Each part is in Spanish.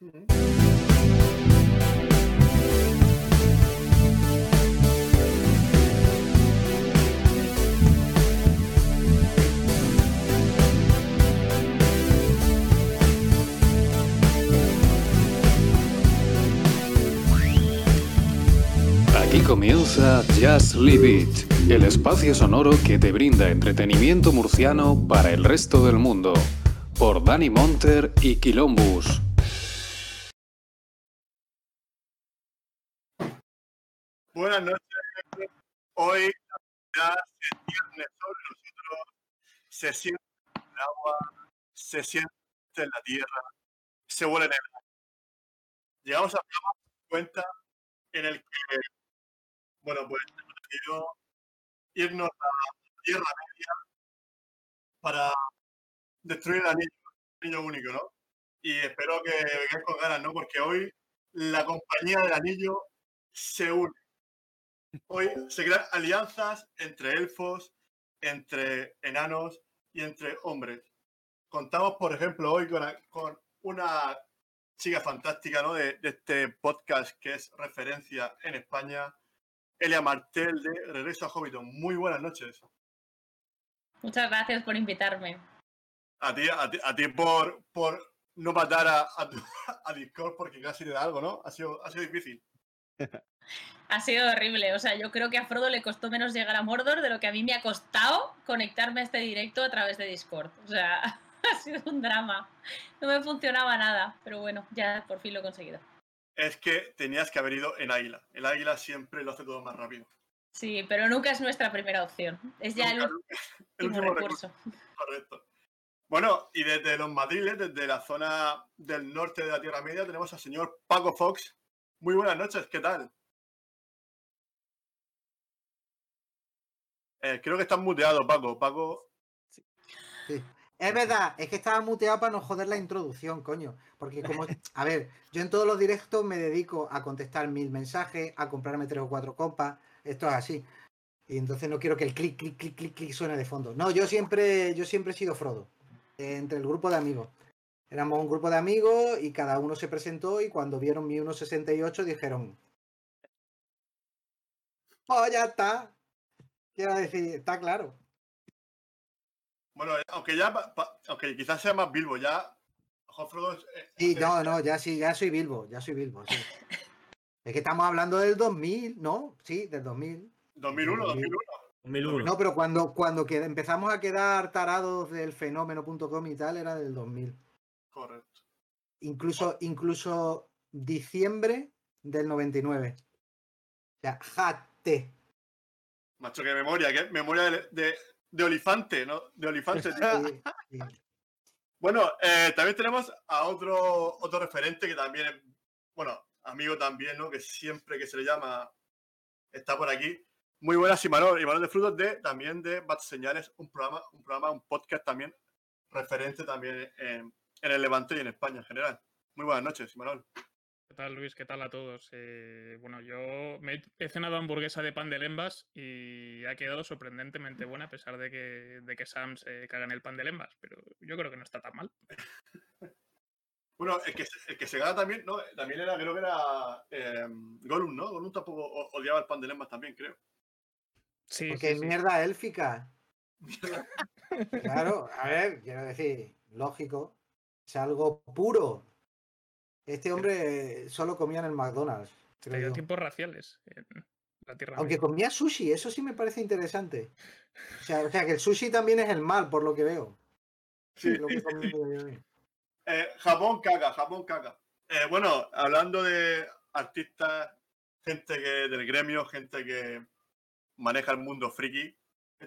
Aquí comienza Just Leave It, el espacio sonoro que te brinda entretenimiento murciano para el resto del mundo, por Dani Monter y Quilombus. Buenas noches. Hoy ya se cierne sobre nosotros, se siente en el agua, se siente en la tierra, se vuela en el aire. Llegamos a programa 50 en el que, bueno, pues decidido irnos a la Tierra Media para destruir al niño, el niño único, ¿no? Y espero que vengáis con ganas, ¿no? Porque hoy la compañía del anillo se une. Hoy se crean alianzas entre elfos, entre enanos y entre hombres. Contamos, por ejemplo, hoy con, con una chica fantástica ¿no? de, de, este podcast que es referencia en España, Elia Martel de Regreso a Hobbiton. Muy buenas noches. Muchas gracias por invitarme. A ti, a ti, a ti por, por no matar a, a, a, Discord porque casi te da algo, ¿no? Ha sido, ha sido difícil. ha sido horrible. O sea, yo creo que a Frodo le costó menos llegar a Mordor de lo que a mí me ha costado conectarme a este directo a través de Discord. O sea, ha sido un drama. No me funcionaba nada, pero bueno, ya por fin lo he conseguido. Es que tenías que haber ido en Águila. El Águila siempre lo hace todo más rápido. Sí, pero nunca es nuestra primera opción. Es ya nunca, el, último, el último recurso. recurso. Correcto. Bueno, y desde los Madriles, desde la zona del norte de la Tierra Media, tenemos al señor Paco Fox. Muy buenas noches, ¿qué tal? Eh, creo que estás muteado, Paco. Paco. Sí. sí. Es verdad, es que estaba muteado para no joder la introducción, coño. Porque como, a ver, yo en todos los directos me dedico a contestar mil mensajes, a comprarme tres o cuatro copas, esto es así. Y entonces no quiero que el clic, clic, clic, clic, clic suene de fondo. No, yo siempre, yo siempre he sido Frodo, eh, entre el grupo de amigos. Éramos un grupo de amigos y cada uno se presentó y cuando vieron mi 1.68 dijeron, oh, ya está. Quiero decir, está claro. Bueno, aunque ya, aunque quizás sea más Bilbo, ya. Es, sí, no, no, ya sí, ya soy Bilbo, ya soy Bilbo. Sí. es que estamos hablando del 2000, ¿no? Sí, del 2000. 2001, 2001. 2001. No, pero cuando, cuando empezamos a quedar tarados del fenómeno.com y tal, era del 2000. Correcto. Incluso, incluso diciembre del 99. O sea, jate. Macho, qué memoria, qué memoria de, de, de olifante, ¿no? De olifante. Bueno, eh, también tenemos a otro, otro referente que también es, bueno, amigo también, ¿no? Que siempre que se le llama está por aquí. Muy buenas, Imanol. Imanol de Frutos de, también de Bad Señales, un programa, un programa, un podcast también referente también en, en el Levante y en España en general. Muy buenas noches, Imanol. ¿Qué tal, Luis? ¿Qué tal a todos? Eh, bueno, yo me he cenado hamburguesa de pan de lembas y ha quedado sorprendentemente buena a pesar de que, de que Sam se caga en el pan de lembas, pero yo creo que no está tan mal. Bueno, el que, el que se gana también, ¿no? También era, creo que era eh, Gollum, ¿no? Gollum tampoco odiaba el pan de lembas también, creo. Sí. Porque sí, mierda sí. élfica. claro, a ver, quiero decir, lógico. Es algo puro. Este hombre solo comía en el McDonald's. Estereotipos raciales en la Tierra Aunque Media. comía sushi, eso sí me parece interesante. O sea, o sea, que el sushi también es el mal, por lo que veo. Sí, lo que. Eh, Japón caga, Japón caga. Eh, bueno, hablando de artistas, gente que del gremio, gente que maneja el mundo friki,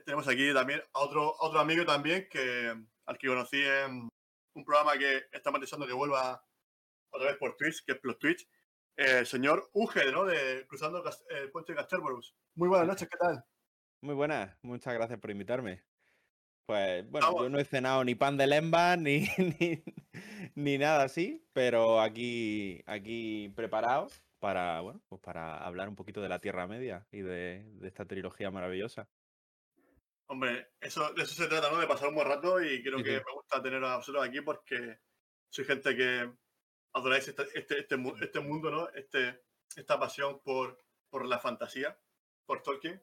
tenemos aquí también a otro, otro amigo también que al que conocí en un programa que estamos deseando que vuelva otra vez por Twitch, que es Plus Twitch, eh, el señor Uge, ¿no? De Cruzando el Puente de Casterborus. Muy buenas noches, ¿qué tal? Muy buenas, muchas gracias por invitarme. Pues bueno, Vamos. yo no he cenado ni pan de lemba ni, ni, ni, nada así, pero aquí, aquí preparado para, bueno, pues para hablar un poquito de la Tierra Media y de, de esta trilogía maravillosa. Hombre, eso, de eso se trata, ¿no? De pasar un buen rato y creo sí, que me gusta tener a vosotros aquí porque soy gente que, adoráis este, este, este, este mundo, ¿no? Este, esta pasión por, por la fantasía, por Tolkien.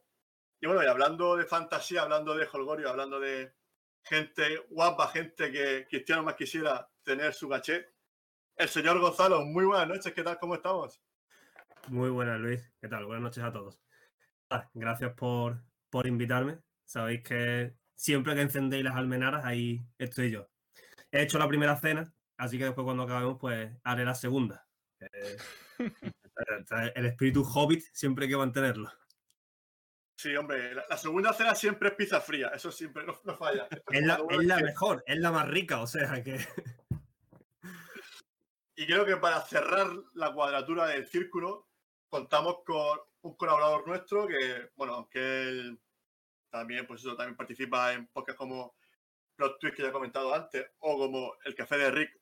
Y bueno, y hablando de fantasía, hablando de Holgorio, hablando de gente guapa, gente que Cristiano más quisiera tener su caché, el señor Gonzalo, muy buenas noches, ¿qué tal? ¿Cómo estamos? Muy buenas, Luis. ¿Qué tal? Buenas noches a todos. Gracias por, por invitarme. Sabéis que siempre que encendéis las almenaras, ahí estoy yo. He hecho la primera cena, así que después cuando acabemos, pues haré la segunda. Eh, el espíritu hobbit siempre hay que mantenerlo. Sí, hombre, la, segunda cena siempre es pizza fría, eso siempre no, falla. Es la, mejor, es la más rica, o sea que... Y creo que para cerrar la cuadratura del círculo, contamos con un colaborador nuestro que, bueno, aunque él también, pues eso, también participa en podcasts como los tweets que ya he comentado antes, o como el café de Rick,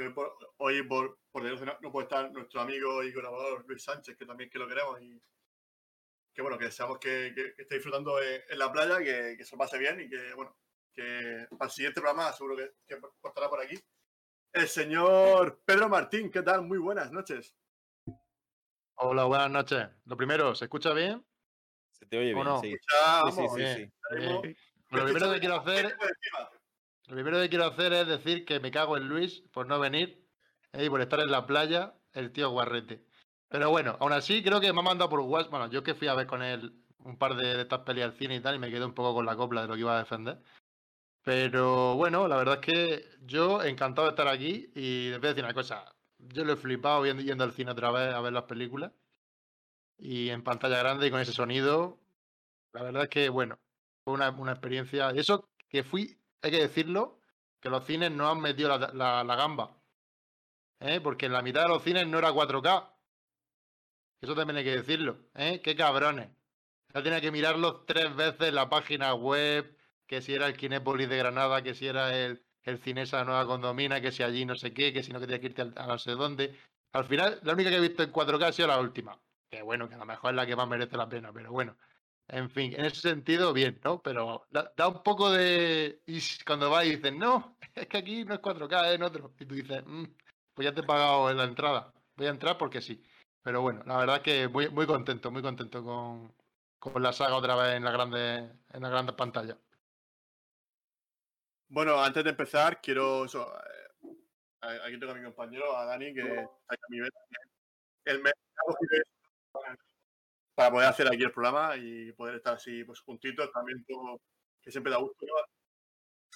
que hoy por, por no puede estar nuestro amigo y colaborador Luis Sánchez, que también que lo queremos y que bueno, que deseamos que, que, esté disfrutando en, la playa, que, que, se lo pase bien y que bueno, que para el siguiente programa seguro que, que estará por aquí. El señor Pedro Martín, ¿qué tal? Muy buenas noches. Hola, buenas noches. Lo primero, ¿se escucha bien? Se te oye bien, sí. sí, sí, sí, Lo primero que quiero hacer... Lo primero que quiero hacer es decir que me cago en Luis por no venir eh, y por estar en la playa, el tío guarrete. Pero bueno, aún así creo que me ha mandado por WhatsApp. Bueno, yo que fui a ver con él un par de, estas peleas al cine y tal, y me quedé un poco con la copla de lo que iba a defender. Pero bueno, la verdad es que yo encantado de estar aquí y les voy decir una cosa yo lo he flipado viendo, yendo al cine otra vez a ver las películas. Y en pantalla grande y con ese sonido. La verdad es que, bueno, fue una, una experiencia. Eso que fui, hay que decirlo, que los cines no han metido la, gamba. ¿eh? Porque en la mitad de los cines no era 4K. Eso también hay que decirlo. ¿eh? Qué cabrones. Ya tenía que mirarlos tres veces la página web, que si era el Kinépolis de Granada, que si era el, el Cinesa Nueva Condomina, que si allí no sé qué, que si no que tienes que irte a no sé dónde. Al final, la única que he visto en 4K ha sido la última. Que bueno, que a lo mejor es la que más merece la pena, pero bueno. En fin, en ese sentido, bien, ¿no? Pero da, un poco de. Y cuando vas y dices, no, es que aquí no es 4K, es en otro. Y tú dices, mm, pues ya te he pagado en la entrada. Voy a entrar porque sí. Pero bueno, la verdad que muy, muy contento, muy contento con, con la saga otra vez en la grande, en la grande pantalla. Bueno, antes de empezar, quiero. Eso, eh, aquí tengo a mi compañero, a Dani, que está a mi vez. Él me ha para poder hacer aquí el programa y poder estar así, pues juntitos, también todo, que siempre da gusto.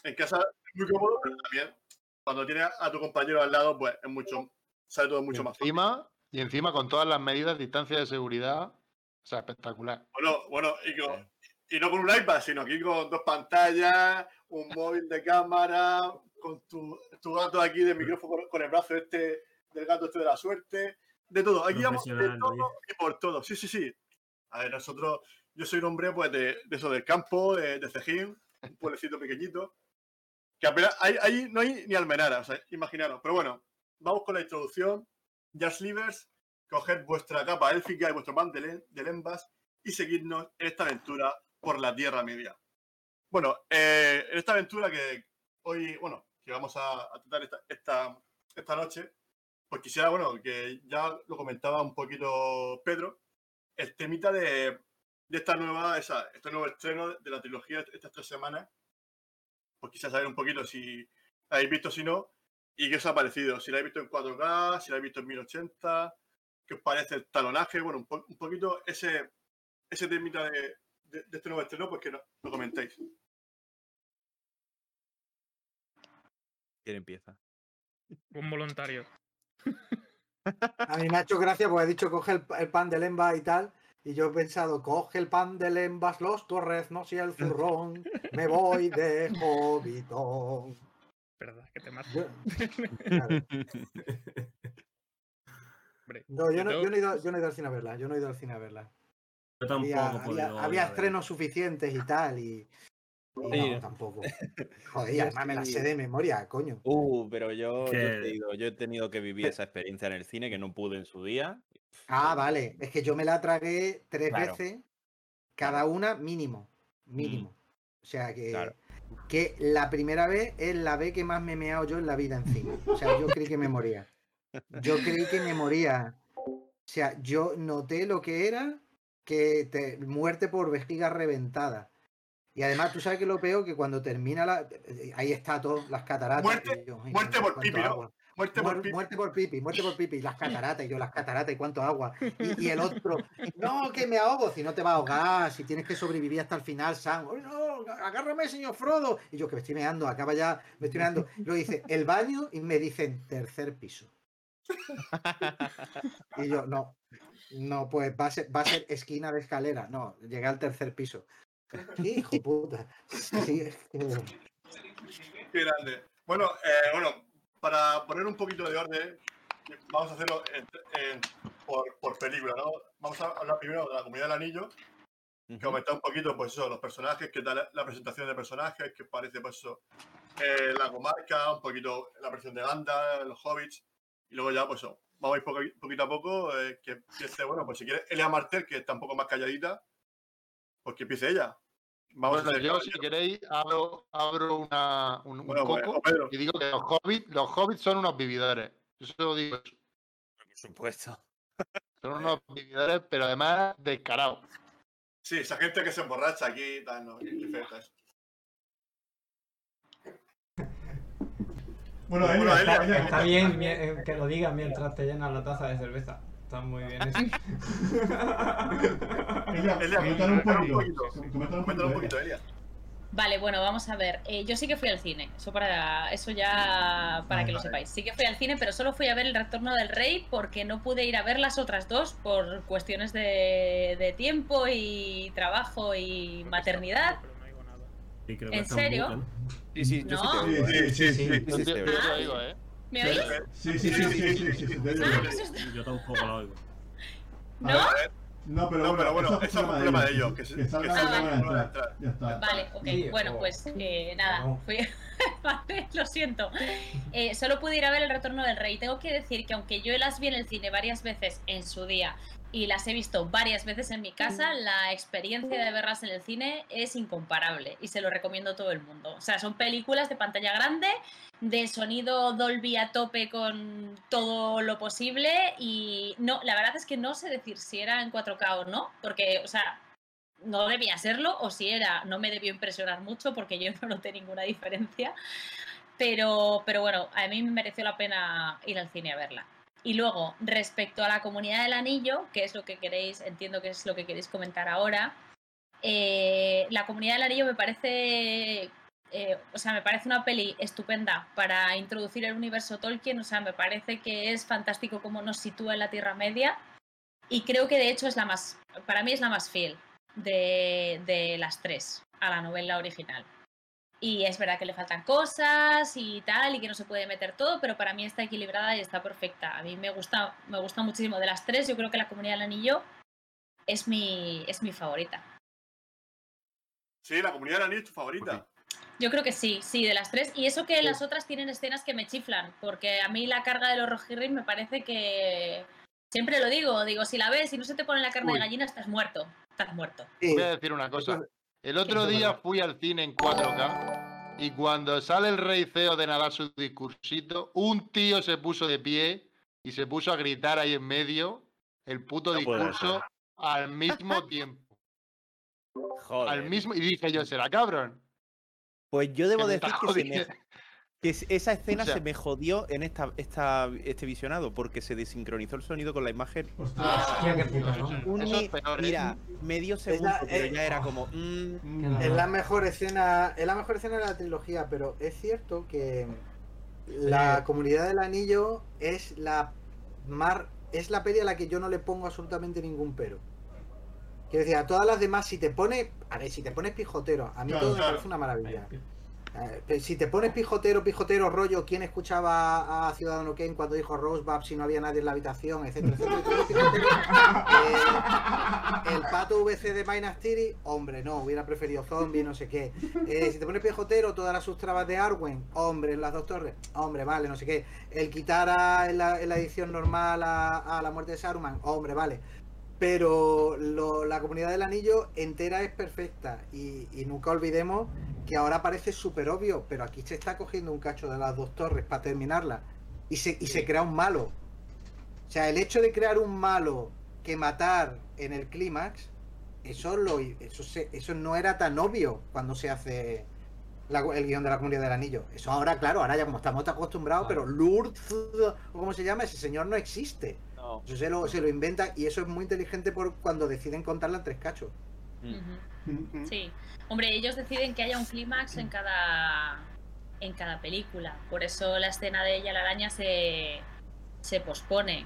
En casa es muy cómodo, pero también cuando tienes a tu compañero al lado, pues es mucho, sale todo mucho más encima, Y encima con todas las medidas distancia de seguridad, o sea, espectacular. Bueno, bueno, y con, y no con un iPad, sino aquí con dos pantallas, un móvil de cámara, con tu, tu gato aquí de micrófono con el brazo este del gato este de la suerte, de todo. Aquí vamos de todo y por todo. Sí, sí, sí. A ver, nosotros, yo soy un hombre pues de, eso del campo, de, Cejín, un pueblecito pequeñito, que apenas, ahí, no hay ni almenara, o sea, imaginaros. Pero bueno, vamos con la introducción. Just Livers, coged vuestra capa élfica y vuestro pan de, de lembas y seguidnos en esta aventura por la Tierra Media. Bueno, eh, en esta aventura que hoy, bueno, que vamos a, tratar esta, esta, noche, pues quisiera, bueno, que ya lo comentaba un poquito Pedro, el temita de, de esta nueva, esa, este nuevo estreno de la trilogía estas tres semanas, pues quisiera saber un poquito si la habéis visto, si no, y qué os ha parecido, si la habéis visto en 4K, si la habéis visto en 1080, qué os parece el talonaje, bueno, un, un poquito ese, ese temita de, de, este nuevo estreno, pues que no, lo comentéis. ¿Quién empieza? Un voluntario. A mí me ha hecho gracia porque ha dicho coge el, pan de lemba y tal. Y yo he pensado, coge el pan de lembas, los torreznos y el zurrón. Me voy de Hobbitón. Verdad, que te mato. no, yo no, yo, no he ido, yo no he ido al cine a verla. Yo no he ido al cine a verla había, estrenos suficientes y tal, y, no, tampoco. Joder, además me la sé de memoria, coño. Uh, pero yo, yo, he tenido que vivir esa experiencia en el cine que no pude en su día. Ah, vale. Es que yo me la tragué tres veces, cada una mínimo. Mínimo. Mm. O sea que, que la primera vez es la vez que más me he meado yo en la vida en cine. O sea, yo creí que me moría. Yo creí que me moría. O sea, yo noté lo que era que te, muerte por vejiga reventada. Y además, tú sabes que lo peor que cuando termina la. eh, Ahí está todo, las cataratas. Muerte- yo, muerte por pipi. Muerte por Muer- pi- muerte por pipi, muerte por pipi, las cataratas, y yo las cataratas y cuánto agua. Y, y el otro, no, que me ahogo, si no te va a ahogar, si tienes que sobrevivir hasta el final, Sam. "Ay, no, agárrame, señor Frodo. Y yo que me estoy meando, acaba ya, me estoy meando. Luego dice, el baño, y me dicen, tercer piso. Y yo, no, no, pues va a ser, va a ser esquina de escalera. No, llegué al tercer piso. Hijo de puta. Sí, que- Qué grande. Bueno, eh, bueno, para poner un poquito de orden, vamos a hacerlo en- en- por, por película, ¿no? Vamos a hablar primero de la comunidad del anillo, que comentar un poquito, pues eso, los personajes, qué tal la presentación de personajes, qué parece, pues eso, eh, la comarca, un poquito la versión de Gandalf, los hobbits, y luego ya, pues eso, vamos a ir poco- poquito a poco, eh, que empiece, bueno, pues si quiere Elia Martel, que está un poco más calladita, pues que empiece ella. Vamos Bueno, a yo, si queréis, abro, abro una, un, un Bueno, coco y digo que los hobbits, los hobbits son unos vividores. Yo solo digo eso. Por supuesto. Son unos vividores, pero además descarados. Sí, esa gente que se emborracha aquí, tal, no. Bueno, Bueno, Elia, está, Elia, Está bien eh, que lo digas mientras te llenas la taza de cerveza. Está muy bien eso. Elia, Elia, un poquito. un Elia. Vale, bueno, vamos a ver. Eh, yo sí que fui al cine, eso para eso ya para Vale, que lo vale. sepáis. Sí que fui al cine, pero solo fui a ver El Retorno del Rey porque no pude ir a ver las otras dos por cuestiones de, de tiempo y trabajo y Creo que maternidad. está- pero no digo nada. Sí, creo que ¿En serio? bucle, ¿no? Sí, sí, yo sí te No. oigo. Sí, sí, sí, sí. Sí, Yo, sí, yo- te yo oigo. te oigo, ¿eh? ¿Me oís? Sí, sí, sí, sí, sí, sí, sí, te oigo. Ah, eso está- Yo tampoco la oigo. ¿No? A No, pero No, bueno, pero bueno, eso eso fue problema de ellos, que que salga que de. Ya está. Vale, ok. Sí, bueno, o- pues eh, nada, fui... vale, lo siento. Eh, solo pude ir a ver El Retorno del Rey. Tengo que decir que aunque yo las vi en el cine varias veces en su día y las he visto varias veces en mi casa, la experiencia de verlas en el cine es incomparable y se lo recomiendo a todo el mundo. O sea, son películas de pantalla grande, de sonido Dolby a tope con todo lo posible y no, la verdad es que no sé decir si era en 4K o no, porque, o sea, no debía serlo, o si era, no me debió impresionar mucho porque yo no noté ninguna diferencia. Pero, pero bueno, a mí me mereció la pena ir al cine a verla. Y luego, respecto a la comunidad del anillo, que es lo que queréis, entiendo que es lo que queréis comentar ahora, eh, la comunidad del anillo me parece, eh, o sea, me parece una peli estupenda para introducir el universo Tolkien, o sea, me parece que es fantástico cómo nos sitúa en la Tierra Media y creo que de hecho es la más, para mí es la más fiel de, de las tres a la novela original. Y es verdad que le faltan cosas y tal, y que no se puede meter todo, pero para mí está equilibrada y está perfecta. A mí me gusta, me gusta muchísimo de las tres. Yo creo que la comunidad del anillo es mi, es mi favorita. Sí, la comunidad del anillo es tu favorita. Yo creo que sí, sí, de las tres. Y eso que las otras tienen escenas que me chiflan, porque a mí la carga de los Rohirrim me parece que. Siempre lo digo, digo, si la ves y no se te pone la carne Uy. de gallina, estás muerto. Estás muerto. Sí, Voy a decir una cosa. El otro día fui al cine en 4K y cuando sale el rey CEO de nadar su discursito, un tío se puso de pie y se puso a gritar ahí en medio el puto No discurso al mismo tiempo. Joder. Al mismo y dije yo, será cabrón. Pues yo debo decir que, se me-. Que es- esa escena sea- se me jodió en esta, esta, este visionado porque se desincronizó el sonido con la imagen. Hostia, qué puta, ¿no? Un es ¿eh? mira, medio segundo, la- pero eh, ya era como. mm, Es la mejor escena, es la mejor escena de la trilogía, pero es cierto que la comunidad del anillo es la mar, es la peli a la que yo no le pongo absolutamente ningún pero. Quiero decir, a todas las demás, si te pones, a ver, si te pones pijotero, a mí Claro, todo me parece una maravilla. Eh, si te pones pijotero, pijotero, rollo, ¿quién escuchaba a Ciudadano Kane cuando dijo Rosebud si no había nadie en la habitación, etcétera, etcétera? pijotero, eh, el pato VC de Minas Tirith, hombre, no, hubiera preferido zombie, no sé qué. Eh, si te pones pijotero, todas las subtrabas de Arwen, hombre, en las dos torres, hombre, vale, no sé qué. El en la, en la edición normal a, a la muerte de Saruman, hombre, vale. Pero lo- la comunidad del anillo entera es perfecta y, y nunca olvidemos que ahora parece súper obvio, pero aquí se está cogiendo un cacho de las dos torres para terminarla y se, y se crea un malo. sea, el hecho de crear un malo que matar en el clímax, eso, lo, eso, se- eso no era tan obvio cuando se hace la- el guion de la comunidad del anillo. Eso ahora, claro, ahora ya como estamos acostumbrados, pero Lourdes, o como se llama, ese señor no existe. No. Eso se lo, se lo inventa y eso es muy inteligente por cuando deciden contarla en tres cachos. Ujú. Sí. Hombre, ellos deciden que haya un clímax en cada en cada película. Por eso la escena de ella la araña se, se pospone.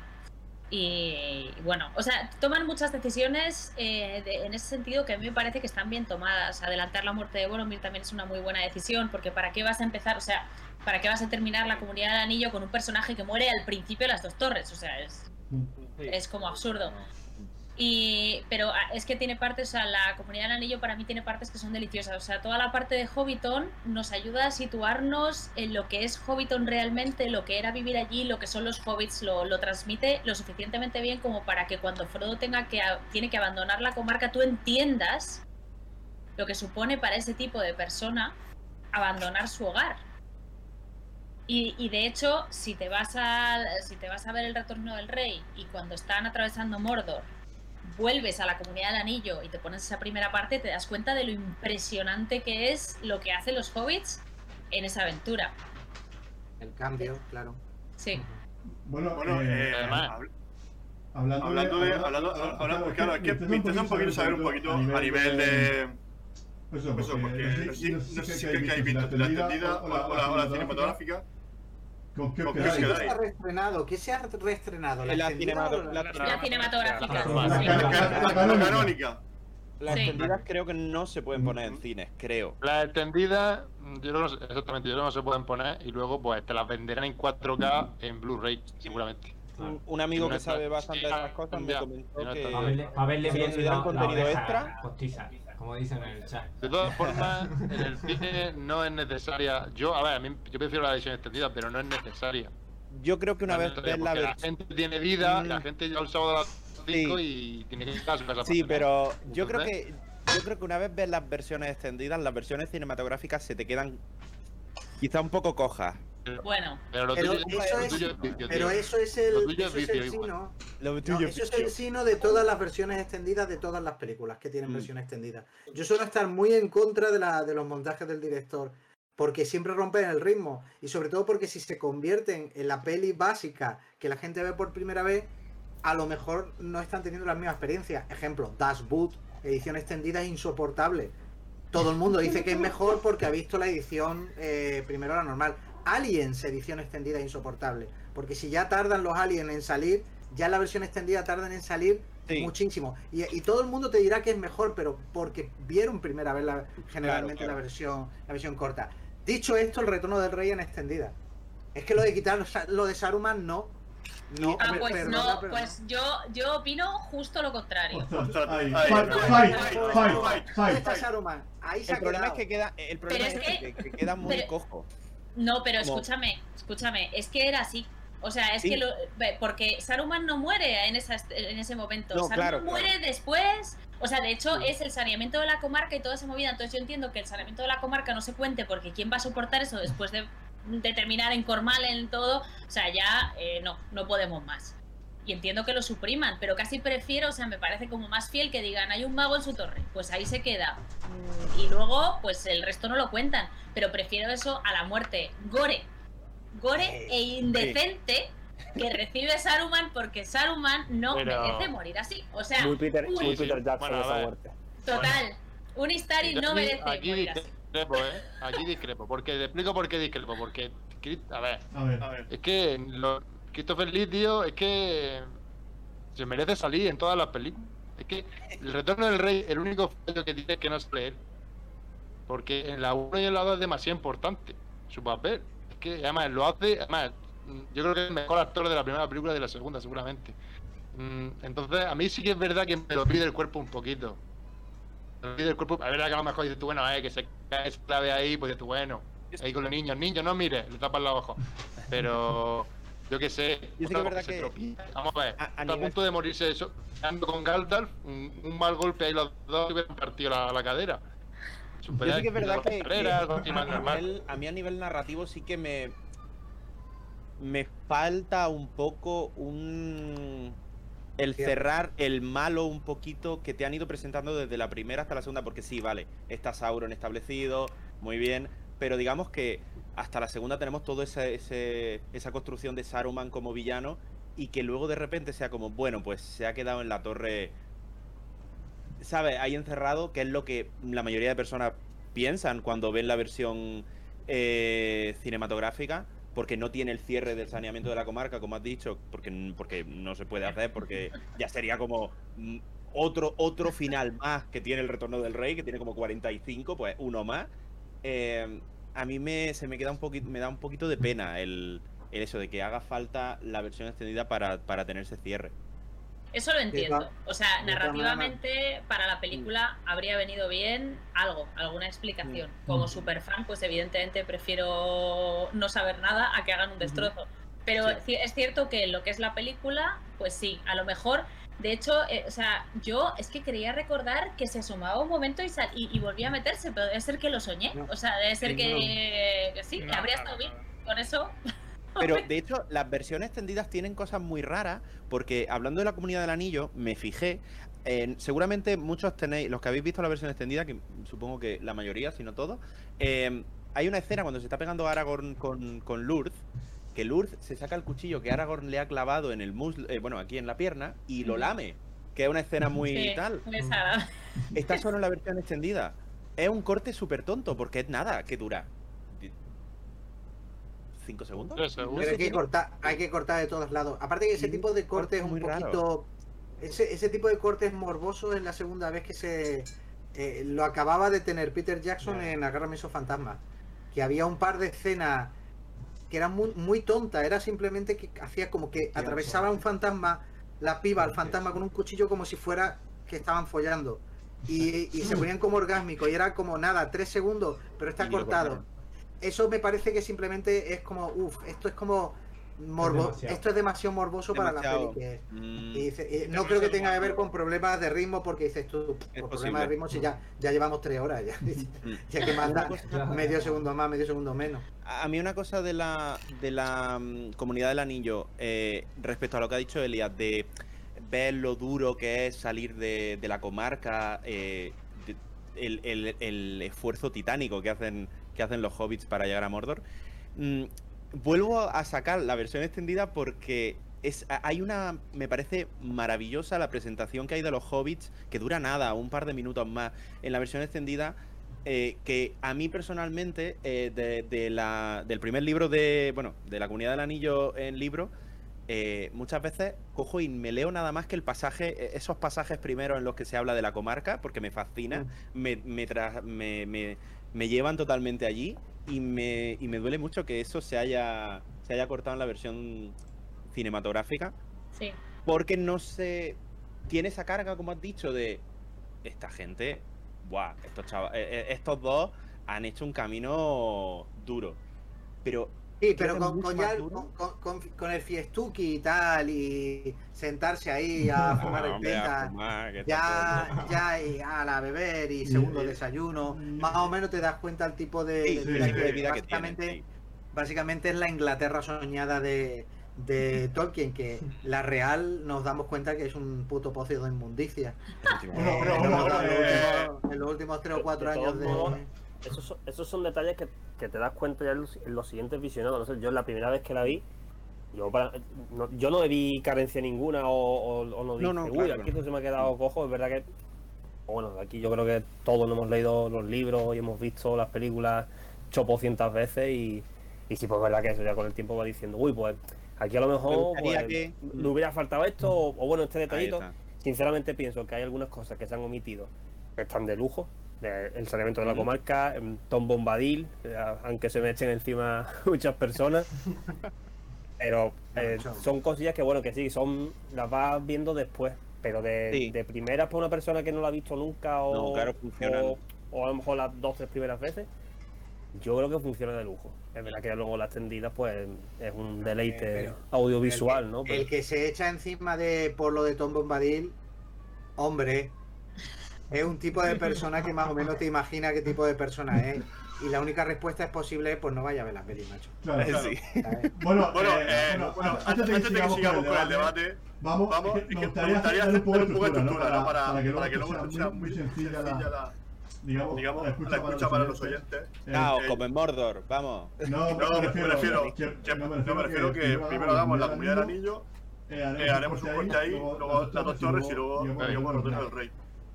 Y bueno, o sea, toman muchas decisiones eh, de- en ese sentido que a mí me parece que están bien tomadas. Adelantar la muerte de Boromir también es una muy buena decisión, porque ¿para qué vas a empezar? O sea, ¿para qué vas a terminar la comunidad del anillo con un personaje que muere al principio de las dos torres? O sea, es, es como absurdo. Y, pero ah, es que tiene partes, o sea, la comunidad del anillo para mí tiene partes que son deliciosas. O sea, toda la parte de Hobbiton nos ayuda a situarnos en lo que es Hobbiton realmente, lo que era vivir allí, lo que son los hobbits, lo, lo transmite lo suficientemente bien como para que cuando Frodo tenga que, tiene que abandonar la comarca, tú entiendas lo que supone para ese tipo de persona abandonar su hogar. Y, y de hecho, si te vas a si te vas a ver el retorno del rey y cuando están atravesando Mordor, vuelves a la comunidad del anillo y te pones esa primera parte, te das cuenta de lo impresionante que es lo que hacen los hobbits en esa aventura. El cambio, claro. Sí. Bueno, Bueno, eh, eh, además- habl- hablando, hablando de. Hablando, hablando, claro, es que me interesa un poquito saber un poquito a nivel de. Pues eso, Eso, porque no sé si- que habéis visto la extendida o la, o la- o la cinematográfica. ¿Con qué se ha reestrenado? ¿Qué se ha reestrenado? ¿La, La extendida cinemato- o la- la- La cinematográfica. La- canónica. Las Sí. extendidas creo que no se pueden poner en cines, creo. Las extendidas, yo no se- exactamente, yo no se pueden poner y luego pues te las venderán en 4K en Blu-ray, seguramente. Un, un amigo No que está- sabe bastante de estas cosas me comentó que Para verle, pa' verle ¿Se bien la, contenido extra? postiza, como dicen en el chat. De todas formas, en el cine no es necesaria. Yo, a ver, a mí, yo prefiero la versión extendida, pero no es necesaria. yo creo que una No vez ves la la versión... gente tiene vida, Mm. la gente ya el sábado a las 5 y tiene que ir a su casa. Sí, pero yo creo que yo creo que una vez ves las versiones extendidas, las versiones cinematográficas se te quedan quizá un poco cojas. Bueno, Pero lo Pero tuyo, eso lo es- tuyo es vicio, Pero tío. eso es Lo el, eso es el sino. Lo No, tuyo eso es el sino de todas las versiones extendidas de todas las películas que tienen Mm. versión extendida. Yo suelo estar muy en contra de, la, de los montajes del director, porque siempre rompen el ritmo, y sobre todo porque si se convierten en la peli básica que la gente ve por primera vez, a lo mejor no están teniendo la misma experiencia. Ejemplo, Das Boot, edición extendida es insoportable. Todo el mundo dice que es mejor porque ha visto la edición eh, primero la normal. Aliens, edición extendida insoportable. Porque si ya tardan los aliens en salir, ya la versión extendida tardan en salir Sí. muchísimo. Y, y todo el mundo te dirá que es mejor, pero porque vieron primera vez la, generalmente claro. la versión la versión corta. Dicho esto, el retorno del rey en extendida. Es que lo de quitar lo de Saruman no. No, ah, pues perdona, no, pues yo, yo opino justo lo contrario. El problema es que queda el problema es es que, que- que queda muy pero- cojo. No, pero escúchame, escúchame, es que era así. O sea, es Sí. que lo, porque Saruman no muere en, esa, en ese momento. No, Saruman claro, muere claro. después. O sea, de hecho, es el saneamiento de la comarca y toda esa movida. Entonces yo entiendo que el saneamiento de la comarca no se cuente porque ¿quién va a soportar eso después de, de terminar en Cormal en todo? O sea, ya eh, no, no podemos más. Y entiendo que lo supriman, pero casi prefiero, o sea, me parece como más fiel que digan, hay un mago en su torre, pues ahí se queda. Mm, Y luego, pues el resto no lo cuentan. Pero prefiero eso a la muerte. Gore. Gore e indecente que recibe Saruman porque Saruman no Pero- merece morir así. O sea, Muy Peter, muy. Peter Jackson Bueno, a esa muerte. total. Un Istari no merece Aquí morir así. Discrepo, ¿eh? Aquí discrepo. Porque te explico por qué discrepo. Porque, a ver, A ver. A ver. es que lo- Christopher Lee, tío, es que se merece salir en todas las películas. Es que el retorno del rey, el único fallo que tiene es que no sale él. Porque en la 1 y en la 2 es demasiado importante su papel. Es que además lo hace, además, yo creo que es el mejor actor de la primera película y de la segunda, seguramente. Mm, Entonces, a mí sí que es verdad que me lo pide el cuerpo un poquito. Cuerpo, a ver, que a lo mejor dices tú, bueno, eh, que se cae esa clave ahí, pues dices tú, bueno, ahí con los niños, niños, no mires, le tapas los ojos. Pero, yo qué sé, Yo que verdad que- tropieza. Vamos a ver, a- a está a punto de morirse eso, ando con Gandalf, un, un mal golpe ahí los dos y hubieran partido la, la cadera. Yo sí que es verdad que, Carreras, nivel- a mí a nivel narrativo sí que me me falta un poco un el cerrar el malo un poquito que te han ido presentando desde la primera hasta la segunda, porque sí, vale, está Sauron establecido, muy bien, pero digamos que hasta la segunda tenemos toda esa, esa construcción de Saruman como villano y que luego de repente sea como, bueno, pues se ha quedado en la torre, ¿sabes? Ahí encerrado, que es lo que la mayoría de personas piensan cuando ven la versión eh, cinematográfica, porque no tiene el cierre del saneamiento de la comarca, como has dicho, porque, porque no se puede hacer, porque ya sería como mm, otro, otro final más que tiene el Retorno del Rey, que tiene como 45, pues uno más. Eh, a mí me, se me queda un poquito, me da un poquito de pena el, el eso de que haga falta la versión extendida para, para tener ese cierre. Eso lo entiendo. O sea, narrativamente para la película habría venido bien algo, alguna explicación. Como superfan, pues evidentemente prefiero no saber nada a que hagan un destrozo. Pero Sí. es cierto que lo que es la película, pues sí, a lo mejor. De hecho, eh, o sea, yo es que quería recordar que se asomaba un momento y, sal- y, y volvía a meterse, pero debe ser que lo soñé. No. O sea, debe ser Sí, que, que sí, que No, habría no, estado no, bien. no. Con eso, Pero de hecho, las versiones extendidas tienen cosas muy raras, porque hablando de la comunidad del anillo, me fijé. en- seguramente muchos tenéis, los que habéis visto la versión extendida, que supongo que la mayoría, si no todos, eh, hay una escena cuando se está pegando Aragorn con, con Lurth, que Lurth se saca el cuchillo que Aragorn le ha clavado en el muslo, eh, bueno, aquí en la pierna, y lo lame, que es una escena muy sí, tal. Está solo en la versión extendida. Es un corte súper tonto, porque es nada, que dura. ¿Cinco segundos? Tres segundos. Pero hay que cortar, hay que cortar de todos lados. Aparte que ese Sí, tipo de corte es un muy raro. poquito. Ese, ese tipo de corte es morboso en la segunda vez que se. eh, lo acababa de tener Peter Jackson Ya. en Agárrame esos fantasmas. Que había un par de escenas que eran muy, muy tontas. Era simplemente que hacía como que atravesaba un fantasma, la piba al fantasma con un cuchillo como si fuera que estaban follando. Y, y se ponían como orgásmicos y era como nada, tres segundos, pero está cortado. Eso me parece que simplemente es como, uff, esto es como morbo, esto es demasiado morboso para la peli. que- Mm, y dice- y no creo que tenga que ver con problemas de ritmo porque dices tú, Es por problemas posible. de ritmo si ya, ya llevamos tres horas ya. mm. ya que manda medio segundo más, medio segundo menos. A mí una cosa de la, de la mm, comunidad del anillo, eh, respecto a lo que ha dicho Elias, de ver lo duro que es salir de, de la comarca, eh, de- el, el- el esfuerzo titánico que hacen, que hacen los hobbits para llegar a Mordor, mm, vuelvo a sacar la versión extendida porque es, hay una, me parece maravillosa la presentación que hay de los hobbits, que dura nada, un par de minutos más, en la versión extendida, eh, que a mí personalmente, eh, de, de la, del primer libro de, bueno, de la Comunidad del Anillo en libro, eh, muchas veces cojo y me leo nada más que el pasaje, eh, esos pasajes primeros en los que se habla de la comarca, porque me fascina, me, me, tra- me, me- me llevan totalmente allí y me, y me duele mucho que eso se haya, se haya cortado en la versión cinematográfica, Sí. porque no se tiene esa carga, como has dicho, de esta gente, buah, estos chava- eh, eh, estos dos han hecho un camino duro. Pero Sí, pero con, con ya el- con, con- con el fiestuki y tal, y sentarse ahí a fumar el hombre, a penta, fumar, que ya, ya y a la beber y segundo desayuno, más o menos te das cuenta el tipo de, Sí, de sí, vida sí, que- de vida que tienen, básicamente, sí. básicamente es la Inglaterra soñada de, de Tolkien, que la real nos damos cuenta que es un puto pozo de inmundicia. En, los últimos, en los últimos tres o de- cuatro de todos años de... Esos son, esos son detalles que, que te das cuenta ya en los, en los siguientes visionados. No sé, yo la primera vez que la vi, yo, para- no, yo no vi carencia ninguna o, o- o no dije, No, no, uy, claro, aquí esto se me ha quedado cojo. Es verdad que, bueno, aquí yo creo que todos hemos leído los libros y hemos visto las películas chopocientas veces y, y sí, pues es verdad que eso ya con el tiempo va diciendo, uy, pues aquí a lo mejor pues, que- le hubiera faltado esto o, o bueno, este detallito. Sinceramente pienso que hay algunas cosas que se han omitido que están de lujo. El saneamiento de la comarca, em, Tom Bombadil, eh, aunque se me echen encima muchas personas. Pero eh, son cosillas que bueno, que sí, son las vas viendo después. Pero de, Sí. de primeras para una persona que no la ha visto nunca o, No, claro, o, o a lo mejor las dos, tres primeras veces, yo creo que funciona de lujo. Es verdad que luego la extendida pues es un deleite pero audiovisual, ¿no? Pero- El que se echa encima de por lo de Tom Bombadil, hombre, es un tipo de persona que más o menos te imagina qué tipo de persona es. y la única respuesta es posible, pues no vaya a ver la peli, macho. Claro, Eh, claro. sí. Bueno, Bueno, eh, eh, bueno, bueno, antes, antes, de que que sigamos con el debate, vamos, vamos, es que es que me gustaría gustaría hacer un poco de hacer un poco de estructura, ¿no? estructura, ¿no? Para, Para- para que luego para que esto luego sea sea muy, muy sencilla sencilla la, la, digamos, digamos, la escucha, la escucha para los oyentes. Eh, Cao, eh, come Mordor, vamos. No, No, me refiero, que, que- no, me refiero que primero hagamos la comunidad del anillo, eh, eh, haremos un corte ahí, luego las dos torres y luego digamos los dos del rey.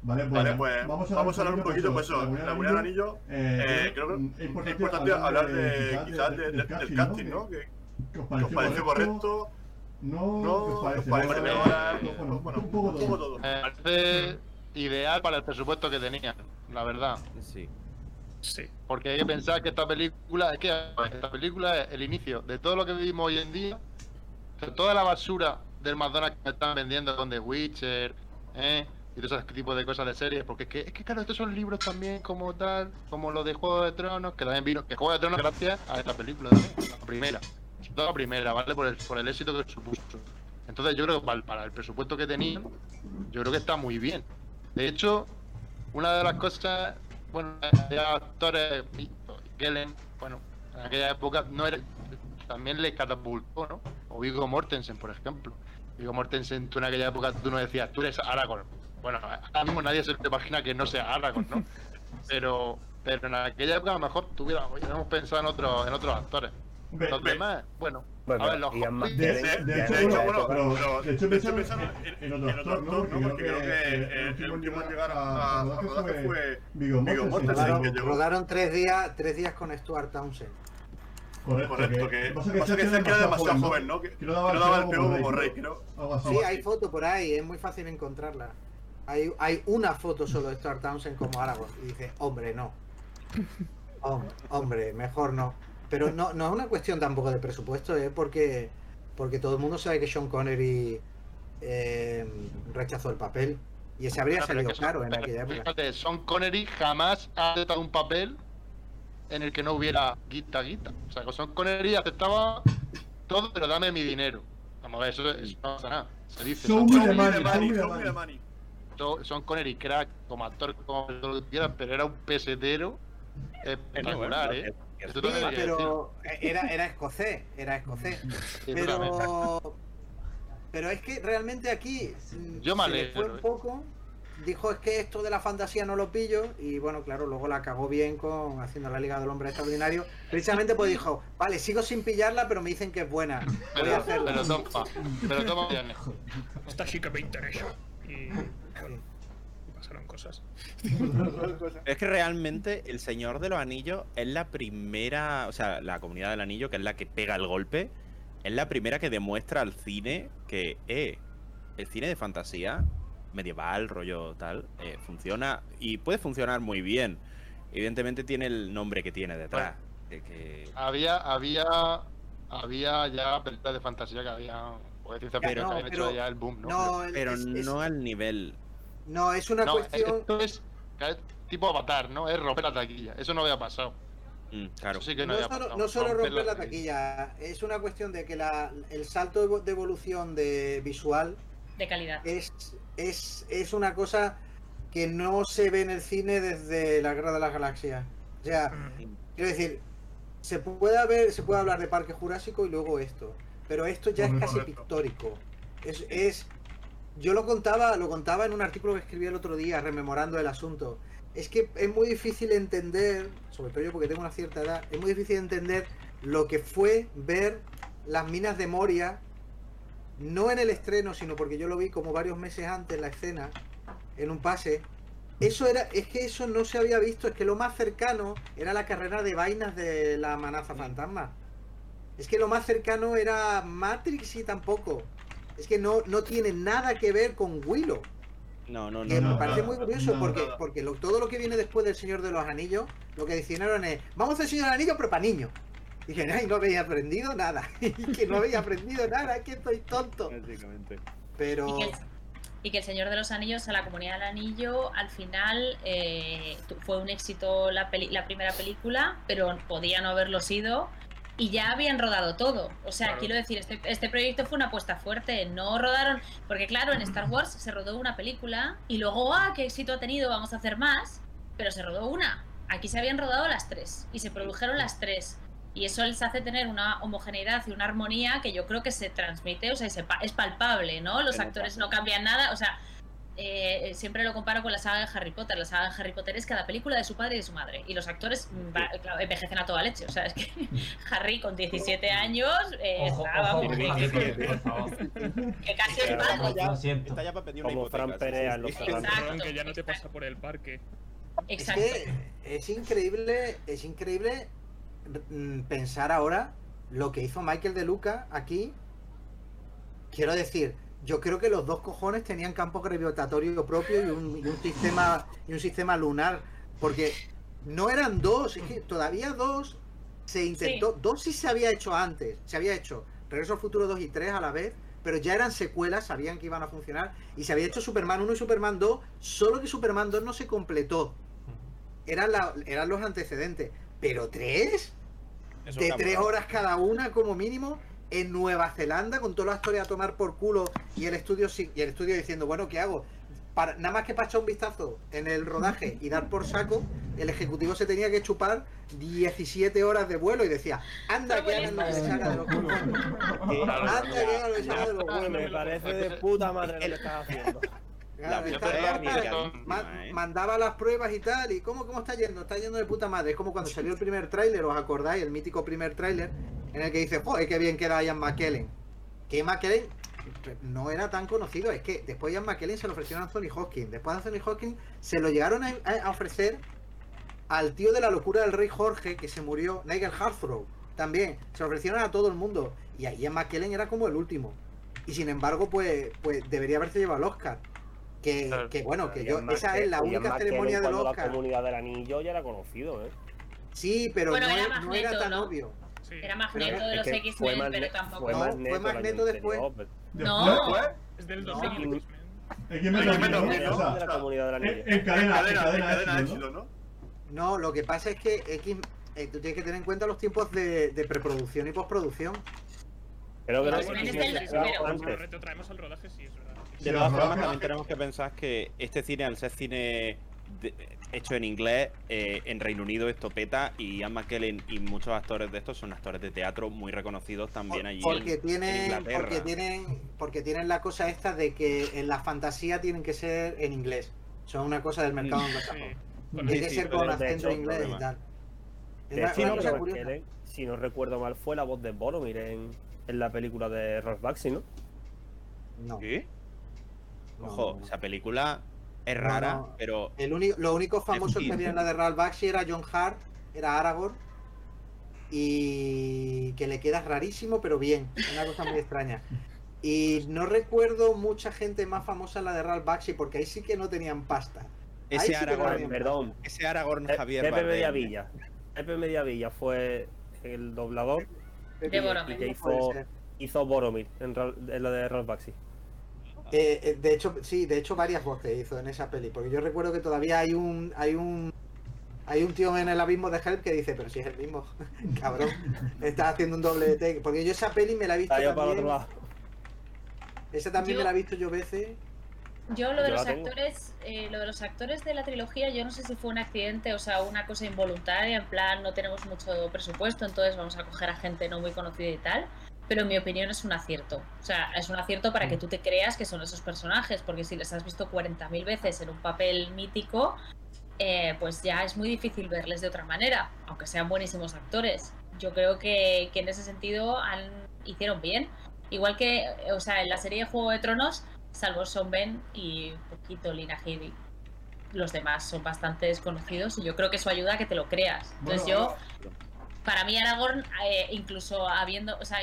Vale, pues, Vale, pues vamos a hablar un poquito, pues eso, la comunidad del anillo, eh, creo que es importante hablar de quizás de- de- del casting, ¿no? Que, ¿Qué os que os pareció correcto, No, no, ¿qué os os parece? parece mejor, bueno, bueno, un poco todo. todo. Me parece ideal para el presupuesto que tenían, la verdad. Sí. Sí. Porque hay que pensar que esta película, es que esta película es el inicio de todo lo que vivimos hoy en día, de toda la basura del McDonald's que me están vendiendo con The Witcher, ¿eh? Y todo ese tipo de cosas de series, porque es que, es que claro, estos son libros también como tal, como los de Juego de Tronos, que también vino, que Juego de Tronos gracias a esta película también, la primera, la primera, ¿vale? Por el, por el éxito que supuso. Entonces yo creo que para, el- para el presupuesto que tenían, yo creo que está muy bien. De hecho, una de las cosas, bueno, ya actores, Gelen, bueno, en aquella época no era, también le catapultó, ¿no? O Viggo Mortensen, por ejemplo. Viggo Mortensen, tú en aquella época tú no decías, tú eres Aragorn. Bueno, ahora mismo nadie se te imagina que no sea Aragorn, ¿no? Pero, pero en aquella época a lo mejor tuviera, hubiéramos pensado en otros, en otros actores. Ve- Los ve- demás, bueno, Bueno, a ver, los De, De- de de hecho, hecho, bueno, bueno, pero, pero- de hecho pensaron en, en- en otro en otro actor, ¿no? actor, ¿no? Porque creo que el último en último en llegar a a- rodaje fue Viggo Mortensen. Mortensen, claro. que llegó. Rodaron tres días, tres días con Stuart Townsend. Correcto, Correcto, que pasa que Sergio era demasiado joven, ¿no? Que, que no daba el pego como rey, creo. Sí, hay foto por ahí, es muy fácil encontrarla. Hay, hay una foto solo de Stuart Townsend como Aragorn. Y dice, hombre, no. Hom- hombre, mejor no. Pero no, no es una cuestión tampoco de presupuesto, es porque, porque todo el mundo sabe que Sean Connery eh, rechazó el papel. Y ese habría pero salido que caro en pero aquella época. Fíjate, Sean Connery jamás ha aceptado un papel en el que no hubiera guita guita. O sea, que Sean Connery aceptaba todo, pero dame mi dinero. Vamos a ver, eso, eso no pasa nada. Se dice. Money, Show me son the muy de money, show me money. Sean Connery, crack, como actor, como lo que quieras, pero era un pesetero espectacular, ¿eh? Sí, que pero era, era escocés, era escocés. Pero, pero es que realmente aquí Yo me se le alegro, fue un eh. poco. Dijo es que esto de la fantasía no lo pillo y bueno, claro, luego la cagó bien con haciendo la Liga del Hombre Extraordinario. Precisamente pues dijo, vale, sigo sin pillarla, pero me dicen que es buena. Voy a Pero, hacerla. pero toma, pero toma. Esta chica me interesa. Y pasaron cosas. Es que realmente El Señor de los Anillos es la primera, o sea, la comunidad del anillo, que es la que pega el golpe, es la primera que demuestra al cine que eh, el cine de fantasía medieval, rollo tal, eh, funciona y puede funcionar muy bien. Evidentemente tiene el nombre que tiene detrás. que- Había, había, había ya películas de fantasía que había, o de ciencia ficción que habían hecho ya el boom, ¿no? No, Pero es, es- no al nivel. No, es una No, cuestión. esto es tipo avatar, ¿no? Es romper la taquilla. Eso no había pasado. Mm, claro. Eso sí que no, No había solo, pasado. no solo romper la taquilla, es una cuestión de que la, el salto de evolución de visual de calidad. es, es, es una cosa que no se ve en el cine desde la Guerra de las Galaxias. O sea, quiero decir, se puede ver, se puede hablar de Parque Jurásico y luego esto, pero esto ya es casi pictórico. Es, es, yo lo contaba, lo contaba en un artículo que escribí el otro día, rememorando el asunto. Es que es muy difícil entender, sobre todo yo porque tengo una cierta edad, es muy difícil entender lo que fue ver las minas de Moria, no en el estreno, sino porque yo lo vi como varios meses antes la escena, en un pase. Eso era, es que eso no se había visto, es que lo más cercano era la carrera de vainas de la amenaza fantasma. Es que lo más cercano era Matrix y tampoco. Es que no, no tiene nada que ver con Willow. No, no, no. Que me no, parece no, muy curioso no, porque, porque lo- todo lo que viene después del Señor de los Anillos, lo que decidieron es, vamos a hacer el Señor de los Anillos, pero para niños. Y dije, ay, no habéis aprendido nada. y que no habéis aprendido nada, que estoy tonto. Básicamente. Pero... Y que, el, y que el Señor de los Anillos, a la comunidad del anillo, al final eh, fue un éxito la, peli- la primera película, pero podía no haberlo sido. Y ya habían rodado todo. O sea, Claro. quiero decir, este, este proyecto fue una apuesta fuerte. No rodaron. Porque, claro, en Star Wars se rodó una película y luego, ¡ah, qué éxito ha tenido! Vamos a hacer más. Pero se rodó una. aquí se habían rodado las tres y se produjeron las tres. Y eso les hace tener una homogeneidad y una armonía que yo creo que se transmite, o sea, se es palpable, ¿no? Los actores no cambian nada, o sea, eh, siempre lo comparo con la saga de Harry Potter. La saga de Harry Potter es cada película de su padre y de su madre. Y los actores mm, va- claro, envejecen a toda leche. O sea, es que Harry con 17 años eh, Ojo, vamos, que- casi es padre. ya-. Está ya para pedir una Como Fran hipoteca, Perea Los. Exacto. Que ya no te pasa por el parque. Es Exacto. que es increíble, es increíble mm, pensar ahora lo que hizo Michael de Luca aquí. Quiero decir, yo creo que los dos cojones tenían campo gravitatorio propio y un, y un sistema y un sistema lunar, porque no eran dos, es que todavía dos se intentó, dos sí se había hecho antes, se había hecho Regreso al Futuro 2 y 3 a la vez, pero ya eran secuelas, sabían que iban a funcionar y se había hecho Superman 1 y Superman 2, solo que Superman 2 no se completó eran, la- eran los antecedentes. Pero tres, Eso de tres horas cada una como mínimo, en Nueva Zelanda, con toda la historia a tomar por culo y el estudio y el estudio diciendo, bueno, ¿qué hago? Para, nada más que para echar un vistazo en el rodaje y dar por saco, el ejecutivo se tenía que chupar 17 horas de vuelo y decía, anda que hagan lo que les haga de los cojones. Anda que hagan lo que les haga de los huevos. Me parece de puta madre lo que estás haciendo. La ma- ¿eh? mandaba las pruebas y tal, y ¿cómo, cómo está yendo? Está yendo de puta madre. Es como cuando salió el primer tráiler, ¿os acordáis? El mítico primer tráiler, en el que dice, joder, qué bien queda Ian McKellen. Que McKellen no era tan conocido, es que después Ian McKellen se lo ofrecieron a Anthony Hopkins. Después Anthony Hopkins se lo llegaron a, a ofrecer al tío de la locura del rey Jorge, que se murió, Nigel Harthrow, también. Se lo ofrecieron a todo el mundo. Y a Ian McKellen era como el último. Y sin embargo, pues, pues debería haberse llevado el Oscar. Que, Claro. que bueno, que yo, esa es la única ceremonia del Oscar. la comunidad del anillo ya era conocido, ¿eh? Sí, pero Bueno, no, era no tan ¿no? obvio. Sí. Era Magneto de Es los X-Men, pero tampoco. Fue No, Magneto, fue año Magneto después. anterior, pero- No. Después, Es del No. 2000. X-Men. ¿no? ¿no? De la comunidad del anillo. en, en cadena, ¿no? ¿no? No, lo que pasa es que X, eh, tú tienes que tener en cuenta los tiempos de, de preproducción y postproducción. Creo que Pero no se De todas formas, también tenemos que pensar que este cine, al ser cine de- hecho en inglés, eh, en Reino Unido esto peta y Ian McKellen y muchos actores de estos son actores de teatro muy reconocidos también allí Porque en, tienen, en Inglaterra. porque tienen, porque tienen la cosa esta de que en la fantasía tienen que ser en inglés. Son una cosa del mercado Sí. anglosajón. Tiene Sí, que sí, ser con acento hecho, inglés y tal. Es De una, hecho, una cosa curiosa. McKellen, si no recuerdo mal, fue la voz de Boromir en, en la película de Ross Baxi, ¿no? No, ¿Sí? Ojo, no. esa película es rara, no. pero El único, los únicos famosos que había en la de Ralph Bakshi era John Hart, era Aragorn. Y que le queda rarísimo, pero bien. Una cosa muy extraña. Y no recuerdo mucha gente más famosa en la de Ralph Bakshi, porque ahí sí que no tenían pasta. Ahí ese sí que no Aragorn, Perdón, ese Aragorn Javier Pepe Mediavilla. Pepe Mediavilla fue el doblador. De Boromir. y que hizo, Boromir en, en la de Ross Baxi. Eh, eh, de hecho, sí, de hecho varias voces hizo en esa peli, porque yo recuerdo que todavía hay un, hay un, hay un tío en el abismo de Help que dice, pero si es el mismo, cabrón, está haciendo un doble de take, porque yo esa peli me la he visto yo para también, otro lado. esa también Yo- me la he visto yo veces, Yo lo de Yo los actores, eh, lo de los actores de la trilogía, yo no sé si fue un accidente, o sea, una cosa involuntaria, en plan no tenemos mucho presupuesto, entonces vamos a coger a gente no muy conocida y tal. Pero en mi opinión es un acierto. O sea, es un acierto para que tú te creas que son esos personajes, porque si les has visto 40.000 veces en un papel mítico, eh, pues ya es muy difícil verles de otra manera, aunque sean buenísimos actores. Yo creo que, que en ese sentido han, hicieron bien. Igual que, eh, o sea, en la serie de Juego de Tronos, salvo Son Ben y un poquito Lina Headey, los demás son bastante desconocidos y yo creo que eso ayuda a que te lo creas. Entonces Bueno, yo, para mí Aragorn, eh, incluso habiendo, o sea,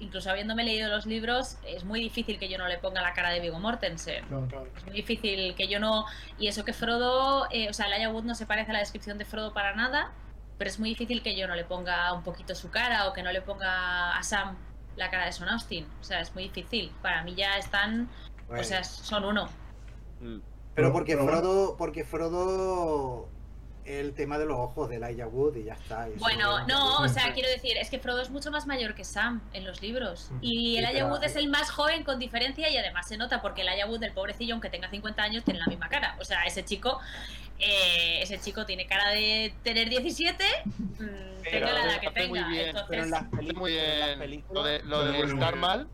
incluso habiéndome leído los libros, es muy difícil que yo no le ponga la cara de Viggo Mortensen. Claro. Es muy difícil que yo no. Y eso que Frodo, eh, o sea, Elijah Wood no se parece a la descripción de Frodo para nada, pero es muy difícil que yo no le ponga un poquito su cara o que no le ponga a Sam la cara de Son Austin. O sea, es muy difícil. Para mí ya están. Bueno, O sea, son uno. Mm. pero porque. Frodo, porque Frodo el tema de los ojos de Elijah Wood y ya está. y Bueno, no, o sea, quiero decir, es que Frodo es mucho más mayor que Sam en los libros. Y Sí, el pero- Wood es el más joven con diferencia y además se nota porque el Wood, el pobrecillo, aunque tenga 50 años, tiene la misma cara. O sea, ese chico, eh, ese chico tiene cara de tener 17, mm, tenga la edad que hace muy tenga. bien, Entonces, pero en las muy bien. Lo de, lo Pero de estar muy mal,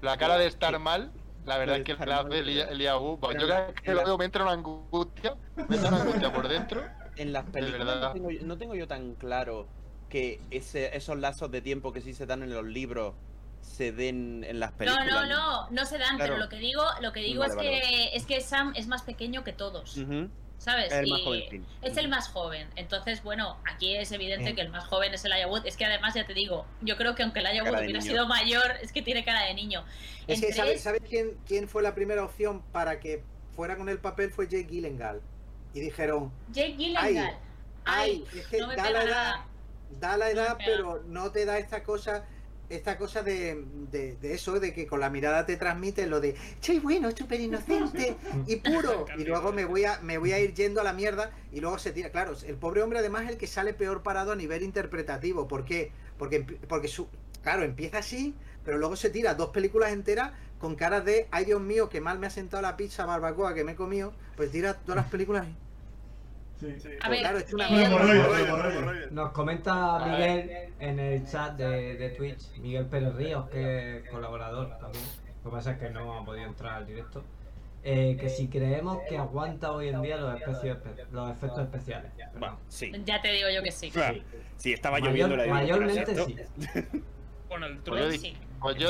la cara de estar mal, la verdad es que la hace Elia- pero- Eliahu. Pero yo cada vez que lo veo me entra una angustia, me entra una angustia por dentro. En las películas no tengo, yo- no tengo yo tan claro que ese, esos lazos de tiempo que sí se dan en los libros se den en las no, películas. no, no, no se dan, Claro. pero lo que digo, lo que digo Vale, es vale, que es que Sam es más pequeño que todos. ¿Sabes? Es el más Y jovencín. Es el más joven. Entonces, bueno, aquí es evidente Eh. que el más joven es el Wood. Es que además, ya te digo, yo creo que aunque el Wood Cara de hubiera niño. sido mayor, es que tiene cara de niño. Es que, ¿sabes es- sabe quién, quién fue la primera opción para que fuera con el papel? Fue Jake Gyllenhaal. Y dijeron, Jake Gyllenhaal. ay, Ay, es que no me da pega la edad, nada. da la edad, pero no te da esta cosa, esta cosa de, de, de eso, de que con la mirada te transmite lo de soy bueno, súper inocente y puro. y luego me voy a, me voy a ir yendo a la mierda y luego se tira. Claro, el pobre hombre además es el que sale peor parado a nivel interpretativo. ¿Por qué? Porque, porque su, claro, empieza así, pero luego se tira dos películas enteras con caras de ay Dios mío, que mal me ha sentado la pizza barbacoa que me he comido. Pues tira todas las películas Sí. A Pues ver, claro, es una eh. Nos comenta Miguel en el chat de, de Twitch, Miguel Pérez Ríos, que es colaborador también. Lo que pasa es que no ha podido entrar al directo. eh, que si creemos que aguanta hoy en día los, especies- los efectos especiales. Bueno, sí. Ya te digo yo que sí. Claro. Sí, estaba Mayor- lloviendo la mayormente sí. Bueno, el Pues troll di- sí. pues yo.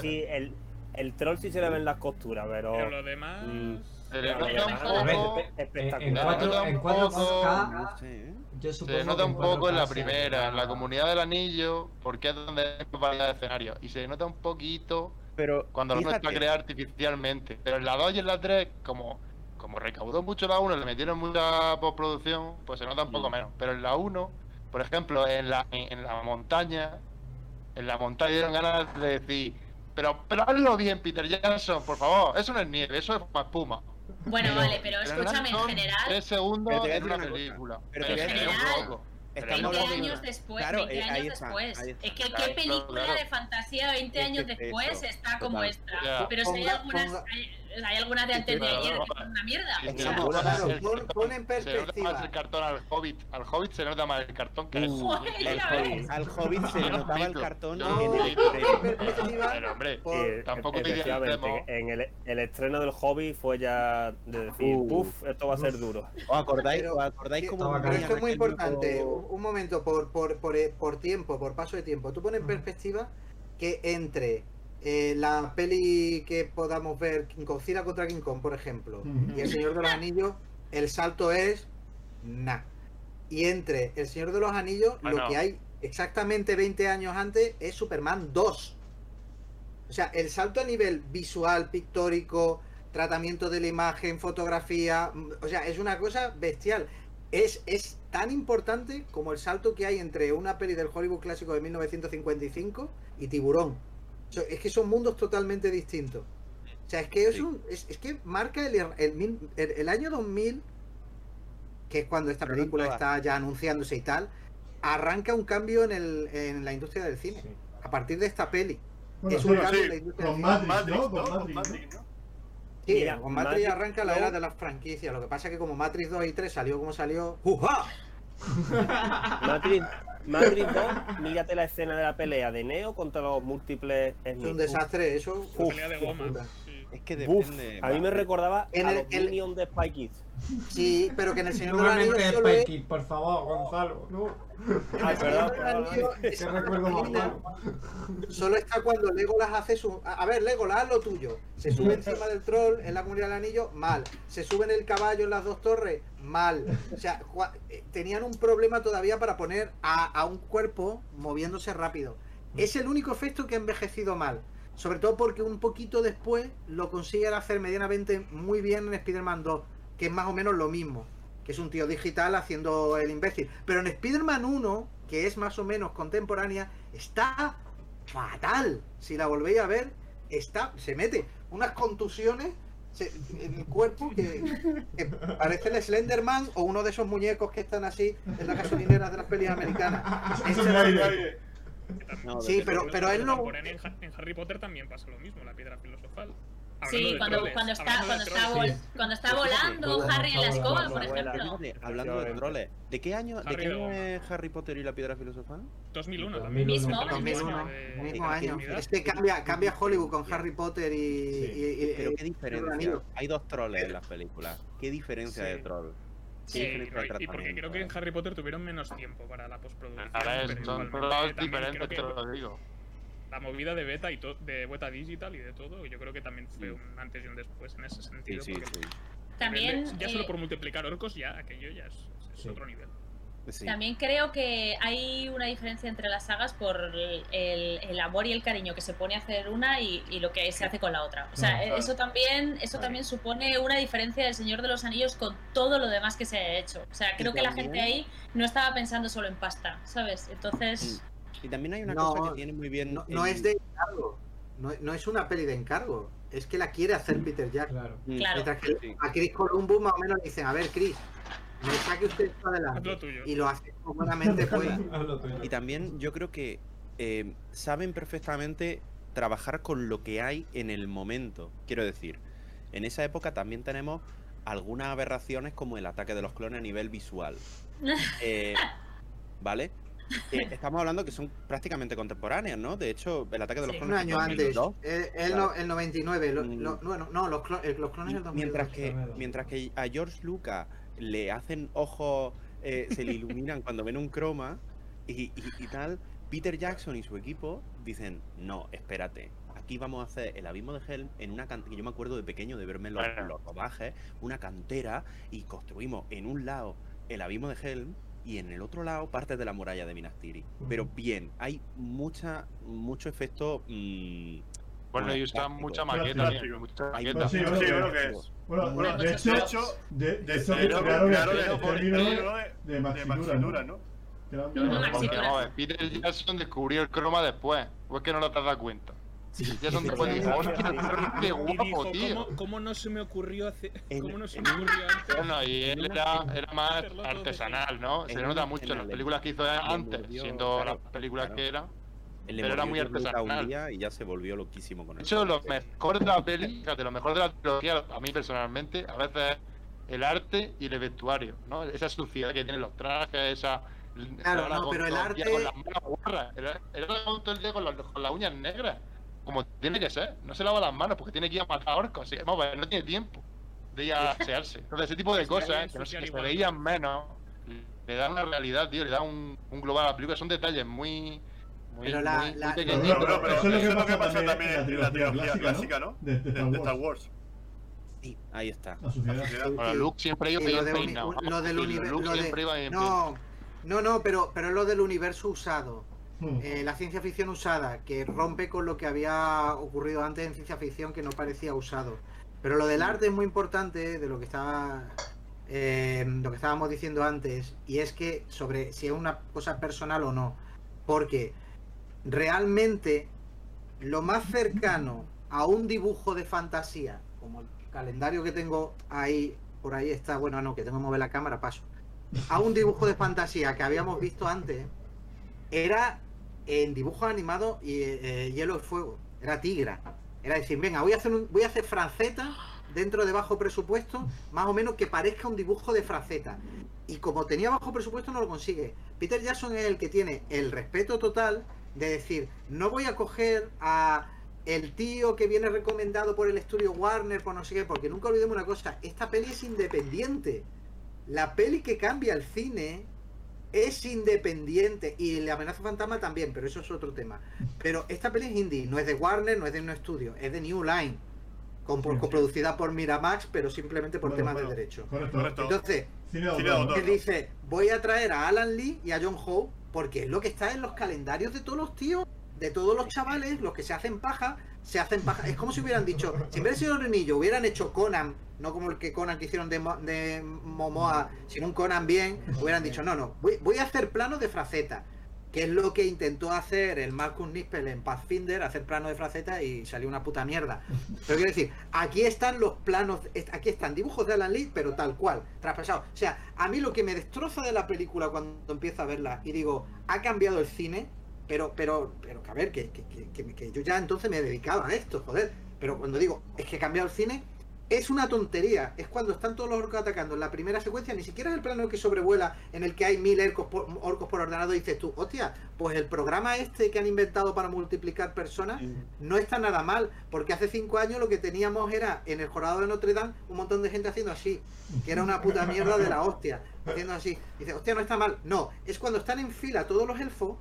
Sí, el, el troll sí se le ven las costuras, pero. Pero lo demás. Mm. Se le nota un poco, En, en espectacular. cuatro- nota en un 4K, poco- No sé, ¿eh? yo supongo se nota que un poco en la 4K se primera, en la comunidad del anillo, porque es donde hay más variedad de escenarios. Y se nota un poquito Pero cuando lo está creado artificialmente. Pero en la 2 y en la 3, como, como recaudó mucho la 1, le metieron mucha postproducción, pues se nota un poco menos. Pero en la 1, por ejemplo, en la, en, en la montaña, en la montaña dieron ganas de decir, pero, pero hazlo bien, Peter Jackson, por favor, eso no es nieve, eso es espuma. Bueno, Pero- vale, pero escúchame, en general, Tres segundos Pero te voy a en una película. pero Pero poco. Estamos 20 hablando de años después, Claro, 20 eh, ahí años está, después. ahí está. Es que Claro, qué película claro. de fantasía 20 Es años que después eso, está como total. esta. Ya. Pero si hay algunas, ponga- hay, hay algunas de antes de ayer que son una mierda. Pon- en Se nota más perspectiva. el cartón al Hobbit. Al Hobbit se nota más el cartón que al Uh, el Hobbit- al Hobbit se le notaba el cartón yo en el estreno. perspectiva, Pero hombre, tampoco en el, el estreno del hobby fue ya de decir, Uh. puff, esto va a ser duro. ¿Os acordáis, os acordáis cómo Pero esto es muy importante. Un, momento, por, por, por, por tiempo, por paso de tiempo. Tú pones en perspectiva que entre eh, la peli que podamos ver, Godzilla contra King Kong, por ejemplo, y El Señor de los Anillos, el salto es na. Y entre El Señor de los Anillos, lo Bueno. que hay exactamente 20 años antes es Superman 2. O sea, el salto a nivel visual, pictórico, tratamiento de la imagen, fotografía, o sea, es una cosa bestial. Es, es tan importante como el salto que hay entre una peli del Hollywood clásico de 1955 y Tiburón. O sea, es que son mundos totalmente distintos. O sea, es que es, Sí. un, es, es que marca el, el, el- el año 2000, que es cuando esta película está ya anunciándose y tal, arranca un cambio en, el, en la industria del cine. Sí. A partir de esta peli. Bueno, es un cambio sí, en la industria con del cine. Matrix, Matrix, ¿no? ¿no? Con Matrix, ¿no? Matrix, ¿no? Sí, Mira, con Matrix, Matrix arranca la era de las franquicias. Lo que pasa es que como Matrix 2 y 3 salió como salió, ¡juja! Matrix, Matrix 2, mírate la escena de la pelea de Neo contra los múltiples Es un desastre eso. La Uf, pelea de goma. Sí. Es que Uf, depende. a mí me recordaba En a el- los el- Minions de Spy Kids. Sí, pero que en el Señor No de los Anillos es, Spikey, por favor, Gonzalo. No. Ay, el Señor perdón, recuerdo. Solo está cuando Legolas hace su. A ver, Legolas, haz lo tuyo. Se sube encima del troll en la comunidad del anillo, mal. Se sube en el caballo en las dos torres, mal. O sea, jua- eh, tenían un problema todavía para poner a, a un cuerpo moviéndose rápido. Es el único efecto que ha envejecido mal. Sobre todo porque un poquito después lo consiguen hacer medianamente muy bien en Spider-Man 2, que es más o menos lo mismo. Que es un tío digital haciendo el imbécil. Pero en Spider-Man 1, que es más o menos contemporánea, está fatal. Si la volvéis a ver, está, se mete unas contusiones se- el cuerpo que, que parece el Slenderman o uno de esos muñecos que están así en las gasolineras de las pelis americanas. Ese No, Sí, pero, pero él no. En, en Harry Potter también pasa lo mismo, la piedra filosofal. Hablando Sí, cuando, troles, cuando está, cuando está, vol- cuando está volando cuando Harry en la escoba, por ejemplo. Hablando de troles, ¿de qué año, de Harry qué de año Goma. es Harry Potter y la piedra filosofal? 2001 2001. también. Mismo, mismo 2001, año de- el mismo año. actividad. Es que cambia, cambia Hollywood con Harry Potter y. Sí. y- y- Pero y- qué diferencia. Hay dos troles en las películas. ¿Qué diferencia de Sí. troll? Sí, ¿Qué diferencia de no, y porque creo que en Harry Potter tuvieron menos tiempo para la postproducción. Ahora son todos diferentes, te lo digo. La movida de beta y to- de beta digital y de todo, yo creo que también fue un antes y un después en ese Sí, sentido. sí, sí. nivel También, ya solo eh, por multiplicar orcos, ya aquello ya es, es Sí. otro nivel. Sí. También creo que hay una diferencia entre las sagas por el, el amor y el cariño que se pone a hacer una y, y lo que se hace con la otra. O sea, Claro, claro. eso también, eso también supone una diferencia del Señor de los Anillos con todo lo demás que se ha hecho. O sea, creo que la gente ahí no estaba pensando solo en pasta, ¿sabes? Entonces, Y también hay una No, cosa que tiene muy bien. No, no el- es de encargo. No, no es una peli de encargo. Es que la quiere hacer Peter Jackson. Claro. Mm, Claro. Mientras que Sí. a Chris Columbus más o menos le dicen, a ver, Chris, me saque usted esto Haz lo adelante. tuyo. Y lo hace lo tuyo. Y también yo creo que eh, saben perfectamente trabajar con lo que hay en el momento. Quiero decir, en esa época también tenemos algunas aberraciones como el ataque de los clones a nivel visual. Eh, ¿Vale? Eh, estamos hablando que son prácticamente contemporáneas, ¿no? De hecho, el ataque de los Sí. Un clones. año es antes. 2002. Eh, él Claro. no- el 99. lo- Mm. lo- bueno, no, los, clo- eh, los clones del 2002. mientras que, 2002. mientras que a George Lucas le hacen ojos, eh, se le iluminan cuando ven un croma y, y- y tal, Peter Jackson y su equipo dicen, no, espérate, aquí vamos a hacer el abismo de Helm en una cantera, yo me acuerdo de pequeño de verme los, Bueno. los rodajes, una cantera y construimos en un lado el abismo de Helm y en el otro lado partes de la muralla de Minas Tirith. Pero bien, hay mucha, mucho efecto... mm, Bueno, y usan mucha maqueta, mucha maqueta. Sí, Sí, bueno, yo que- creo que es. Bueno, de de hecho, de, de de hecho crearon el término término de, maxidura, ¿no? era- Peter Jackson descubrió el croma después. ¿O es que no lo te has dado cuenta? Jackson después dijo, hostia, qué guapo, tío. ¿cómo, no se me ocurrió hacer, En- cómo no se me ocurrió antes? Bueno, y él era, era más artesanal, ¿no? Se nota mucho en las películas que hizo antes, siendo las películas que eran. Él le Pero era muy artesanal. un día y ya se volvió loquísimo con De él. hecho, lo mejor de la peli, fíjate, lo mejor de la trilogía, a mí personalmente, a veces es el arte y el vestuario, ¿no? Esa suciedad que tienen los trajes, esa. Claro, la no, pero el arte- Con las manos guarras. El, el todo el día con, las- con las uñas negras. Como tiene que ser. No se lava las manos porque tiene que ir a matar orcos. Así que, vamos a ver, no tiene tiempo de ir a asearse. Entonces, ese tipo de Pues cosas deben que, no, que se veían menos, le dan una realidad, tío, le dan un, un global a la película. Son detalles muy. Muy, Pero la- muy- muy la- pequeñitos. Pero, Pero, pero eso es lo que eso es lo que pasa también también en la trilogía trilogía clásica, clásica, ¿no? De, Star de Star Wars. Sí, ahí está. La suciedad. Bueno, Luke siempre iba bien peinado. lo del universo. No, no, no, pero, pero es lo del universo usado. Hmm. Eh, la ciencia ficción usada, que rompe con lo que había ocurrido antes en ciencia ficción que no parecía usado. Pero lo del arte es muy importante, de lo que estaba eh, lo que estábamos diciendo antes, y es que sobre si es una cosa personal o no. Porque realmente lo más cercano a un dibujo de fantasía, como el calendario que tengo ahí, por ahí está, bueno, no, que tengo que mover la cámara, paso. A un dibujo de fantasía que habíamos visto antes, era en dibujos animados y eh, hielo y fuego. Era tigra. Era decir, venga, voy a hacer un, voy a hacer franceta dentro de bajo presupuesto, más o menos que parezca un dibujo de franceta. Y como tenía bajo presupuesto no lo consigue. Peter Jackson es el que tiene el respeto total de decir, no voy a coger a el tío que viene recomendado por el estudio Warner, por no sé qué, porque nunca olvidemos una cosa, esta peli es independiente. La peli que cambia el cine es independiente y la amenaza fantasma también, pero eso es otro tema. Pero esta peli es indie, no es de Warner, no es de un estudio, es de New Line, con, Sí, sí. coproducida por Miramax, pero simplemente por Bueno, temas bueno, de derecho. Correcto. Correcto. Entonces, él dice, voy a traer a Alan Lee y a John Howe porque es lo que está en los calendarios de todos los tíos, de todos los chavales, los que se hacen paja, se hacen paja. Es como si hubieran dicho, si en vez de hubieran hecho Conan, no como el que Conan que hicieron de, de Momoa, sino un Conan bien, hubieran dicho, no, no, voy, voy a hacer planos de fraceta. Que es lo que intentó hacer el Marcus Nispel en Pathfinder, hacer plano de fraceta y salió una puta mierda. Pero quiero decir, aquí están los planos, aquí están dibujos de Alan Lee, pero tal cual, traspasados. O sea, a mí lo que me destroza de la película cuando empiezo a verla y digo, ha cambiado el cine, pero, pero, pero que a ver, que, que- que- que yo ya entonces me dedicaba a esto, joder. Pero cuando digo, es que ha cambiado el cine, es una tontería. Es cuando están todos los orcos atacando en la primera secuencia, ni siquiera es el plano que sobrevuela en el que hay mil orcos por, orcos por ordenador y dices tú, hostia, pues el programa este que han inventado para multiplicar personas no está nada mal, porque hace cinco años lo que teníamos era en el jorado de Notre Dame un montón de gente haciendo así, que era una puta mierda de la hostia, haciendo así. Dices, hostia, no está mal. No, es cuando están en fila todos los elfos,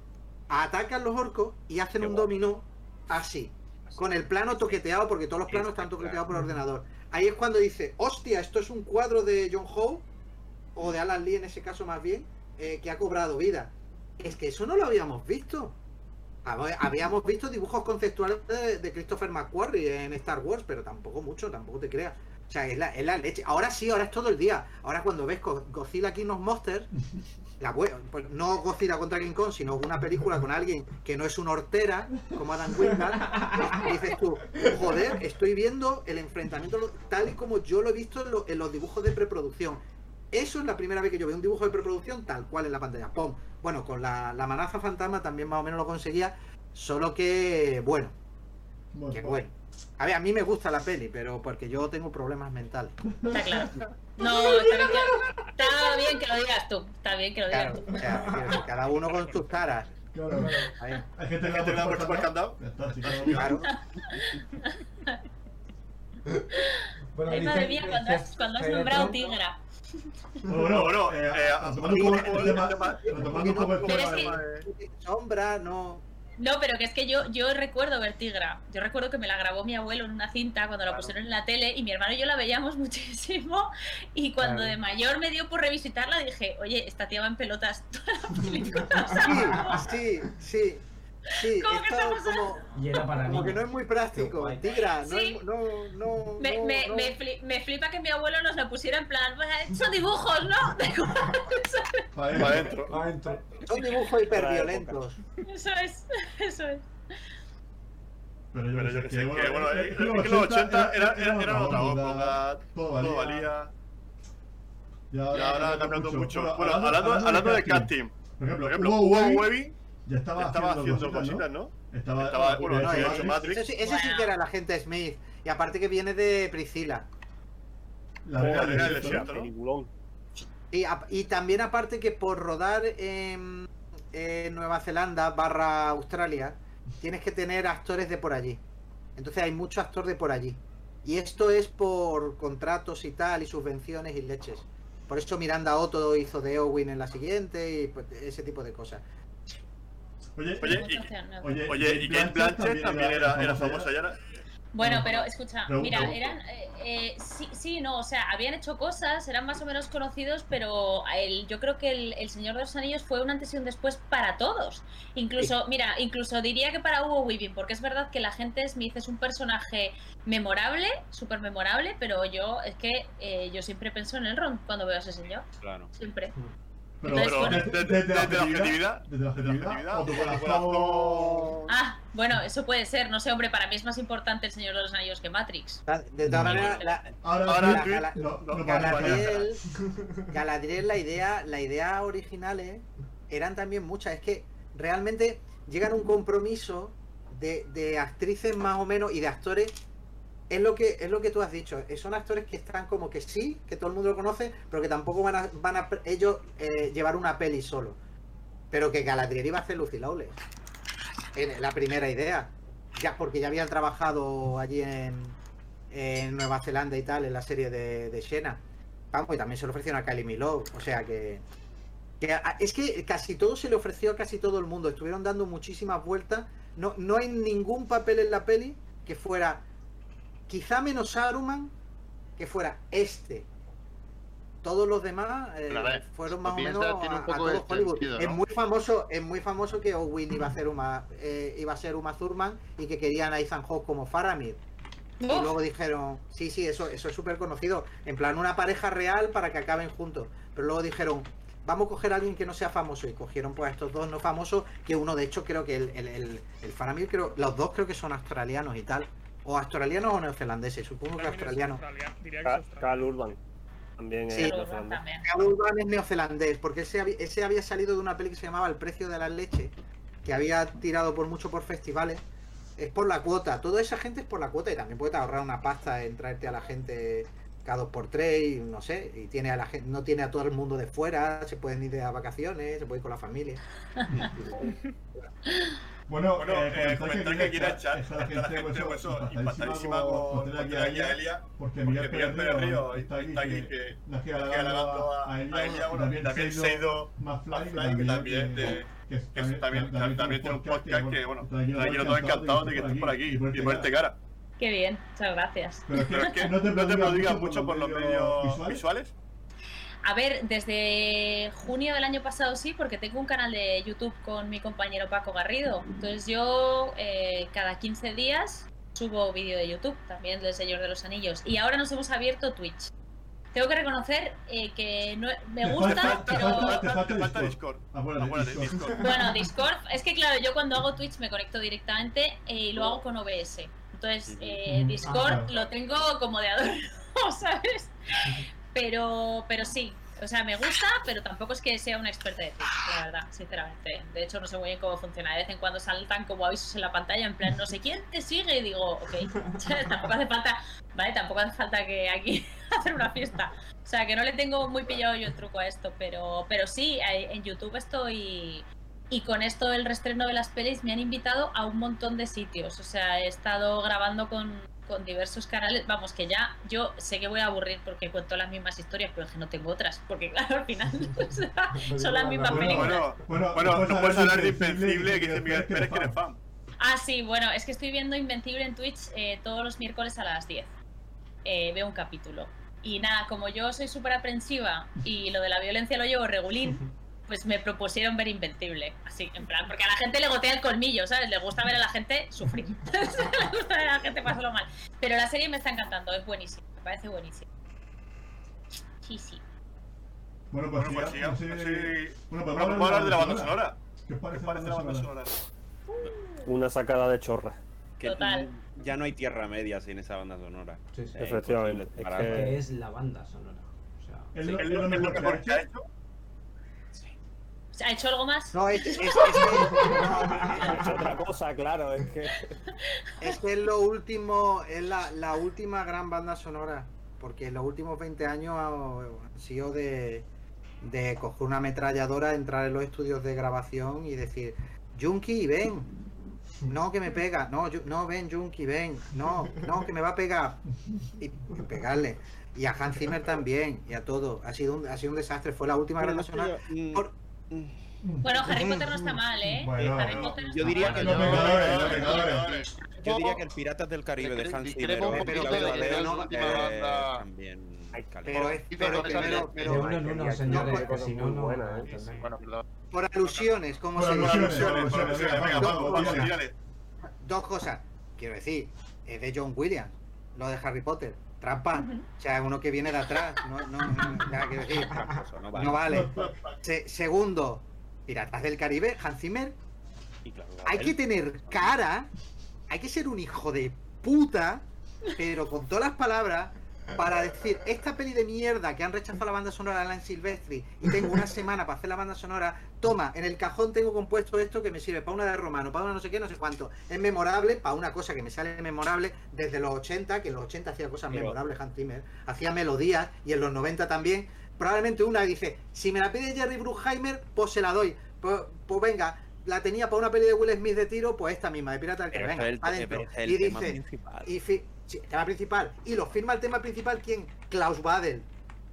atacan los orcos y hacen un dominó así, con el plano toqueteado, porque todos los planos están toqueteados por ordenador. Ahí es cuando dice, hostia, esto es un cuadro de John Howe, o de Alan Lee en ese caso más bien, eh, que ha cobrado vida. Es que eso no lo habíamos visto. Hab- Habíamos visto dibujos conceptuales de, de Christopher McQuarrie en Star Wars, pero tampoco mucho, tampoco te creas. O sea, es la, es la leche. Ahora sí, ahora es todo el día. Ahora cuando ves Go- Godzilla King of Monsters, la pues no Godzilla contra King Kong, sino una película con alguien que no es una hortera, como Adam Wingard, pues dices tú, joder, estoy viendo el enfrentamiento tal y como yo lo he visto en, lo- en los dibujos de preproducción. Eso es la primera vez que yo veo un dibujo de preproducción tal cual en la pantalla. ¡Pum! Bueno, con la, la manaza fantasma también más o menos lo conseguía, solo que, bueno, Bueno, que bueno. A ver, a mí me gusta la peli, pero porque yo tengo problemas mentales. Está claro. No, está bien, que, está bien que lo digas tú. Está bien que lo digas Claro, tú. o sea, cada uno con sus caras. Claro, Ahí. hay gente que le da por mucho por candado. claro. Claro. Bueno, Ay, dice madre mía, cuando has, cuando has nombrado Tigra. Bueno, bueno, Bueno, eh, eh, retomando un poco el tema, Sombra, no. No, pero que es que yo, yo recuerdo ver Tigra. Yo recuerdo que me la grabó mi abuelo en una cinta cuando la pusieron en la tele y mi hermano y yo la veíamos muchísimo. Y cuando Claro. de mayor me dio por revisitarla dije, oye, esta tía va en pelotas toda la película. Sí, sí, sí. Sí, ¿Cómo que estamos como, Y era para como mí. que no es muy práctico. Tigra, no, Sí. no, no, me, no, me, no. me fli- me flipa que mi abuelo nos la pusiera en plan, "Bueno, son dibujos, ¿no? Da igual, Pa' Pa' adentro. adentro. Adentro. Son dibujos hiperviolentos. Eso es, eso es. Pero yo, Pero yo que sé, que bueno, es eh, que es que los 80 era, era, era otra época, todo todo valía. Y Y ahora ha cambiado mucho. Bueno, Bueno, hablando, hablando de casting, Por ejemplo, por ejemplo, Ya estaba, ya estaba haciendo cositas, cositas, ¿no? ¿no? Estaba, Estaba- bueno, de No, sí, hecho, Matrix. Ese, sí- ese sí Bueno. que era la gente Smith. Y aparte que viene de Priscila. La del del desierto, ¿no? Y, también aparte que por rodar en, en Nueva Zelanda barra Australia, tienes que tener actores de por allí. Entonces hay mucho actor de por allí. Y esto es por contratos y tal, y subvenciones y leches. Por eso Miranda Otto hizo de Owen en la siguiente y pues, ese tipo de cosas. Oye, Oye, y- oye, Oye, y Kate Blanchett también era, era famosa ya. era- Bueno, pero escucha, Pregunta, mira, pregunta. eran. eh, eh, sí, sí, no, o sea, habían hecho cosas, eran más o menos conocidos, pero el, yo creo que el, el Señor de los Anillos fue un antes y un después para todos. Incluso, mira, incluso diría que para Hugo Weaving, porque es verdad que la gente Smith es un personaje memorable, súper memorable, pero yo es que eh, yo siempre pienso en el Ron cuando veo a ese señor. Claro. Siempre. Pero, Pero desde, desde, desde la objetividad, objetividad, desde la objetividad, objetividad, o tu corazón. Ah, bueno, eso puede ser, no sé, hombre, para mí es más importante el Señor de los Anillos que Matrix. De todas maneras, la- Ahora, no, no, Galadriel, Galadriel, la idea, la idea originales eran también muchas. Es que realmente llegan a un compromiso de, de actrices más o menos y de actores. Es lo que es lo que tú has dicho. eh, Son actores que están como que sí, que todo el mundo lo conoce, pero que tampoco van a, van a ellos eh, llevar una peli solo. Pero que Galadriel iba a hacer Lucy Lawless. En la primera idea. Ya, porque ya habían trabajado allí en, Nueva Zelanda y tal, en la serie de, de Xena. Vamos, y también se le ofrecieron a Kylie Minogue, o sea que, es que casi todo se le ofreció a casi todo el mundo. Estuvieron dando muchísimas vueltas. No, no hay ningún papel en la peli que fuera, quizá menos Saruman, que fuera este. Todos los demás eh, ver, fueron más o menos a, a Hollywood. sentido, Es muy famoso, es muy famoso que Owen iba a ser Uma, eh, iba a ser Uma Thurman y que querían a Ethan Hawke como Faramir. Y luego dijeron, sí, sí, eso, eso es súper conocido. En plan, una pareja real para que acaben juntos. Pero luego dijeron, vamos a coger a alguien que no sea famoso. Y cogieron pues a estos dos no famosos, que uno de hecho creo que el, el, el, el Faramir, creo, los dos creo que son australianos y tal. O australianos o neozelandeses, supongo que australianos. Australiano. Carl Urban. También Sí. es neozelandés. Cal Urban es neozelandés, porque ese, había- ese había salido de una peli que se llamaba El precio de las leches, que había tirado por mucho por festivales. Es por la cuota, toda esa gente es por la cuota y también puedes ahorrar una pasta en traerte a la gente cada dos por tres, y no sé, y tiene a la gente, no tiene a todo el mundo de fuera, se pueden ir de vacaciones, se puede ir con la familia. Bueno, Bueno, eh, eh, comentar que aquí en el chat está la la gente, pues, pues, impactadísima con, con aquí a Elia, porque Miguel Pérez Río Río está aquí, está aquí, que que queda halagando halagando a Elia, también Seido Mafly, Mafly, que también que- de- que que también, también, también tiene un podcast que, bueno, aquí todos encantados de que estés por aquí y ponerte cara. Qué bien, muchas gracias. Pero es que que no te no te mucho por los medios visuales. A ver, desde junio del año pasado sí, porque tengo un canal de YouTube con mi compañero Paco Garrido. Entonces yo eh, cada 15 días subo vídeo de YouTube, también del Señor de los Anillos. Y ahora nos hemos abierto Twitch. Tengo que reconocer eh, que no, me Te gusta, falta- pero... falta- te falta Te falta Discord. Discord. Acuérdate, Acuérdate, Discord. Discord. Bueno, Discord, es que claro, yo cuando hago Twitch me conecto directamente eh, y lo hago con OBS. Entonces, eh. Discord Ah, claro. lo tengo como de adorno, ¿sabes? Pero, pero sí, o sea, me gusta, pero tampoco es que sea una experta de Twitch, la verdad, sinceramente. De hecho, no sé muy bien cómo funciona. De vez en cuando saltan como avisos en la pantalla, en plan, no sé quién te sigue, y digo, ok, tampoco hace falta, vale, tampoco hace falta que aquí hacer una fiesta. O sea, que no le tengo muy pillado yo el truco a esto, pero, pero sí, en YouTube estoy... Y con esto del restreno de las pelis me han invitado a un montón de sitios. O sea, he estado grabando con, con diversos canales. Vamos, que ya yo sé que voy a aburrir porque cuento las mismas historias, pero es que no tengo otras. Porque claro, al final o sea, son las mismas Bueno, películas. Bueno, Bueno, bueno, no puedes hablar de Invencible, que dice Miguel Pérez que eres fan. Ah, sí, bueno, es que estoy viendo Invencible en Twitch eh, todos los miércoles a las 10. Eh, veo un capítulo. Y nada, como yo soy súper aprensiva y lo de la violencia lo llevo regulín, pues me propusieron ver Invencible. Así, en plan, porque a la gente le gotea el colmillo, ¿sabes? Le gusta ver a la gente sufrir. le gusta ver a la gente pasarlo mal. Pero la serie me está encantando, es buenísima, me parece buenísima. Sí, sí. Bueno, pues, Bueno, pues sí, sigamos. no sé- así- Bueno, Bueno, pues podemos hablar de la banda sonora. ¿Qué os ¿Qué parece parece la banda sonora? Una sacada de chorra. Que Total. Ya no hay tierra media sin esa banda sonora. Sí, sí. Eh, Efectivamente, es que- es la banda sonora. O sea, ¿Es Sí, lo- es lo mejor que ha hecho? ¿Ha hecho algo más? No, es, es, es, Es otra cosa, claro, es que. es que es lo último, es la, la última gran banda sonora. Porque en los últimos 20 años han sido de, de coger una ametralladora, entrar en los estudios de grabación y decir, Junkie, ven. No, que me pega. No, no, ven, Junkie, ven. No, no, que me va a pegar. Y pegarle. Y a Hans Zimmer también, y a todo. Ha sido un, ha sido un desastre. Fue la última gran banda sonora. Por- Bueno, Harry Potter no está mal, ¿eh? Bueno, Harry bueno. Potter no Yo diría que Los yo- Vengadores, los Vengadores. Yo diría que el Piratas del Caribe de Hans Zimmer eh, también. Pero es, pero, pero- pero- de uno en uno, no, señores, no, si no, no. no ¿eh? por alusiones, como Por se dice. Dos cosas. Quiero decir, es de John Williams, lo de Harry Potter. Trampa. O sea, uno que viene de atrás. No, no, no, ya decir. No vale. No vale. Se- segundo, Piratas del Caribe, Hans Zimmer. Y claro, Hay que tener cara, hay que ser un hijo de puta, pero con todas las palabras, para decir, esta peli de mierda que han rechazado la banda sonora de Alan Silvestri y tengo una semana para hacer la banda sonora, toma, en el cajón tengo compuesto esto que me sirve para una de Romano, para una no sé qué, no sé cuánto. Es memorable, para una cosa que me sale memorable desde los 80, que en los 80 hacía cosas Pero- memorables Hans Zimmer, hacía melodías y en los 90 también. Probablemente una dice, si me la pide Jerry Bruckheimer, pues se la doy. Pues, pues venga, la tenía para una peli de Will Smith de tiro, pues esta misma, de Pirata del Caribe. Venga, el, adentro. el Y tema dice, principal. y fi- sí, el tema principal. Y lo firma el tema principal, ¿quién? Klaus Badel.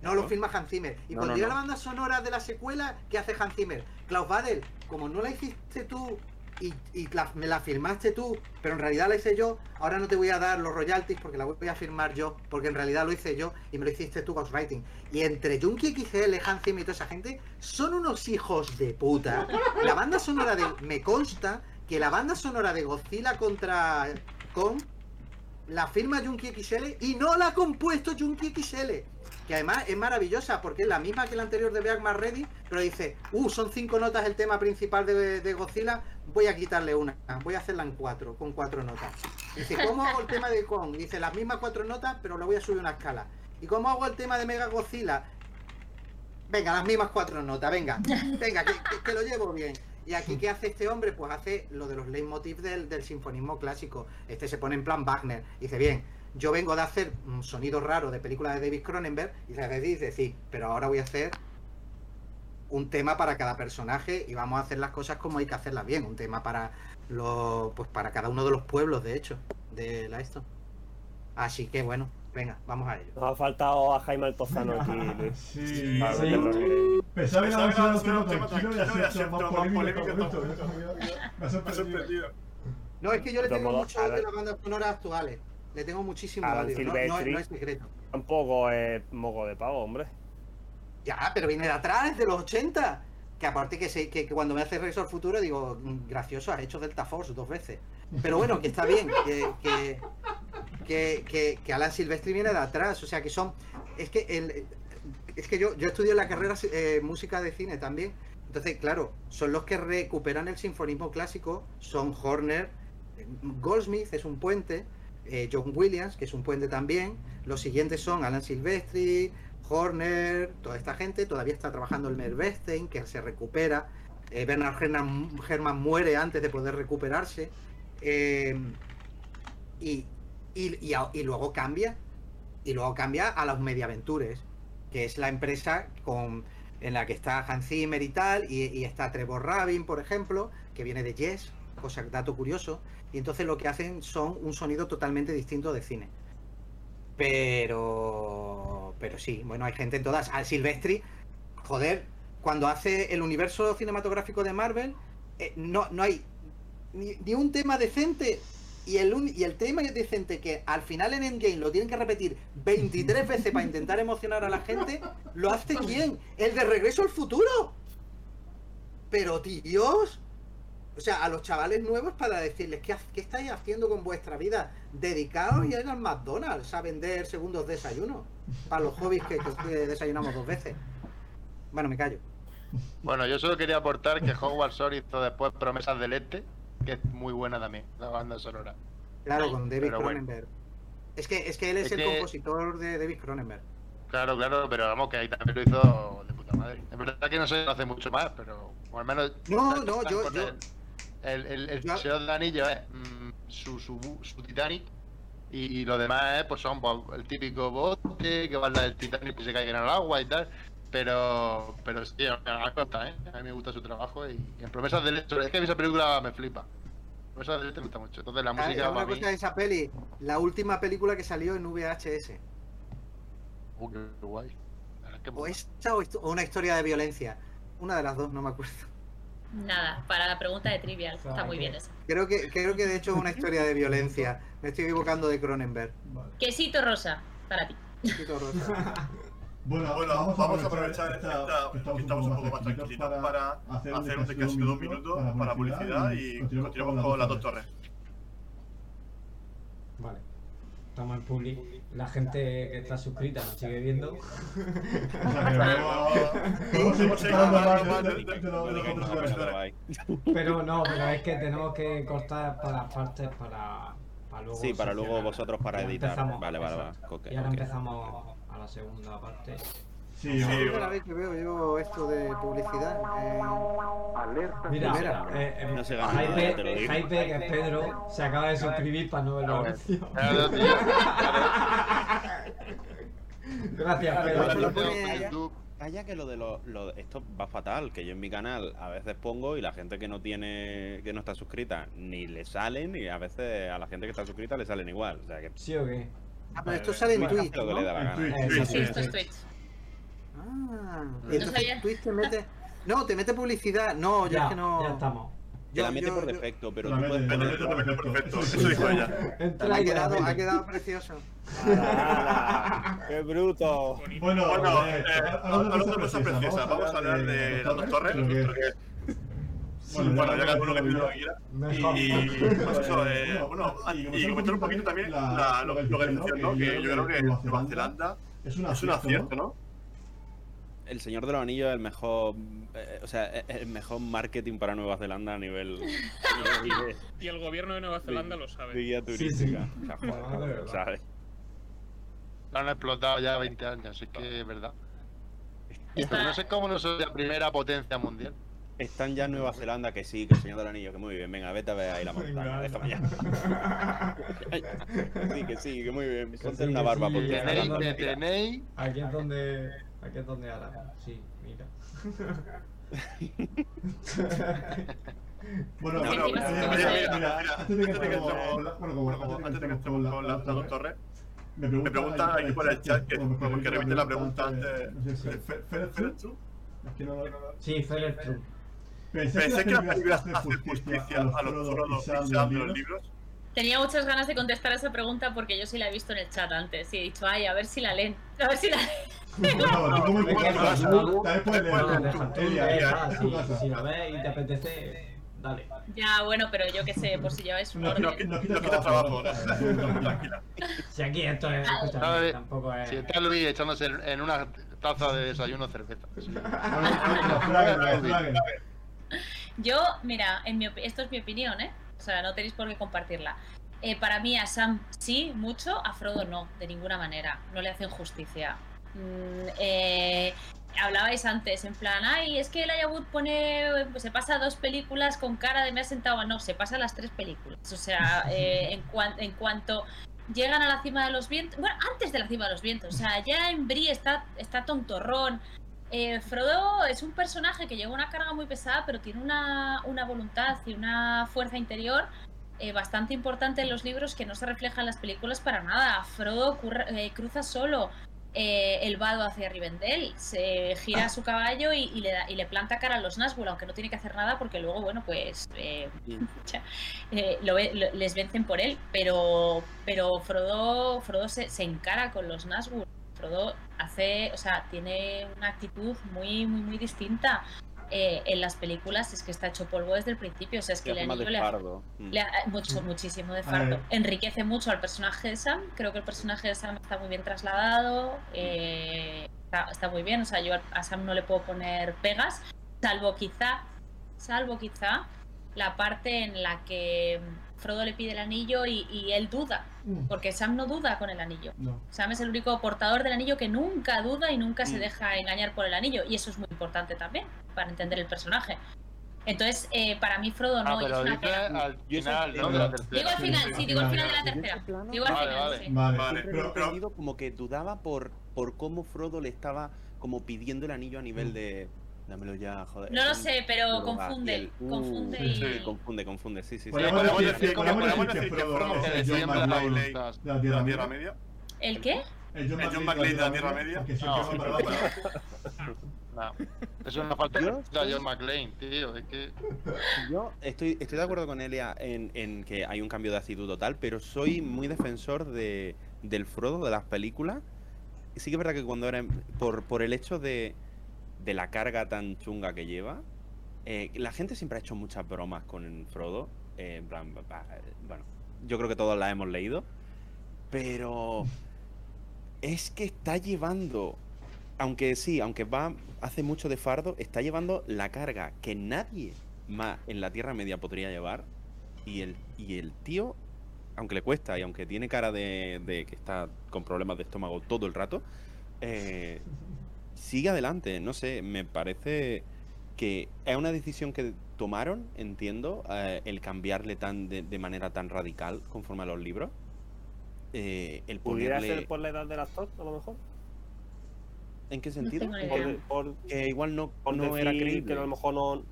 No lo firma Hans Zimmer. Y No, cuando llega no. la banda sonora de la secuela, ¿qué hace Hans Zimmer? Klaus Badel, como no la hiciste tú y, y la- me la firmaste tú, pero en realidad la hice yo, ahora no te voy a dar los royalties porque la voy a firmar yo, porque en realidad lo hice yo y me lo hiciste tú ghostwriting. Y entre Junkie XL, Hans Zimmer y toda esa gente, son unos hijos de puta. La banda sonora de... Me consta que la banda sonora de Godzilla contra Kong la firma Junkie XL y no la ha compuesto Junkie XL. Que además es maravillosa porque es la misma que la anterior de Beck Ready, pero dice, uh, son cinco notas el tema principal de, Godzilla, voy a quitarle una, voy a hacerla en cuatro, con cuatro notas. Dice, ¿cómo hago el tema de Kong? Dice, las mismas cuatro notas, pero le voy a subir una escala. ¿Y cómo hago el tema de Mega Godzilla? Venga, las mismas cuatro notas, venga, venga, que, que- que lo llevo bien. Y aquí, ¿qué hace este hombre? Pues hace lo de los leitmotiv del, del sinfonismo clásico. Este se pone en plan Wagner. Dice, bien, yo vengo de hacer un sonido raro de películas de David Cronenberg. Y dice, sí, pero ahora voy a hacer un tema para cada personaje y vamos a hacer las cosas como hay que hacerlas bien. Un tema para los, pues para cada uno de los pueblos, de hecho, de la esto. Así que bueno, venga, vamos a ello. Nos ha faltado a Jaime Altozano aquí, Luis. Sí, sí. Pensaba que iba a ser un tema tranquilo y más más polémico. Me ha ha sorprendido. No, es que yo le tengo mucho Alan- de las bandas sonoras actuales. Le tengo muchísimo odio. No, no, es secreto. Tampoco es moco de pavo, hombre. Ya, pero viene de atrás, de los 80. Que aparte que, se, que, que cuando me hace Regreso al Futuro digo, "Mm, gracioso, has hecho Delta Force dos veces. Pero bueno, que está bien, que, que, que, Alan Silvestri viene de atrás. O sea, que son... Es que, es que yo, yo estudio la carrera eh, música de cine también. Entonces, claro, son los que recuperan el sinfonismo clásico. Son Horner, Goldsmith es un puente, eh, John Williams, que es un puente también. Los siguientes son Alan Silvestri, Horner, toda esta gente. Todavía está trabajando el Mervestein, que se recupera. Eh, Bernard Herrmann, Herrmann muere antes de poder recuperarse. Y, y- y luego cambia. Y luego cambia a los Mediaventures, que es la empresa con, en la que está Hans Zimmer y tal. Y, está Trevor Rabin, por ejemplo, que viene de Yes, cosa, dato curioso. Y entonces lo que hacen son un sonido totalmente distinto de cine. Pero. Pero sí, bueno, hay gente en todas. Al Silvestri, joder, cuando hace el universo cinematográfico de Marvel, eh, no, no hay ni un tema decente. Y el, un- y el tema decente que al final en Endgame lo tienen que repetir 23 veces para intentar emocionar a la gente, ¿lo hace quién? El de Regreso al Futuro. Pero tíos, o sea, a los chavales nuevos para decirles, ¿qué, qué estáis haciendo con vuestra vida? Dedicaos y al McDonald's a vender segundos desayunos. Para los hobbies que, que desayunamos dos veces. Bueno, me callo. Bueno, yo solo quería aportar que Hogwarts Shore hizo después Promesas del Este, que es muy buena también, la banda sonora. Claro, con David Pero bueno. Cronenberg. Es que, es que él es, Es el que- compositor de David Cronenberg. Claro, claro, pero vamos, que ahí también lo hizo de puta madre. Es verdad que no se hace mucho más, pero o al menos. No, no, yo- yo- El, el, el, el yo- Señor del Anillo es mm, su, su, su Titanic y, y lo demás es, pues son pues, el típico bote que va al del Titanic que se caiga en el agua y tal. Pero, pero sí, a mí me gusta, ¿eh? A mí me gusta su trabajo y, y en Promesas del Este, es que a mí esa película me flipa. Promesas del Este me gusta mucho. Entonces la Ah, música una para mí. cosa de esa peli, la última película que salió en VHS. Uh, qué guay. La verdad es que O esa o, histo- o una historia de violencia. Una de las dos, no me acuerdo. Nada, para la pregunta de Trivial. Está muy bien esa. Creo que, creo que de hecho es una historia de violencia. Me estoy equivocando de Cronenberg. Quesito rosa, para ti. Quesito rosa. Bueno, Bueno, vamos, vamos a aprovechar esta- esta- que que estamos un poco más tranquilitos para hacer un descanso de dos minutos para publicidad y continuamos con las dos torres. Vale. Estamos en public. La gente que está suscrita nos sigue viendo. Pero no, pero es que tenemos que cortar para las partes para, para luego. Sí, para luego vosotros para editar. Vale, vale, vale. y ahora empezamos la segunda parte. Sí, es la primera vez que veo yo esto de publicidad. Eh, Mira, primera. eh, eh, No se gana Jaime, nada, que es Pedro, se acaba de suscribir para no ver la. Claro, tío. Gracias, Pedro. Calla, calla que lo de lo, lo- esto va fatal, que yo en mi canal a veces pongo y la gente que no tiene, que no está suscrita, ni le salen, y a veces a la gente que está suscrita le salen igual. O sea que ¿Sí o qué? Ah, pero esto sale en Twitch ¿no? le da la gana. Sí, sí, sí, sí, Esto es. Twitch. Ah, No entonces. Twitch te mete. No, te mete publicidad. No, Ya, es que no. ya estamos. Te Yo- la mete yo- por yo- defecto, pero la mete por defecto. Perfecto, Eso dijo ella. Entra Ha quedado, graba. ha quedado precioso. ¡Qué bruto! Bueno, Bueno, eh, eh, hablando de cosas preciosas, vamos a hablar de las dos torres. Creo que- porque Bueno, ya bueno, ya cada uno que lo que quiera. Y, pues eso, eh, Bueno, y comentar un poquito también la- lo, lo que decías, ¿no? Que yo creo que Nueva Zelanda es un es un acierto, ¿no? El Señor de los Anillos es el mejor, eh, o sea, es el mejor marketing para Nueva Zelanda a nivel Y el gobierno de Nueva Zelanda lo sabe. guía turística. sí. O sea, joder. Lo han explotado ya 20 años, así que es verdad. Pero no sé cómo no soy la primera potencia mundial. Están ya en Nueva Zelanda que sí, que el Señor del Anillo, que muy bien. Venga, vete a ver ahí la montaña, déjame ya. Sí, que sí, que muy bien. Ponte sí, una que barba, sí, que una Tenéis, que tenéis. Aquí es donde. Aquí es donde ahora. Sí, mira. Bueno, bueno, mira, mira, que que bueno, antes de que que entremos estemos con la- con la, la la torre, torre, me me pregunta aquí por el chat que, que repite la pregunta antes. No sé si Fe- Fe- Fe- Fe- Ferencu. Es que no- Sí, Feller True. Pensé que las películas hacen hacen justicia a los libros. Tenía muchas ganas de contestar a esa pregunta porque yo sí la he visto en el chat antes y he dicho, ay, a ver si la leen. A ver si la tú como también puedes No, leerlo. deja tú, Elia, eh, Elia, va, es tu si, la ves y te apetece, dale. Ya, bueno, pero yo qué sé, por si lleváis un orden. no quita trabajo. Tranquila. Si aquí esto es, tampoco es. Si está Luis echándose en en una taza de desayuno cerveza. Yo, mira, en mi esto es mi opinión, ¿eh? O sea, no tenéis por qué compartirla. Eh, para mí a Sam sí, mucho, a Frodo no, de ninguna manera. No le hacen justicia. Mm, eh, hablabais antes, en plan, ay, es que el Wood pone, se pasa dos películas con cara de me ha sentado mal". No, se pasa las tres películas. O sea, eh, en, cuan- en cuanto llegan a la cima de los vientos, bueno, antes de la cima de los vientos, o sea, ya en Brie está, está tontorrón. Eh, Frodo es un personaje que lleva una carga muy pesada, pero tiene una, una voluntad y una fuerza interior eh, bastante importante en los libros que no se refleja en las películas para nada. Frodo curra- eh, cruza solo eh, el vado hacia Rivendell, se gira su caballo y, y le, da- y le planta cara a los Nazgûl, aunque no tiene que hacer nada porque luego, bueno, pues ya, lo ve- lo- les vencen por él. Pero, pero Frodo, Frodo se, se encara con los Nazgûl. Frodo hace, o sea, tiene una actitud muy, muy, muy distinta. Eh, en las películas es que está hecho polvo desde el principio, o sea, es que le fardo. Mm. le ha- mucho, muchísimo de fardo. Enriquece mucho al personaje de Sam. Creo que el personaje de Sam está muy bien trasladado. eh, está, está muy bien. O sea, yo a Sam no le puedo poner pegas. Salvo quizá, salvo quizá, la parte en la que Frodo le pide el anillo y, y él duda. Mm, Porque Sam no duda con el anillo. No. Sam es el único portador del anillo que nunca duda y nunca se Mm. deja engañar por el anillo. Y eso es muy importante también para entender el personaje. Entonces, eh, para mí Frodo no Ah, es pero una dice pena. al final, ¿no? De la Digo tercera. Digo al final, sí, digo al final de la tercera. Digo al Vale, final, vale. sí. Vale, Vale, pero, pero- como que dudaba por, por cómo Frodo le estaba como pidiendo el anillo a nivel de dámelo ya, joder. No lo sé, pero confunde. Uh, confunde y... sí. Confunde, confunde, sí, sí, sí. Podemos decir, podemos que Frodo es el John voluntad. de la Tierra Media. Media. ¿El qué? El John El John McClane McClane de la Tierra Media. Que siempre No, va sí, para abajo. No. Es una falta de John McClane, tío. Es que. Yo estoy, estoy de acuerdo con Elia en, en que hay un cambio de actitud total, pero soy muy defensor de, del Frodo de las películas. Sí que es verdad que cuando era. Por, por el hecho de, de la carga tan chunga que lleva, eh, la gente siempre ha hecho muchas bromas con Frodo. eh, bueno, yo creo que todos las hemos leído. Pero. Es que está llevando. Aunque sí, aunque va. Hace mucho de fardo, está llevando la carga que nadie más en la Tierra Media podría llevar. Y el, y el tío, aunque le cuesta y aunque tiene cara de, de que está con problemas de estómago todo el rato, eh, sigue adelante. No sé, me parece que es una decisión que tomaron, entiendo, eh, el cambiarle tan de, de manera tan radical conforme a los libros. Eh, el ¿Pudiera ponerle... ser por la edad del actor, a lo mejor? ¿En qué sentido? Por, por, Que igual no, por no era creíble. que a lo mejor no...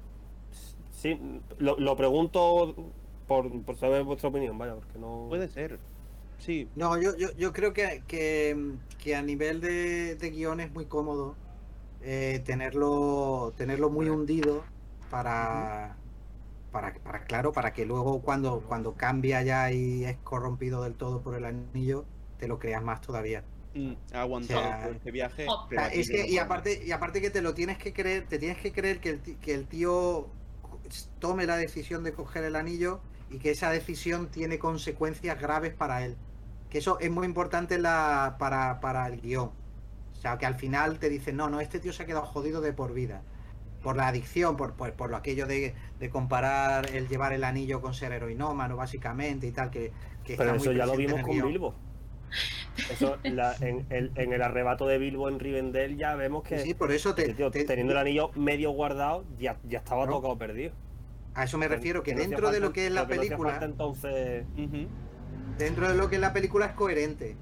Sí, lo, lo pregunto por, por saber vuestra opinión, vaya, porque no... Puede ser. Sí, No, yo, yo, yo creo que, que, que a nivel de, de guion es muy cómodo eh, tenerlo, tenerlo muy hundido para, para, para, claro, para que luego cuando, cuando cambia ya y es corrompido del todo por el anillo, te lo creas más todavía. mm, ha aguantado O sea, todo este viaje. o- pero O sea, aquí es que, y aparte, y aparte que te lo tienes que creer, te tienes que creer que el, ti- que el tío tome la decisión de coger el anillo y que esa decisión tiene consecuencias graves para él. Que eso es muy importante la, para, para el guion. O sea, que al final te dicen, no, no, este tío se ha quedado jodido de por vida. Por la adicción, por, por, por lo aquello de, de comparar el llevar el anillo con ser heroinómano, básicamente, y tal, que, que Pero está muy eso ya lo vimos con guion. Bilbo. Eso, la- en, el, en el arrebato de Bilbo en Rivendell ya vemos que Sí, por eso te- ese tío, te- teniendo el anillo medio guardado ya, ya estaba Claro. tocado perdido. A eso me refiero, que no dentro de lo que es la no película, entonces. Dentro de lo que la película es coherente.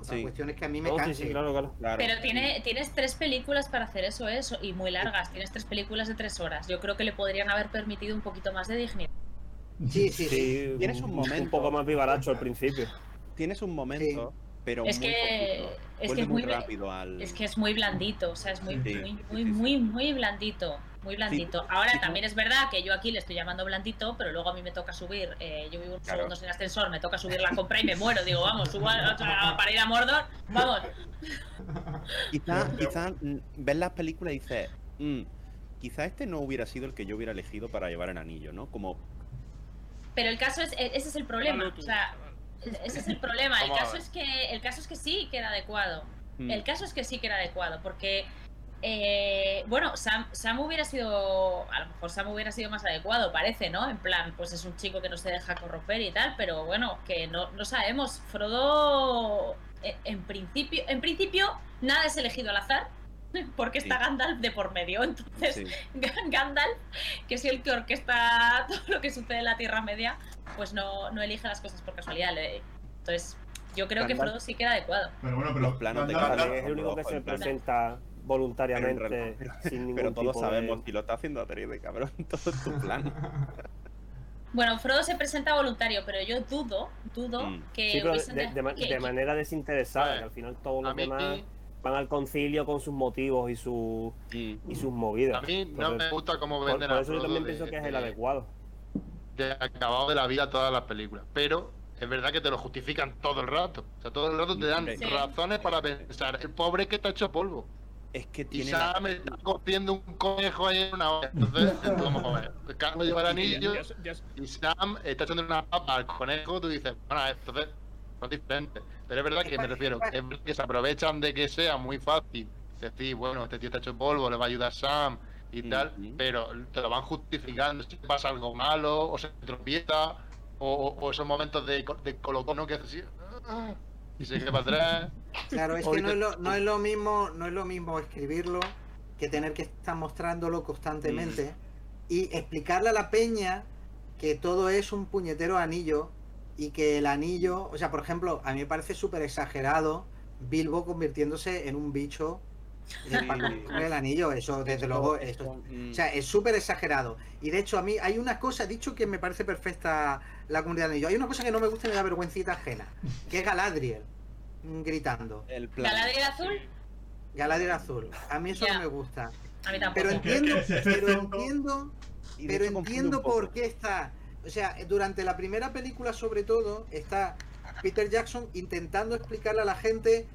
Otra Sí. cuestión es que a mí me No, sí, canse. sí, claro, claro. Pero tiene, tienes tres películas para hacer eso, eso, y muy largas. Tienes tres películas de tres horas. Yo creo que le podrían haber permitido un poquito más de dignidad. Sí, sí, sí. Sí, Tienes un momento. Un poco más vivaracho al principio. Tienes un momento, pero Es muy que- poquito. es que Vuelve es muy muy- rápido al. Es que es muy blandito, o sea, es muy, Sí, muy, sí, muy, sí, sí. muy, muy blandito. Muy blandito. Ahora sí, también es verdad que yo aquí le estoy llamando blandito, pero luego a mí me toca subir. eh, yo vivo unos Claro. segundos en ascensor, me toca subir la compra y me muero. Digo, vamos, subo a- a- para ir a Mordor, vamos. Quizá, quizá mm, ves las películas y dices, "Mm, quizá este no hubiera sido el que yo hubiera elegido para llevar el anillo, ¿no? Como, Pero el caso es, e, ese es el problema. O sea, ese es el problema. El caso es que, el caso es que sí que era adecuado. mm, El caso es que sí que era adecuado, porque eh, bueno, Sam, Sam hubiera sido, a lo mejor Sam hubiera sido más adecuado, parece, ¿no? En plan, pues es un chico que no se deja corromper y tal, pero bueno, que no, no sabemos. Frodo, eh, en principio, en principio, nada es elegido al azar, porque está Sí. Gandalf de por medio. Entonces, sí. Gandalf, que es el que orquesta todo lo que sucede en la Tierra Media, pues no, no elige las cosas por casualidad. le- Entonces, yo creo que Gandalf. Frodo sí que era adecuado. Pero bueno, Los pero. planos de Gandalf- Gandalf. También es el único que se presenta Pero, en voluntariamente realidad- sin ningún pero todos tipo sabemos, de... y lo está haciendo a de cabrón, todo es tu plan. Bueno, Frodo se presenta voluntario, pero yo dudo, dudo Mm. que Sí, pero de, de- de ma- que- de que- manera desinteresada, que al final todos los mí, demás van al concilio con sus motivos y, su, Mm. y sus movidas. a mí no me gusta cómo por, venden por a eso yo también de- pienso que es el de- adecuado. de acabado de la vida todas las películas. Pero es verdad que te lo justifican todo el rato. O sea, todo el rato te dan Sí. razones para pensar. El pobre que está hecho polvo. Es que Y tiene la- Sam está cogiendo un conejo ahí en una olla. Entonces, vamos a ver. El Carlos lleva el anillo y Sam está echando una papa al conejo. Tú dices, bueno, entonces son diferentes. Pero es verdad que me refiero, es verdad que se aprovechan de que sea muy fácil. Decir, bueno, este tío está hecho polvo, le va a ayudar Sam y tal. Pero te lo van justificando. Si pasa algo malo, o se tropieza, o, o- esos momentos de, de colocono que hace así. "Ah", Y se queda para atrás. Claro, es que no es, lo, no es lo mismo, no es lo mismo escribirlo que tener que estar mostrándolo constantemente y explicarle a la peña que todo es un puñetero anillo y que el anillo, o sea, por ejemplo, a mí me parece súper exagerado Bilbo convirtiéndose en un bicho eh, para el anillo, eso desde luego, eso, o sea, es súper exagerado. Y de hecho, a mí hay una cosa, dicho que me parece perfecta la comunidad de anillo. Hay una cosa que no me gusta y me da vergüencita ajena, que es Galadriel mm, gritando. el. ¿Galadriel azul? Galadriel azul. A mí eso no me gusta. A mí tampoco. Pero entiendo, pero entiendo, pero entiendo por qué está. O sea, durante la primera película, sobre todo, está Peter Jackson intentando explicarle a la gente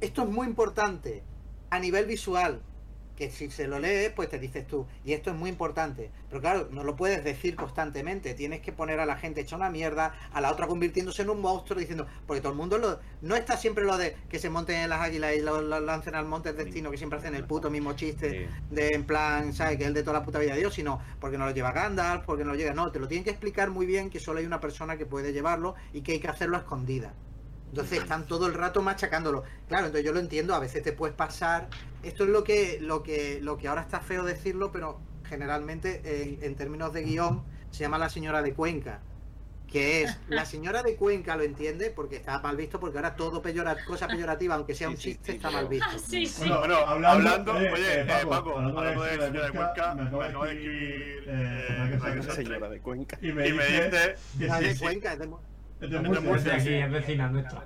esto es muy importante a nivel visual. Que si se lo lees, pues te dices tú, y esto es muy importante. Pero claro, no lo puedes decir constantemente. Tienes que poner a la gente hecha una mierda, a la otra convirtiéndose en un monstruo, diciendo, porque todo el mundo lo. No está siempre lo de que se monten en las águilas y lo, lo lancen al monte del destino, que siempre hacen el puto mismo chiste Sí. de en plan, ¿sabes? Que es el de toda la puta vida de Dios, sino porque no lo lleva Gandalf, porque no lo llega. No, te lo tienen que explicar muy bien que solo hay una persona que puede llevarlo y que hay que hacerlo a escondida. Entonces están todo el rato machacándolo. Claro, entonces yo lo entiendo, a veces te puedes pasar. Esto es lo que, lo que, lo que ahora está feo decirlo, pero generalmente en, en términos de guion se llama la señora de Cuenca. Que es, la señora de Cuenca lo entiende porque está mal visto, porque ahora todo peyora, cosa peyorativa, aunque sea un Sí, chiste, sí, está mal visto. Ah, sí, sí. Bueno, Bueno, hablando, hablando- eh, oye, eh, eh, Paco, Paco, hablando de hablando de Señora de Señora de Cuenca, me acaba de escribir escribir, eh, Señora de Cuenca. y me y me dice dice que Ah, sí, de sí, Cuenca, es de- es de Murcia, es vecina nuestra.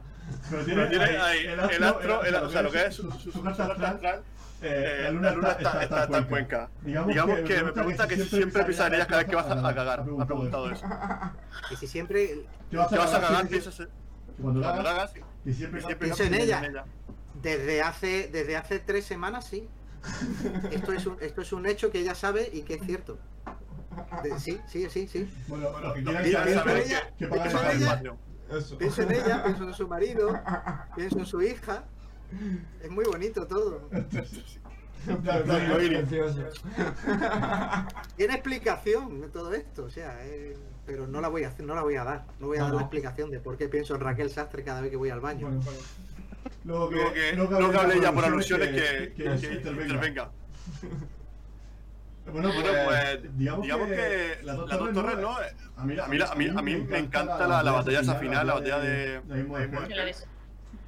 Pero Pero tiene ahí el astro, el- el- o sea, lo que es su- su, su- carta astral, eh, eh, la luna está, está, está, está en Cuenca. Digamos, que, me pregunta que si siempre pisarías cada vez que vas a, a cagar. Me ha preguntado eso. Y si siempre ¿Qué vas ¿Qué vas a cagar? Piensas en- Cuando la la hagas y siempre, y siempre Pienso en piensas ella. desde hace desde hace tres semanas sí. Esto es un, esto es un hecho que ella sabe y que es cierto. De- sí, sí, sí, sí. Bueno, lo que Lo quieran que saber en ella, que- que que pagan en el ella. Eso. Pienso en ella, pienso en su marido, pienso en su hija. Es muy bonito todo. Tiene explicación de todo esto, o sea, eh, pero no la voy a hacer, no la voy a dar. No voy a No, dar la no. explicación de por qué pienso en Raquel Sastre cada vez que voy al baño. Bueno, bueno. Luego que, Luego que, luego luego que hable ya por alusiones alusiones que, que, que- que que intervenga. intervenga. Bueno, Bueno, pues, pues digamos, digamos que, que las dos torres, ¿no? A mí, A mí, a mí, a mí me encanta la, la batalla esa final, la batalla de...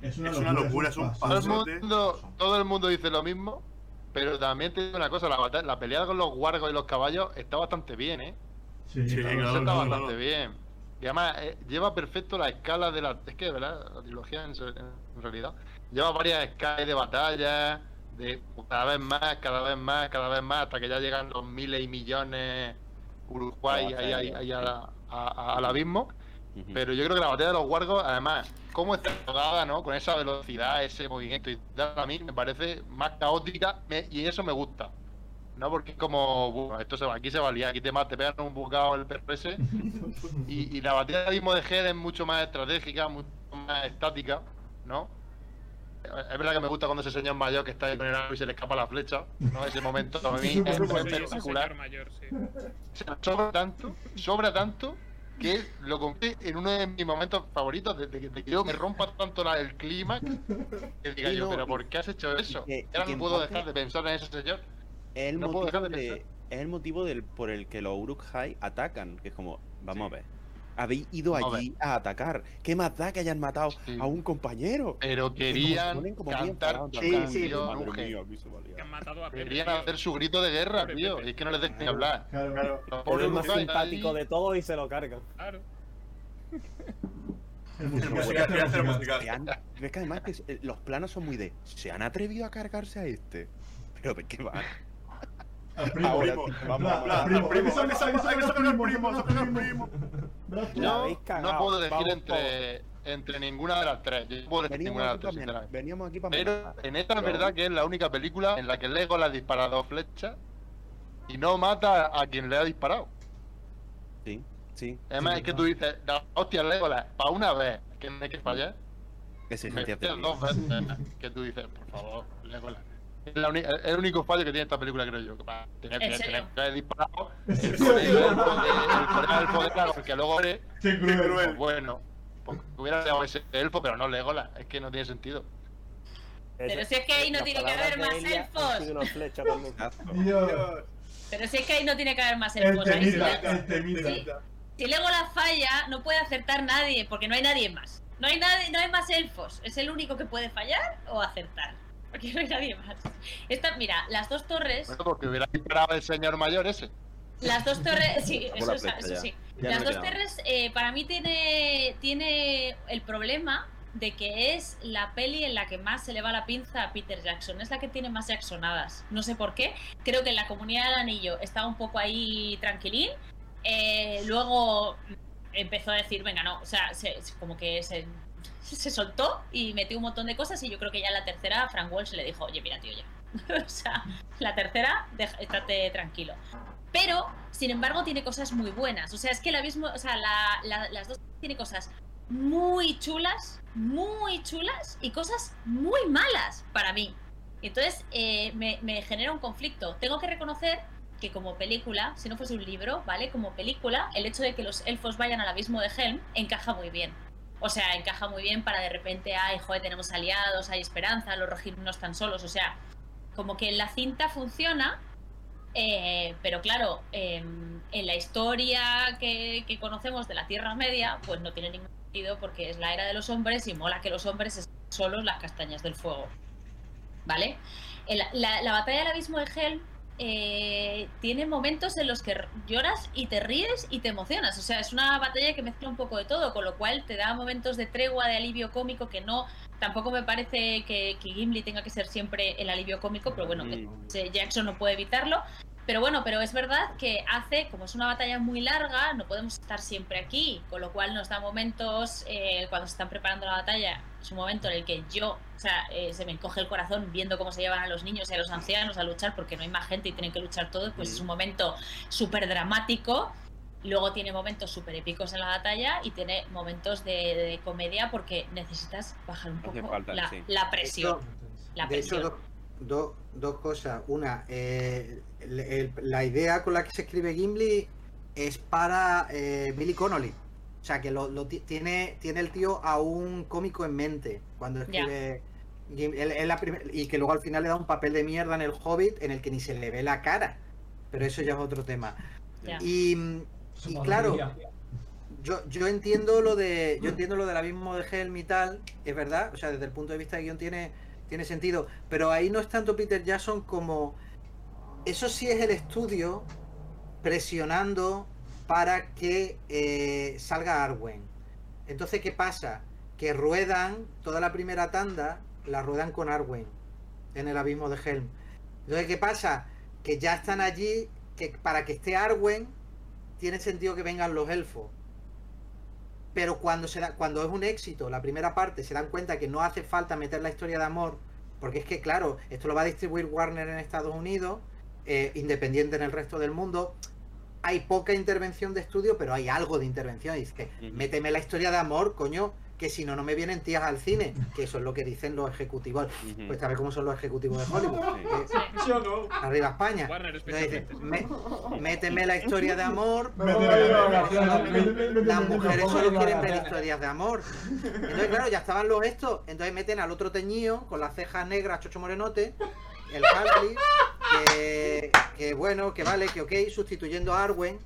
Es una Es una locura, es un paso. Todo el, mundo, todo el mundo dice lo mismo, pero también te digo una cosa, la, batalla- la pelea con los guargos y los caballos está bastante bien, ¿eh? Sí, Sí, claro, está claro, bastante claro. bien. Y además eh, lleva perfecto la escala de la... Es que, ¿verdad? La trilogía en, en realidad lleva varias escalas de batalla, de cada vez más, cada vez más, cada vez más, hasta que ya llegan los miles y millones Uruguay Oh, ahí, ahí, serio. ahí a la- a- a- al abismo. Pero yo creo que la batalla de los guargos, además, cómo está rodada, ¿no? Con esa velocidad, ese movimiento y tal, a mí me parece más caótica me- y eso me gusta. ¿No? Porque es como, bueno, esto se va, aquí se valía, aquí te, te pegan un bocado el PRS y, y la batalla de mismo de Head es mucho más estratégica, mucho más estática, ¿no? Es verdad que me gusta cuando ese señor mayor que está ahí con el arco y se le escapa la flecha, ¿no? Ese momento a mí es espectacular. mayor, sí. O sea, sobra tanto, sobra tanto que lo convierte en uno de mis momentos favoritos desde que, de que yo me rompa tanto la- el clima que diga yo, pero ¿por qué has hecho eso? que- y Ahora que no puedo dejar de pensar en ese señor. Es el No puedo motivo dejar de de, es el motivo del, por el que los Uruk-hai atacan, que es como, vamos a ver, habéis ido a allí a atacar, ¿qué más da que hayan matado Sí. a un compañero? Pero Que como querían ponen como cantar Sí, sí. Que han matado a Pepe. Querían tío. hacer su grito de guerra, tío. Pepe. Y es que no les dejan ni hablar. Claro, Claro. Es el más simpático ahí- de todos y se lo cargan. Claro. Ves que además que es- los planos son muy de, ¿se han atrevido a cargarse a este? Pero ¿de qué va? Primo, Ahora vamos, primo. primo, que que que que primo, primo, que primo. La Yo no puedo elegir vamos entre, entre ninguna de las tres. Yo no puedo elegir Veníamos ninguna de las tres, sinceramente. veníamos aquí para Pero en esta es verdad que es la única película en la que Legolas dispara dos flechas y no mata a quien le ha disparado. Sí, sí. Además, Sí, es que tú dices, "No, hostia, Legolas, para una vez que no hay que fallar, me Exigencias metes de dos veces que tú dices, por favor, Legolas. Es la uni- es el único fallo que tiene esta película, creo yo. que para tener, ¿En tener, serio? tener que haber disparado ¿En el colega del poder- el poder dragón, que luego eres, Qué cruel. cruel. pues bueno, pues hubiera sido ese elfo, pero no Legolas. Es que no tiene sentido. Pero si es que ahí no tiene que haber más elfos. Dios. Pero si es que ahí no tiene que haber más El elfos. Si, el. Sí. si Legolas falla, no puede acertar nadie, porque no hay nadie más. No hay nadie, no hay más elfos. Es el único que puede fallar o acertar. Porque no hay nadie más. Esta, mira, las dos torres. Bueno, porque hubiera disparado el señor mayor ese. Las dos torres, sí, eso, la eso sí. Ya Las no dos torres eh, para mí tiene, tiene el problema de que es la peli en la que más se le va la pinza a Peter Jackson. Es la que tiene más Jacksonadas. No sé por qué. Creo que en la comunidad del anillo estaba un poco ahí tranquilín. Eh, luego empezó a decir, venga, no, o sea, se- se- como que se, se soltó y metió un montón de cosas y yo creo que ya en la tercera Frank Walsh le dijo, oye, mira, tío, ya. o sea, la tercera, deja- estate tranquilo. Pero, sin embargo, tiene cosas muy buenas. O sea, es que el abismo, o sea, la- la- las dos tiene cosas muy chulas, muy chulas y cosas muy malas para mí. Entonces, eh, me genera un conflicto. Tengo que reconocer que como película, si no fuese un libro, ¿vale? Como película, el hecho de que los elfos vayan al abismo de Helm encaja muy bien. O sea, encaja muy bien para de repente, ay, joder, tenemos aliados, hay esperanza, los Rohirrim no están solos. O sea, como que la cinta funciona, eh, pero claro, em, en la historia que, conocemos de la Tierra Media, pues no tiene ningún sentido porque es la era de los hombres y mola que los hombres estén solos las castañas del fuego. ¿Vale? La, la batalla del abismo de Helm eh, tiene momentos en los que lloras y te ríes y te emocionas. O sea, es una batalla que mezcla un poco de todo, con lo cual te da momentos de tregua, de alivio cómico, que no. Tampoco me parece que, que Gimli tenga que ser siempre el alivio cómico, pero bueno, Mm. eh, Jackson no puede evitarlo. Pero bueno, pero es verdad que hace, como es una batalla muy larga, no podemos estar siempre aquí, con lo cual nos da momentos, eh, cuando se están preparando la batalla, es un momento en el que yo, o sea, eh, se me encoge el corazón viendo cómo se llevan a los niños y a los ancianos a luchar porque no hay más gente y tienen que luchar todos, pues es un momento súper dramático. Luego tiene momentos súper épicos en la batalla y tiene momentos de, de comedia porque necesitas bajar un poco falta, la, sí. la presión. La presión. Dos, dos- cosas. Una, eh, el- el- la idea con la que se escribe Gimli es para eh, Billy Connolly. O sea, que lo, lo ti- tiene, tiene el tío a un cómico en mente cuando escribe. Gim- él- él la primer- y que luego al final le da un papel de mierda en el Hobbit en el que ni se le ve la cara. Pero eso ya es otro tema. Y, y claro, yo, yo entiendo lo de yo entiendo lo del abismo de Helm y tal, es verdad, o sea, desde el punto de vista de guion tiene, tiene sentido, pero ahí no es tanto Peter Jackson como eso sí es el estudio presionando para que eh, salga Arwen. Entonces, ¿qué pasa? Que ruedan toda la primera tanda, la ruedan con Arwen en el abismo de Helm. Entonces, ¿qué pasa? Que ya están allí, que para que esté Arwen, tiene sentido que vengan los elfos. Pero cuando, se da, cuando es un éxito, la primera parte, se dan cuenta que no hace falta meter la historia de amor, porque es que, claro, esto lo va a distribuir Warner en Estados Unidos, eh, independiente en el resto del mundo. Hay poca intervención de estudio, pero hay algo de intervención. Y es que, méteme la historia de amor, coño, que si no, no me vienen tías al cine. Que eso es lo que dicen los ejecutivos. Pues sabes cómo son los ejecutivos de Hollywood. Que- Arriba España. Warner Entonces. "Me- méteme la historia de amor. Las mujeres solo quieren ver historias de amor. Entonces, claro, ya estaban los estos. Entonces meten al otro teñido con las cejas negras, chocho morenote, el Harley, que, que bueno, que vale, que ok, sustituyendo a Arwen.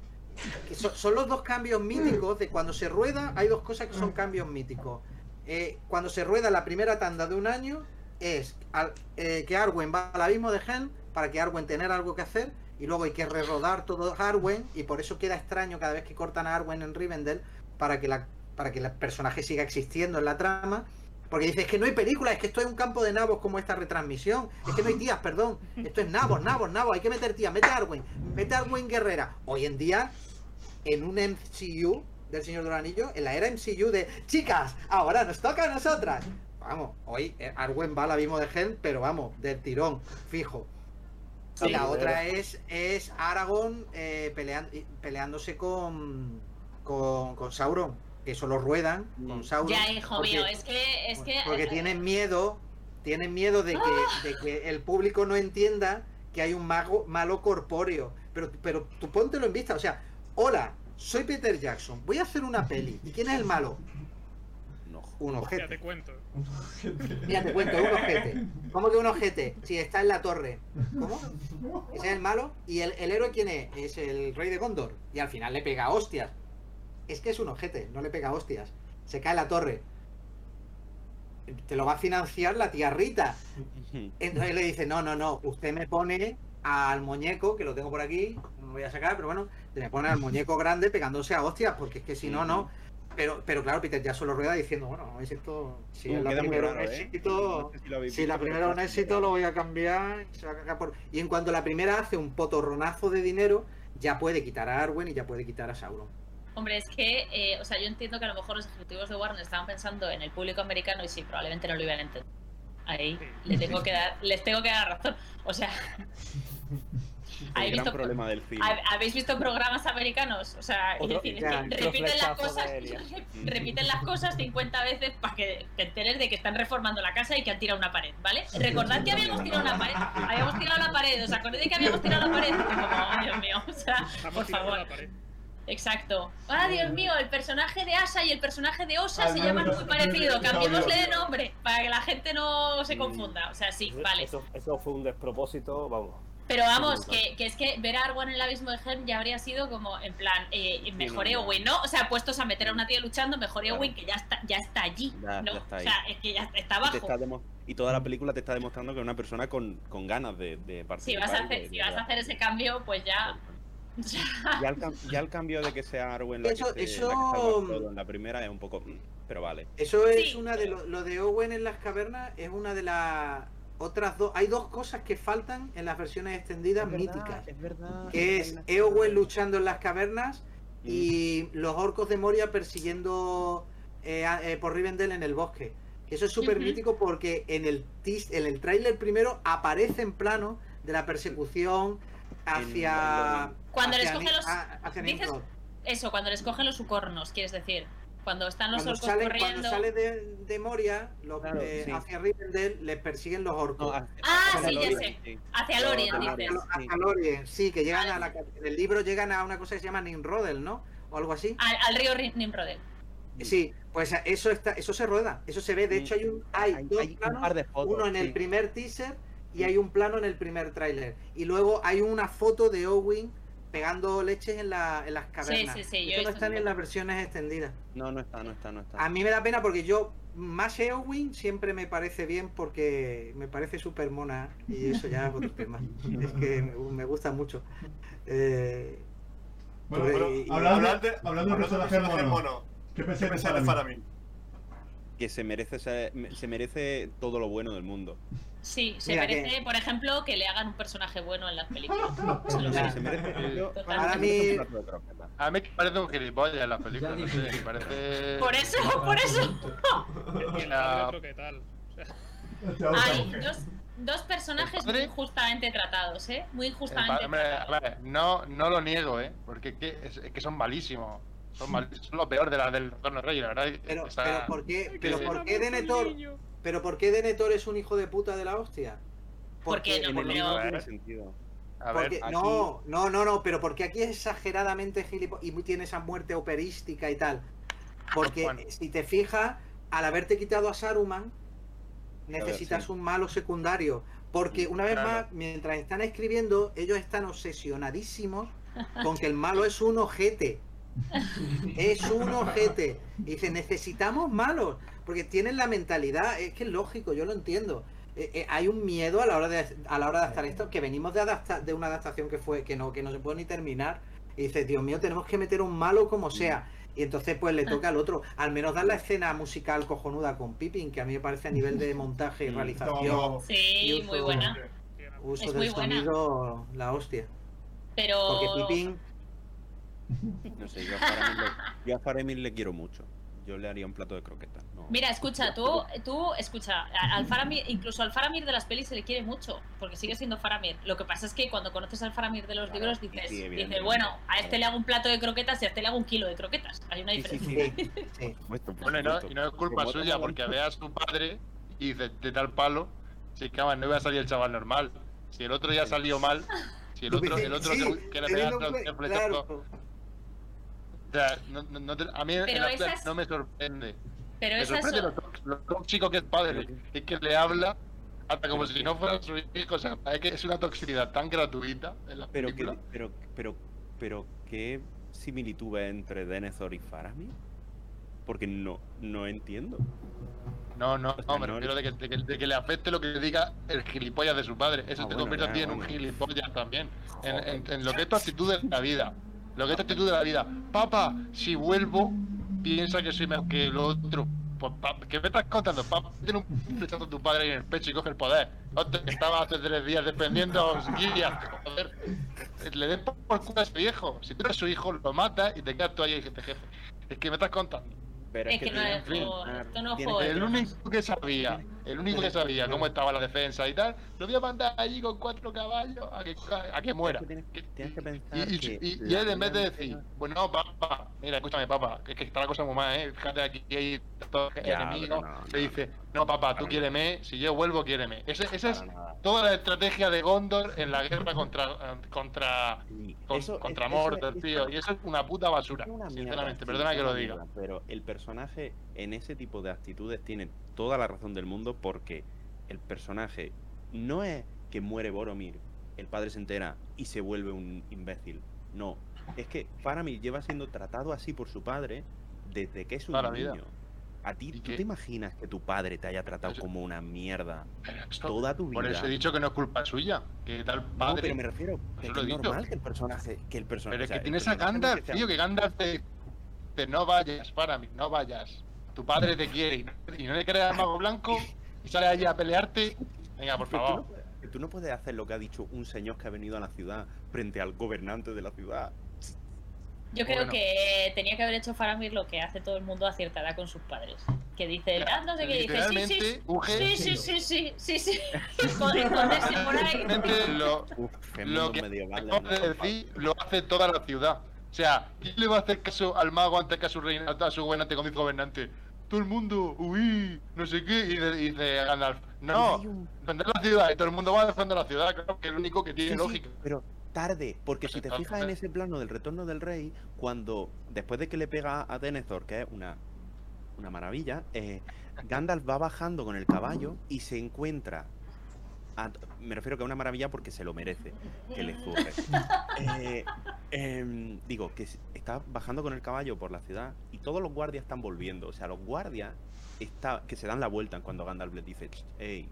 Que son, son los dos cambios míticos de cuando se rueda, hay dos cosas que son cambios míticos. Eh, cuando se rueda la primera tanda de un año, es al- eh, que Arwen va al abismo de Helm para que Arwen tener algo que hacer y luego hay que rerodar todo Arwen y por eso queda extraño cada vez que cortan a Arwen en Rivendell para que la para que el personaje siga existiendo en la trama porque dices que no hay película, es que esto es un campo de nabos como esta retransmisión, es que no hay tías, perdón, esto es nabos, nabos, nabos, hay que meter tías, mete a Arwen, mete a Arwen Guerrera. Hoy en día, en un MCU del Señor de los Anillos, en la era MCU de chicas, ahora nos toca a nosotras. Vamos, hoy eh, Arwen va al abismo de Helm, pero vamos, del tirón, fijo. Sí, y la pero- otra es, es Aragorn eh, pelean- peleándose con, con, con Sauron, que solo ruedan con Sauron. Ya, hijo porque- mío, es que, es que porque tienen miedo, tienen miedo de que, de que el público no entienda que hay un mago malo corpóreo. Pero, pero tú póntelo en vista, o sea, hola, soy Peter Jackson, voy a hacer una peli. ¿Y quién es el malo? Un Ya ojete. te cuento. Mira, te cuento, un ojete. ¿Cómo que un ojete? Si está en la torre. ¿Cómo? Ese es el malo. ¿Y el, el héroe quién es? Es el rey de Gondor. Y al final le pega hostias. Es que es un ojete, no le pega hostias. Se cae la torre. Te lo va a financiar la tía Rita. Entonces le dice, no, no, no, usted me pone al muñeco, que lo tengo por aquí, voy a sacar, pero bueno, me pone al muñeco grande pegándose a hostias, porque es que si no, no. Pero, pero claro, Peter ya solo rueda diciendo, bueno, es esto, si Uh, es la primera un raro, ¿eh? éxito, No sé si la primera es un éxito, lo voy a cambiar, se va a cagar por... Y en cuanto la primera hace un potorronazo de dinero, ya puede quitar a Arwen y ya puede quitar a Sauron. Hombre, es que, eh, o sea, yo entiendo que a lo mejor los ejecutivos de Warner estaban pensando en el público americano y sí, probablemente no lo iban a entender. Ahí le tengo que dar, les tengo que dar razón. O sea, El ¿habéis gran visto, problema del cine. hab- ¿habéis visto programas americanos? O sea, es Otro- decir, es ya, que otro repiten las cosas, repiten las cosas 50 veces para que te enteres de que están reformando la casa y que han tirado una pared, ¿vale? Recordad que habíamos tirado una pared, habíamos tirado la pared, ¿os acordáis de que habíamos tirado la pared? Y como, "Ay, Dios mío, o sea, por favor. Exacto. Ah, Dios mío, el personaje de Asa y el personaje de Osa se llaman muy parecido. Cambiémosle de no- nombre para que la gente no se confunda. O sea, sí, vale. Eso, eso fue un despropósito, vamos. Pero vamos, que, que es que ver a Arwen en el abismo de Helm ya habría sido como, en plan, eh, mejor no, no. Eowyn, ¿no? O sea, puestos a meter a una tía luchando, mejor Eowyn que ya está, ya está allí, Ya- ¿no? ya está o sea, es que ya está abajo. está demo- y toda la película te está demostrando que es una persona con, con ganas de, de Si participar. vas, a hacer, de- si vas a hacer ese cambio, pues ya... Ya el, cam- ya el cambio de que sea Arwen la Eso- que, se- eso- la que salva todo en la primera es un poco... mm, Pero vale. Eso es Sí, una de lo, lo de Owen en las cavernas es una de las otras dos, hay dos cosas que faltan en las versiones extendidas Es verdad, míticas, es verdad. que es Eowyn luchando en las cavernas Mm. y los orcos de Moria persiguiendo eh, eh, por Rivendell en el bosque. Que eso es súper mítico porque en el tis- en el tráiler primero aparece en plano de la persecución hacia Cuando les hacia coge Ni- los- a- hacia dices- Nimrod. Eso, cuando les cogen los sucornos, quieres decir. Cuando están los Cuando orcos sale, corriendo. cuando sale de, de Moria los, Claro, eh, sí. hacia Rivendell les persiguen los orcos. No, hacia- Ah, hacia sí, ya sé. Hacia Lorien, hacia dices. Sí. Hasta Lorien, sí, que llegan Vale. a la en el libro llegan a una cosa que se llama Nimrodel, ¿no? O algo así. Al, al río Nimrodel. Sí, pues eso está, eso se rueda, eso se ve. De Sí. hecho hay un, hay, Hay, dos hay un planos, par de fotos. uno en el primer teaser y Sí. hay un plano en el primer tráiler. Y luego hay una foto de Owen pegando leches en, la, en las cavernas. sí, sí, he eso no están en las versiones extendidas. No, no está, no está, no está. A mí me da pena porque yo, más Eowyn siempre me parece bien porque me parece súper mona y eso ya es otro tema. Es que me, gusta mucho. Eh, Bueno, Pues, pero y- y- hablando, Hablando de- hablando de personaje personajes mono, mono, ¿qué ¿qué pensáis de Faramir? Que se merece, se merece todo lo bueno del mundo. Sí, se Mira merece, que- por ejemplo, que le hagan un personaje bueno en las películas. Se lo merece. Para mí-. A mí me parece un gilipollas en las películas, no sé, me parece... Por eso, por eso. Y la- otro que tal. Hay dos, dos personajes muy injustamente tratados, ¿eh? Muy injustamente hombre, tratados. ver, no, no lo niego, ¿eh? Porque es que, es, es que son malísimos. Son, mal- son lo peor de la del Retorno de Rey, la verdad. pero, está- pero ¿por qué, pero ¿por qué Denethor, pero por qué Denethor es un hijo de puta de la hostia? Porque no, En el pero- libro A tiene ver. sentido. A ver, Porque, aquí- no, no, no, no, pero porque aquí es exageradamente gilipollas y tiene esa muerte operística y tal. Porque Bueno. si te fijas, al haberte quitado a Saruman, ver, necesitas sí. un malo secundario. Porque una vez Claro. más, mientras están escribiendo, ellos están obsesionadísimos con que el malo es un ojete. Es un ojete. Y dice, necesitamos malos. Porque tienen la mentalidad, es que es lógico, yo lo entiendo. Eh, eh, hay un miedo a la hora de a la hora de adaptar esto, que venimos de adaptar de una adaptación que fue, que no, que no se puede ni terminar. Y dice, Dios mío, tenemos que meter un malo como sea. Y entonces pues le toca al otro. Al menos dar la escena musical cojonuda con Pippin, que a mí me parece a nivel de montaje y Mm. realización, Sí, y muy buena. uso Es del muy buena. sonido, la hostia. Pero. Porque Pippin, No sé, yo a, Faramir le, yo a Faramir le quiero mucho. Yo le haría un plato de croquetas. Mira, escucha, tú, tú, escucha, al Faramir, incluso al Faramir de las pelis se le quiere mucho, porque sigue siendo Faramir. Lo que pasa es que cuando conoces al Faramir de los Claro, libros dices, sí, dices, evidentemente. bueno, a este le hago un plato de croquetas y a este le hago un kilo de croquetas. Hay una diferencia. sí. sí, Bueno, y no, y no es culpa suya, porque mundo. ve a su padre y dice, de tal palo, si es que además no iba a salir el chaval normal. Si el otro ya salió mal, si el otro, el otro Sí, que, que en el cuen- flechazo, claro. o sea, no- no- no te- a mí en la es- no me sorprende. Pero Me esas sorprende son- lo, tóx- lo tóxico que es padre, es que le habla hasta como si no fuera su hijo, o sea, es que es una toxicidad tan gratuita en la Pero, que, pero, pero, pero, ¿qué similitud ves entre Denethor y Faramir? Porque no, no entiendo. No, no, sea, no, me no- refiero de que, de, que, de que le afecte lo que le diga el gilipollas de su padre. Eso Ah, te bueno, convierte a ti en un gilipollas también. En- en lo que es tu actitud de la vida. Lo que es tu actitud de la vida. Papá, si vuelvo, piensa que soy mejor que lo otro. Pues, pa- ¿Qué me estás contando? Papá, tiene un flechazo a tu padre ahí en el pecho y coge el poder. Otro que estaba hace tres días defendiendo a guías. Joder. Le den por culo a ese viejo. Si tú eres su hijo, lo matas y te quedas tú ahí de jefe. Es que me estás contando. Pero Es que no es juego, esto no es juego de El único que sabía, el único que sabía cómo estaba la defensa y tal, lo voy a mandar allí con cuatro caballos a que, a que muera. Que tienes, Que- Y, pensar y- que él en vez de decir, bueno, papá, mira, escúchame, papá, que, que está la cosa muy mal, ¿eh? Fíjate aquí hay todos enemigos. pero no, le no, dice, no, papá, tú quiéreme, si yo vuelvo, quiéreme. Ese- Esa es toda la estrategia de Gondor en la guerra contra, contra, Sí, con- eso- contra eso- Mordor, eso- tío. Y eso es una puta basura, una sinceramente, perdona que lo diga. mierda, Pero el personaje en ese tipo de actitudes tiene toda la razón del mundo porque el personaje no es que muere Boromir, el padre se entera y se vuelve un imbécil. No, es que Faramir lleva siendo tratado así por su padre desde que es un vida. A ti, ¿Y ¿tú qué? te imaginas que tu padre te haya tratado Eso- como una mierda esto- toda tu vida? Por eso he dicho que no es culpa suya, que tal No, padre. pero me refiero que es normal que el personaje, que el personaje, Pero es que tienes a no Gandalf, tío, que Gandalf te dice, no vayas, para mí, no vayas. Tu padre te quiere y no, no le creas al mago blanco y sale allí a pelearte Venga, por tú favor. no que tú no puedes hacer lo que ha dicho un señor que ha venido a la ciudad frente al gobernante de la ciudad. Yo creo Bueno. que tenía que haber hecho Faramir lo que hace todo el mundo a cierta edad con sus padres. Que dice, ah, no sé qué, dice, sí, sí, sí, sí, sí, sí, sí, sí. Esconderse por ahí. Lo, lo mundo que medieval. acabo de decir lo hace toda la ciudad. O sea, ¿quién le va a hacer caso al mago antes que a su reina, a su gobernante dice gobernante? Todo el mundo, uy, no sé qué, y dice, y dice Gandalf, no, defender la ciudad, y todo el mundo va a defender la ciudad, claro, que es lo único que tiene Sí, sí, lógica. pero tarde, porque si te fijas en ese plano del retorno del rey, cuando después de que le pega a Denethor, que es una, una maravilla, eh, Gandalf va bajando con el caballo y se encuentra. a- me refiero que es una maravilla porque se lo merece, que le zurre. Eh, em, digo, que está bajando con el caballo por la ciudad y todos los guardias están volviendo. O sea, los guardias está, que se dan la vuelta cuando Gandalf les dice, hey,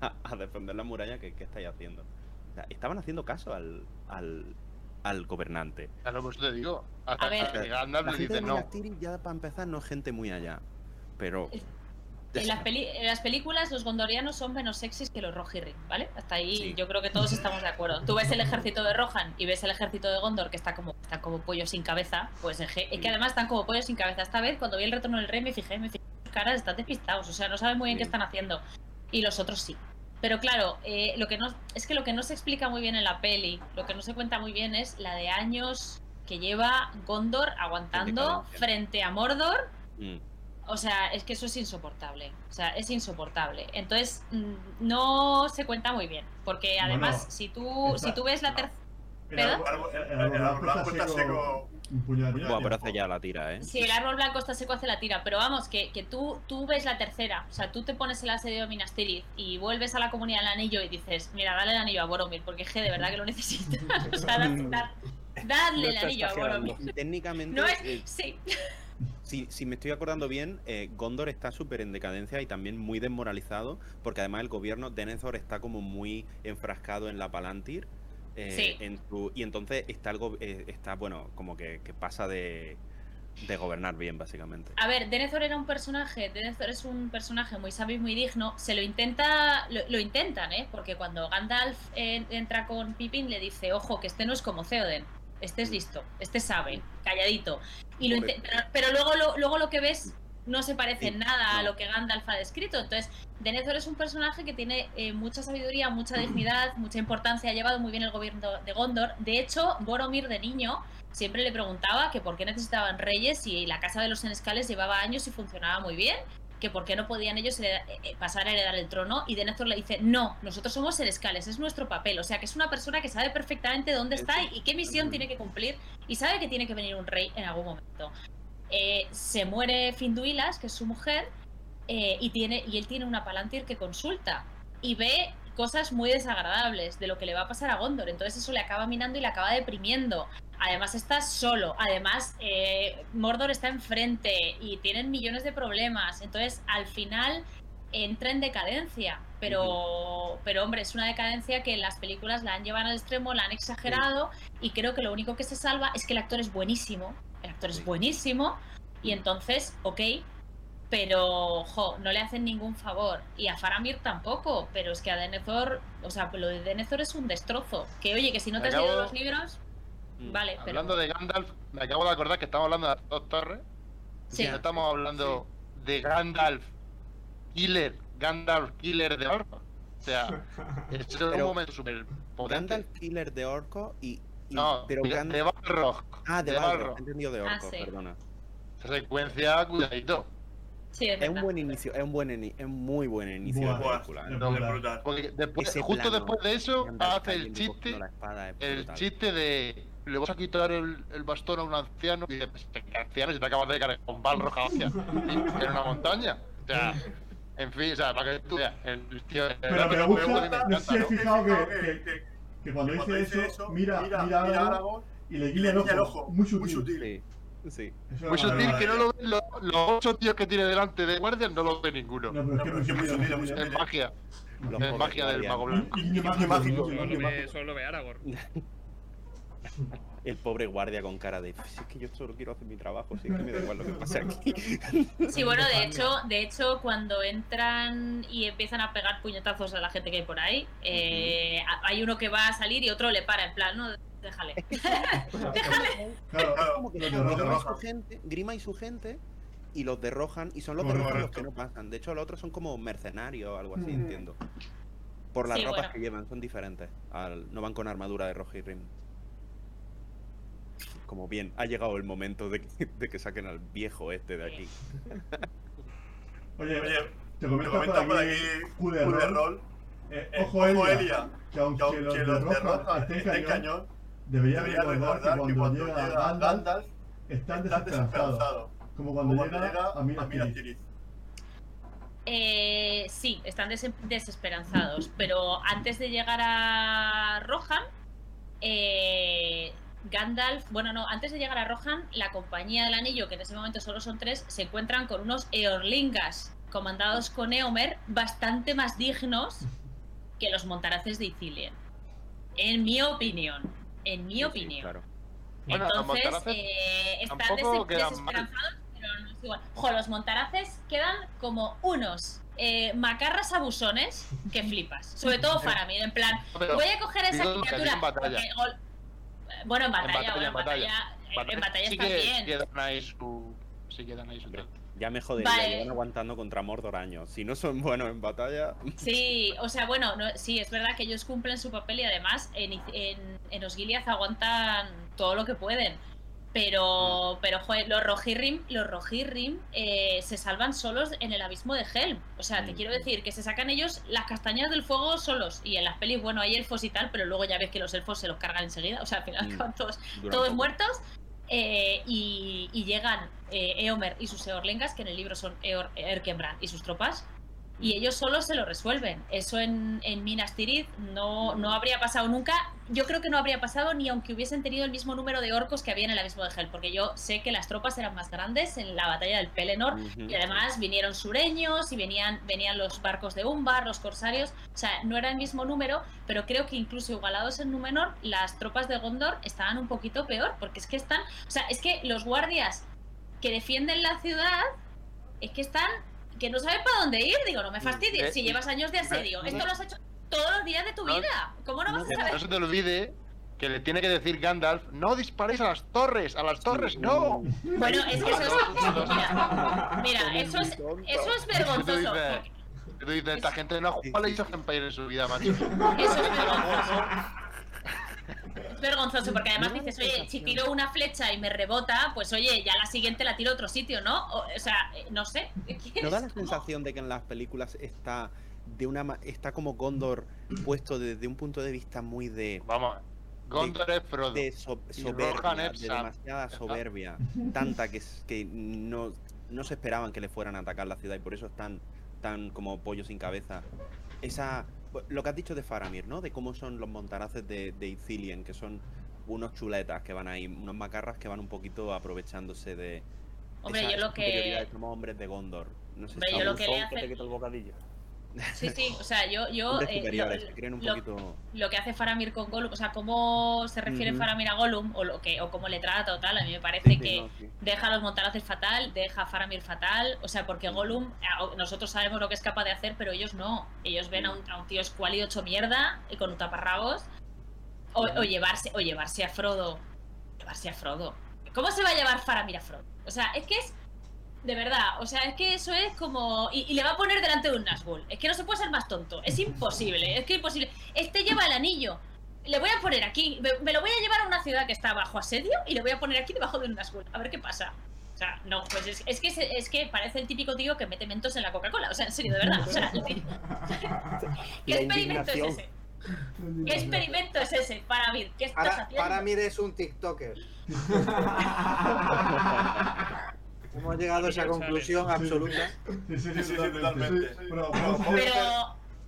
a, a defender la muralla, ¿qué, qué estáis haciendo? O sea, estaban haciendo caso al, al, al gobernante. Claro, pues te digo, hasta A ver. hasta La le gente dice de no. Ya para empezar no es gente muy allá. Pero... En las, peli- en las películas los gondorianos son menos sexys que los Rohirrim, ¿vale? Hasta ahí Sí. yo creo que todos estamos de acuerdo. Tú ves el ejército de Rohan y ves el ejército de Gondor que está como, está como pollo sin cabeza, pues es que además están como pollo sin cabeza. Esta vez cuando vi el retorno del rey me fijé, me fijé, sus caras están despistados, o sea, no saben muy bien qué Sí. están haciendo. Y los otros sí. Pero claro, eh, lo que no, es que lo que no se explica muy bien en la peli, lo que no se cuenta muy bien es la de años que lleva Gondor aguantando frente a Mordor mm, o sea, es que eso es insoportable. O sea, es insoportable. Entonces, mm, no se cuenta muy bien. Porque además, Bueno, si tú si tú ves la no. El el- el El árbol blanco está seco. Buah, pero hace ya la tira, ¿eh? Si el árbol blanco está seco, hace la tira. Pero vamos, que, que tú, tú ves la tercera. O sea, tú te pones el asedio de Minas Tirith y vuelves a la comunidad del anillo y dices, mira, dale el anillo a Boromir, porque es que de verdad que lo necesita. o sea, da- da- dadle No el anillo a. Boromir. Técnicamente, No es. eh, Sí. si, si me estoy acordando bien, eh, Gondor está súper en decadencia y también muy desmoralizado, porque además el gobierno de Denethor está como muy enfrascado en la Palantir. Eh, Sí. en su- y entonces está algo, eh, está bueno, como que, que pasa de, de gobernar bien, básicamente. A ver, Denethor era un personaje, Denethor es un personaje muy sabio y muy digno. Se lo intenta, lo, lo intentan, ¿eh? Porque cuando Gandalf eh, entra con Pippin le dice, ojo, que este no es como Theoden, este es listo, este sabe, calladito. Y lo pero, pero luego, lo, luego lo que ves no se parece en Sí, nada a lo que Gandalf ha descrito. Entonces, Denethor es un personaje que tiene eh, mucha sabiduría, mucha dignidad, mucha importancia, ha llevado muy bien el gobierno de Gondor. De hecho, Boromir de niño siempre le preguntaba que por qué necesitaban reyes si la casa de los senescales llevaba años y funcionaba muy bien, que por qué no podían ellos eh, eh, pasar a heredar el trono. Y Denethor le dice, no, nosotros somos senescales, es nuestro papel. O sea, que es una persona que sabe perfectamente dónde está y qué misión tiene que cumplir y sabe que tiene que venir un rey en algún momento. Eh, se muere Finduilas, que es su mujer, eh, y, tiene, y él tiene una Palantir que consulta y ve cosas muy desagradables de lo que le va a pasar a Gondor. Entonces eso le acaba minando y le acaba deprimiendo. Además está solo, además eh, Mordor está enfrente y tienen millones de problemas. Entonces al final entra en decadencia. Pero, pero hombre, es una decadencia que en las películas la han llevado al extremo, la han exagerado y creo que lo único que se salva es que el actor es buenísimo. El actor es buenísimo y entonces, ok, pero jo, no le hacen ningún favor. Y a Faramir tampoco, pero es que a Denethor, o sea, lo de Denethor es un destrozo. Que oye, que si no te has leído los libros, Mm. vale, pero... Hablando de Gandalf, me acabo de acordar que estamos hablando de las dos torres. Sí. Y no estamos hablando de Gandalf Killer, Gandalf Killer de Orco. O sea, es un momento súper potente. Gandalf Killer de Orco y... No, pero de, de Balrog. Ah, de, de Balrog, Balrog. he entendido de Ah, Orco, sí. perdona. Esa secuencia, cuidadito. Sí, es Es un buen inicio, es un buen ini- es muy buen inicio Buah, de Buah, película. ¿eh? es no, brutal. brutal. Porque después, justo plano, después de eso, hace el chiste, espada, el chiste de le vas a quitar el, el bastón a un anciano y dices, "Pues, ¿qué anciano si te acabas de caer con Balrog hacia en una montaña? O sea, en fin, o sea, para que tú veas, el tío... el Pero me gusta, has fijado que, que- que, que cuando Cuando dice eso, mira, mira, mira a Aragorn y le guiña el ojo. ojo, Muy sutil. muy sutil. Sí, Muy es sutil que no lo ven los, los ocho tíos que tiene delante de guardias, no lo ve ninguno. No, pero es que No, es pero muy es que muy sutil, muy muy Es magia, es magia del mago blanco. Guiño mágico. solo ve Aragorn. El pobre guardia con cara de. Si es que yo solo quiero hacer mi trabajo, si es que me da igual lo que pase aquí. Sí, bueno, de hecho, de hecho, cuando entran y empiezan a pegar puñetazos a la gente que hay por ahí, eh, hay uno que va a salir y otro le para, en plan, no, déjale. déjale. Claro, Como que los Grima y su gente, Grima y su gente, y los derrojan, y son los derrojan los que no pasan. De hecho, los otros son como mercenarios o algo así, Mm. entiendo. Por las Sí, ropas bueno. que llevan, son diferentes. Al- no van con armadura de Rohirrim. Como bien, ha llegado el momento de que, de que saquen al viejo este de aquí. Oye, Oye, te comenta comenta por aquí Q de rol. rol. Eh, Eh, ojo, Elia, Elia, que aunque, que aunque los los derrojan derrojan estén estén cañón, debería debería recordar que cuando, llega Gandalf, Gandalf, están desesperanzados. Como cuando, Como llega, a Minas Minas Tirith. Tirith. Eh, sí, están des- desesperanzados, pero antes de llegar a Rohan, eh, Gandalf, bueno, no, antes de llegar a Rohan, la compañía del anillo, que en ese momento solo son tres, se encuentran con unos Eorlingas comandados con Eomer bastante más dignos que los montaraces de Ithilien. En mi opinión. En mi Sí, sí, opinión. claro. Bueno, los Entonces, montaraces eh, están des- desesperanzados, pero no es igual. Ojo, los montaraces quedan como unos eh, macarras abusones que flipas. Sobre todo Faramir, en plan, voy a coger a esa criatura. porque Bueno, en batalla, batalla, bueno, en en batalla. batalla, en batalla sí está que bien. quedan ahí su. Sí quedan ahí su. Hombre, Ya me jodería, Vale. llevan aguantando contra Mordor años. Si no son buenos en batalla. Sí, o sea, bueno, no- sí, es verdad que ellos cumplen su papel y además en, en, en Osgiliath aguantan todo lo que pueden. Pero, pero joder, los Rohirrim, los Rohirrim eh, se salvan solos en el abismo de Helm. O sea, te Mm. quiero decir que se sacan ellos las castañas del fuego solos. Y en las pelis, bueno, hay elfos y tal, pero luego ya ves que los elfos se los cargan enseguida. O sea, al final Mm. acaban todos, duran todos poco. muertos. eh, y, y llegan eh, Eomer y sus Eorlingas, que en el libro son Eor, Erkenbrand y sus tropas, y ellos solos se lo resuelven. Eso en, en Minas Tirith no, no habría pasado nunca. Yo creo que no habría pasado ni aunque hubiesen tenido el mismo número de orcos que había en el abismo de Hel, porque yo sé que las tropas eran más grandes en la batalla del Pelennor y además vinieron sureños y venían, venían los barcos de Umbar, los corsarios. O sea, no era el mismo número, pero creo que incluso igualados en Númenor, las tropas de Gondor estaban un poquito peor, porque es que están. O sea, es que los guardias que defienden la ciudad es que están. Que no saben para dónde ir. Digo, no me fastidies. Eh, Si llevas años de asedio, esto lo has hecho todos los días de tu no, vida. ¿Cómo no vas a saber? no se te olvide que le tiene que decir Gandalf: no disparéis a las torres, a las torres, no. Bueno, es que eso es. Mira, mira, eso es, eso es ¿Qué vergonzoso. tú dices, esta gente no ha jugado a Age of Empires en su vida, macho. Eso es vergonzoso. Es vergonzoso porque además dices, oye, si tiro una flecha y me rebota, pues oye, ya la siguiente la tiro a otro sitio, ¿no? O, o sea, eh, no sé. ¿No da la sensación de que en las películas está de una ma- está como Gondor puesto desde un punto de vista muy de, Vamos, Gondor es Frodo. de so- Y soberbia, de demasiada soberbia, tanta que, que no, no se esperaban que le fueran a atacar la ciudad y por eso están tan como pollo sin cabeza. Esa lo que has dicho de Faramir, ¿no? De cómo son los montaraces de, de Ithilien, que son unos chuletas que van ahí, unos macarras que van un poquito aprovechándose de Hombre, esa- yo lo que. hombres de Gondor. No sé Hombre, si yo lo que le hace- te quita el bocadillo. Sí, sí, o sea, yo. yo eh, lo- que creen un lo- poquito... lo que hace Faramir con Gollum, o sea, cómo se refiere. Faramir a Gollum o lo que o cómo le trata o tal, a mí me parece Sí, sí, que no, sí. deja a los montaraces fatal, deja a Faramir fatal, o sea, porque Gollum, nosotros sabemos lo que es capaz de hacer, pero ellos no, ellos ven a un, a un tío escuálido hecho mierda y con un taparrabos, o, o llevarse, o llevarse a Frodo, llevarse a Frodo. ¿Cómo se va a llevar Faramir a Frodo? O sea, es que es, de verdad, o sea, es que eso es como, y, y le va a poner delante de un Nazgûl, es que no se puede ser más tonto, es imposible, es que imposible. Este lleva el anillo, le voy a poner aquí, me, me lo voy a llevar a una ciudad que está bajo asedio y le voy a poner aquí debajo de un Nazgûl, a ver qué pasa. O sea, no, pues es, es que se- es que parece el típico tío que mete mentos en la Coca-Cola, o sea, en serio, de verdad. O sea, ¿qué experimento es ese? ¿Qué experimento es ese? Para mí, ¿qué estás Para, haciendo? para mí eres un TikToker. Hemos llegado a esa conclusión absoluta. Sí, sí, Sí, sí, sí, totalmente. Pero-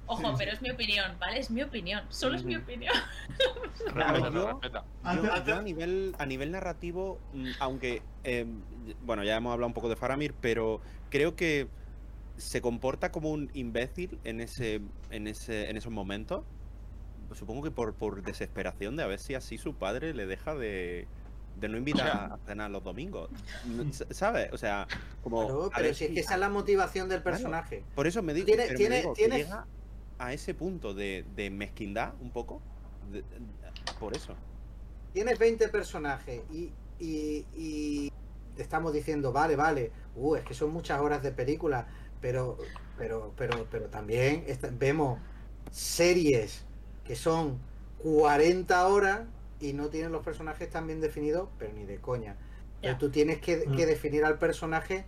ojo, Sí, pero es mi opinión, ¿vale? Es mi opinión, solo es mi opinión. Respeta, yo- a nivel a nivel narrativo, mm, aunque eh, bueno, ya hemos hablado un poco de Faramir, pero creo que se comporta como un imbécil en ese en ese en esos momentos. supongo que por, por desesperación de a ver si así su padre le deja de, de no invitar a cenar los domingos. ¿Sabes? O sea, como. Claro, pero ver si es que esa es la motivación del Claro, personaje. Por eso me digo, Tiene- me tiene- digo que tiene- llega a ese punto de, de mezquindad un poco. de- de- por eso. Tienes 20 personajes y, y, y te estamos diciendo, vale, vale, uh, es que son muchas horas de película, pero, pero, pero, pero también vemos series que son 40 horas y no tienen los personajes tan bien definidos, pero ni de coña. Tú tienes que, que definir al personaje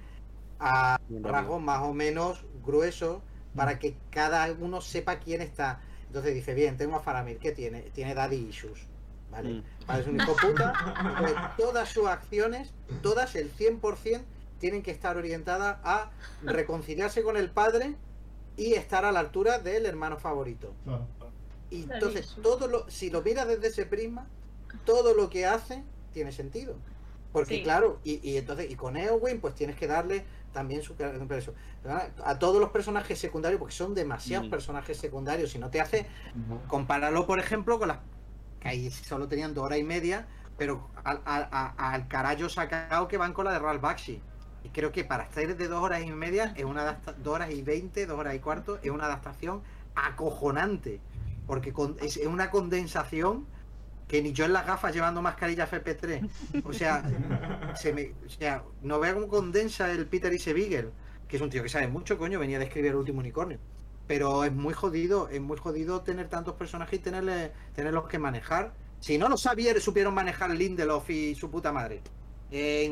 a rasgos más o menos gruesos para que cada uno sepa quién está. Entonces dice, bien, tengo a Faramir, ¿qué tiene? Tiene daddy issues. ¿Vale? Mm. Parece un hijo puta. Pues todas sus acciones, todas, el 100%, tienen que estar orientadas a reconciliarse con el padre y estar a la altura del hermano favorito. Claro. Y entonces, todo lo, si lo miras desde ese prisma, todo lo que hace tiene sentido. Porque Sí. claro, y, y entonces, y con Eowyn, pues tienes que darle también su peso. A todos los personajes secundarios, porque son demasiados Mm. personajes secundarios, si no te hace, compáralo por ejemplo con las que ahí solo tenían dos horas y media, pero al, al, a- al carajo sacado que van con la de Ralph Bakshi. Y creo que para estar de dos horas y media, es una dos horas y veinte, dos horas y cuarto, es una adaptación acojonante. Porque con- es, es una condensación que ni yo en las gafas llevando mascarilla FP3. O sea, se me, o sea, no vea cómo condensa el Peter y Beagle, que es un tío que sabe mucho, coño, venía de escribir el último unicornio. Pero es muy jodido, es muy jodido tener tantos personajes y tenerle, tenerlos que manejar. Si no lo sabieron, supieron manejar Lindelof y su puta madre.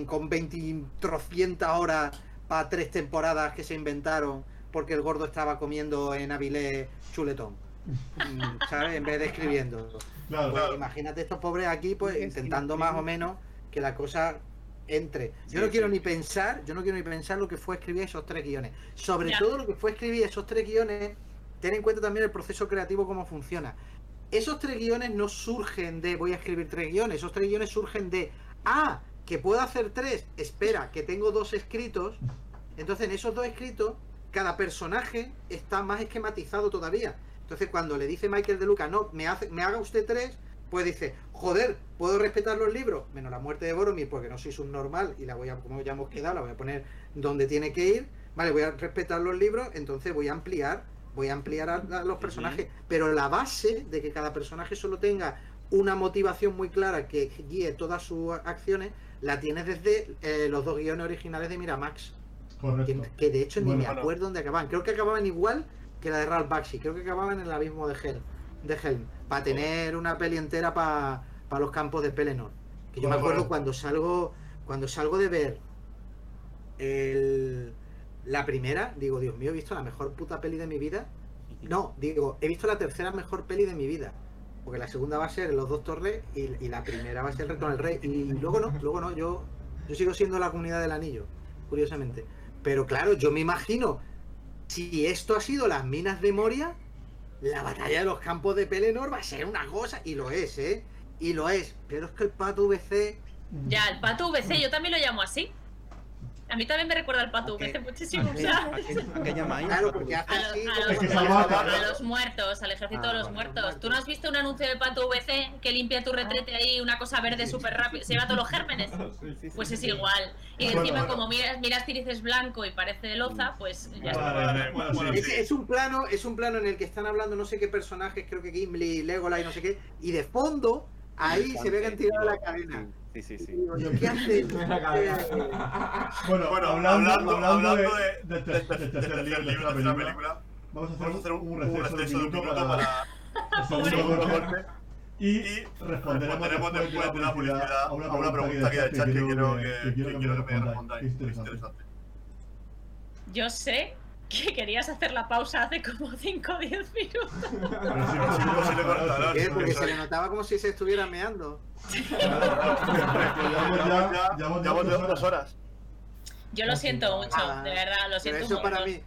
Con 20 trocientas horas para tres temporadas que se inventaron porque el gordo estaba comiendo en Avilés chuletón. Mm, ¿Sabes? En vez de escribiendo. Claro, Pues claro. imagínate estos pobres aquí, pues intentando más o menos que la cosa entre. Yo Sí, no quiero sí. ni pensar, yo no quiero ni pensar lo que fue escribir esos tres guiones. Sobre Ya. todo lo que fue escribir esos tres guiones, ten en cuenta también el proceso creativo, cómo funciona. Esos tres guiones no surgen de voy a escribir tres guiones, esos tres guiones surgen de ah, que puedo hacer tres, espera, que tengo dos escritos. Entonces en esos dos escritos, cada personaje está más esquematizado todavía. Entonces cuando le dice Michael de Luca, no, me, hace, me haga usted tres, pues dice, joder, puedo respetar los libros, menos la muerte de Boromir, porque no soy subnormal y la voy a, como ya hemos quedado, la voy a poner donde tiene que ir. Vale, voy a respetar los libros, entonces voy a ampliar, voy a ampliar a, a los personajes. Pero la base de que cada personaje solo tenga una motivación muy clara que guíe todas sus acciones, la tienes desde eh, los dos guiones originales de Miramax. Que, de hecho ni me bueno. acuerdo dónde acababan. Creo que acababan igual que la de Ralph Bakshi. Creo que acababan en el abismo de Helm. De Helm. Para tener una peli entera para los campos de Pelennor. Que yo me acuerdo bueno. cuando salgo cuando salgo de ver el- la primera, digo, Dios mío, he visto la mejor puta peli de mi vida. No, digo, he visto la tercera mejor peli de mi vida. Porque la segunda va a ser Los Dos Torres y, y la primera va a ser El Retorno del Rey. Y luego no, luego no, yo, yo sigo siendo la comunidad del anillo, curiosamente. Pero claro, yo me imagino, si esto ha sido las minas de Moria, la batalla de los campos de Pelennor va a ser una cosa, y lo es, ¿eh? Y lo es. Pero es que el pato VC Ya, el pato VC, yo también lo llamo así. A mí también me recuerda al pato ¿A qué? VC muchísimo. ¿A qué? ¿A qué, llamáis? Claro, porque hace a, los- así. a los, los muertos, al ejército Ah, de los vale, muertos. ¿Tú no has visto un anuncio de pato VC que limpia tu retrete ahí, una cosa verde súper rápido? Se lleva todos los gérmenes. Pues es igual. Y Bueno, encima, bueno. como miras, miras Tirices blanco y parece de loza, pues ya está. Vale, vale, bueno, Bueno, sí. Es, es un plano, es un plano en el que están hablando no sé qué personajes, creo que Gimli, Legolas y no sé qué, y de fondo ahí se ve que han tirado la cadena. Sí, sí, sí. ¿qué hace? Cadena. Bueno, Bueno, hablando, hablando, hablando, de, de, del de- de- tercer libro, de la la película, película, vamos a hacer, vamos a hacer un, un, receso, de un minuto para, para el segundo golpe y y responderemos después de la publicidad a una pregunta que del chat que quiero que, que quiero que quiero que me respondáis. Es interesante. Yo sé que querías hacer la pausa hace como 5 o 10 minutos. Cortar, ¿Qué? Porque se le notaba como si se estuviera meando. Llevamos ya, dos horas. Yo lo siento mucho, Ah, de verdad, lo siento eso un para mí.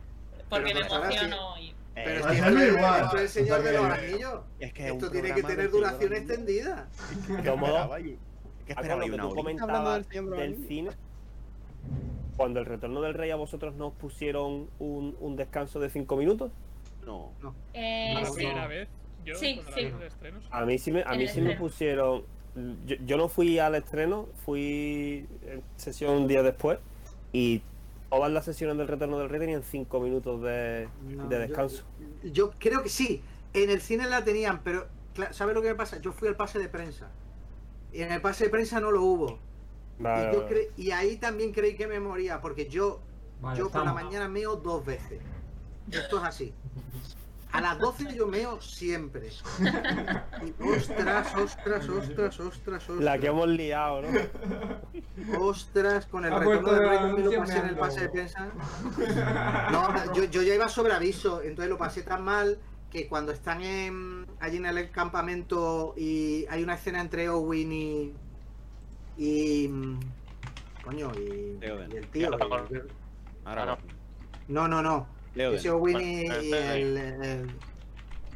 Porque me emociono. y- Pero Eh, es que igual, esto es el señor de los anillos. es que Esto tiene que tener duración extendida. ¿Qué Como- esperabais? ¿Qué ¿Una tú comentabas del cine, cuando el retorno del rey a vosotros nos pusieron un, un descanso de 5 minutos. No. Eh, La sí. primera vez Yo, Sí, sí. A mí sí me, a mí sí me pusieron. Yo, yo no fui al estreno, fui en sesión un día después y todas las sesiones del Retorno del Rey tenían 5 minutos de, No, descanso. Yo creo que sí. En el cine la tenían, pero ¿sabes lo que me pasa? Yo fui al pase de prensa. Y en el pase de prensa no lo hubo. Vale, y, yo vale. cre- y ahí también creí que me moría, porque yo, Vale, yo por la mañana meo dos veces. Esto es así. A las 12 yo meo siempre. Y ostras, ostras, ostras, ostras, ostras. La que hemos liado, ¿no? Ostras, con el Ha retorno del de rey también lo pasé en el pase de prensa. No, yo, yo ya iba sobre aviso, entonces lo pasé tan mal que cuando están en, allí en el campamento y hay una escena entre Owen y. y. mm, coño, y, y el tío. Y- Ahora no, no, no. Theoden. Ese y, y el, el-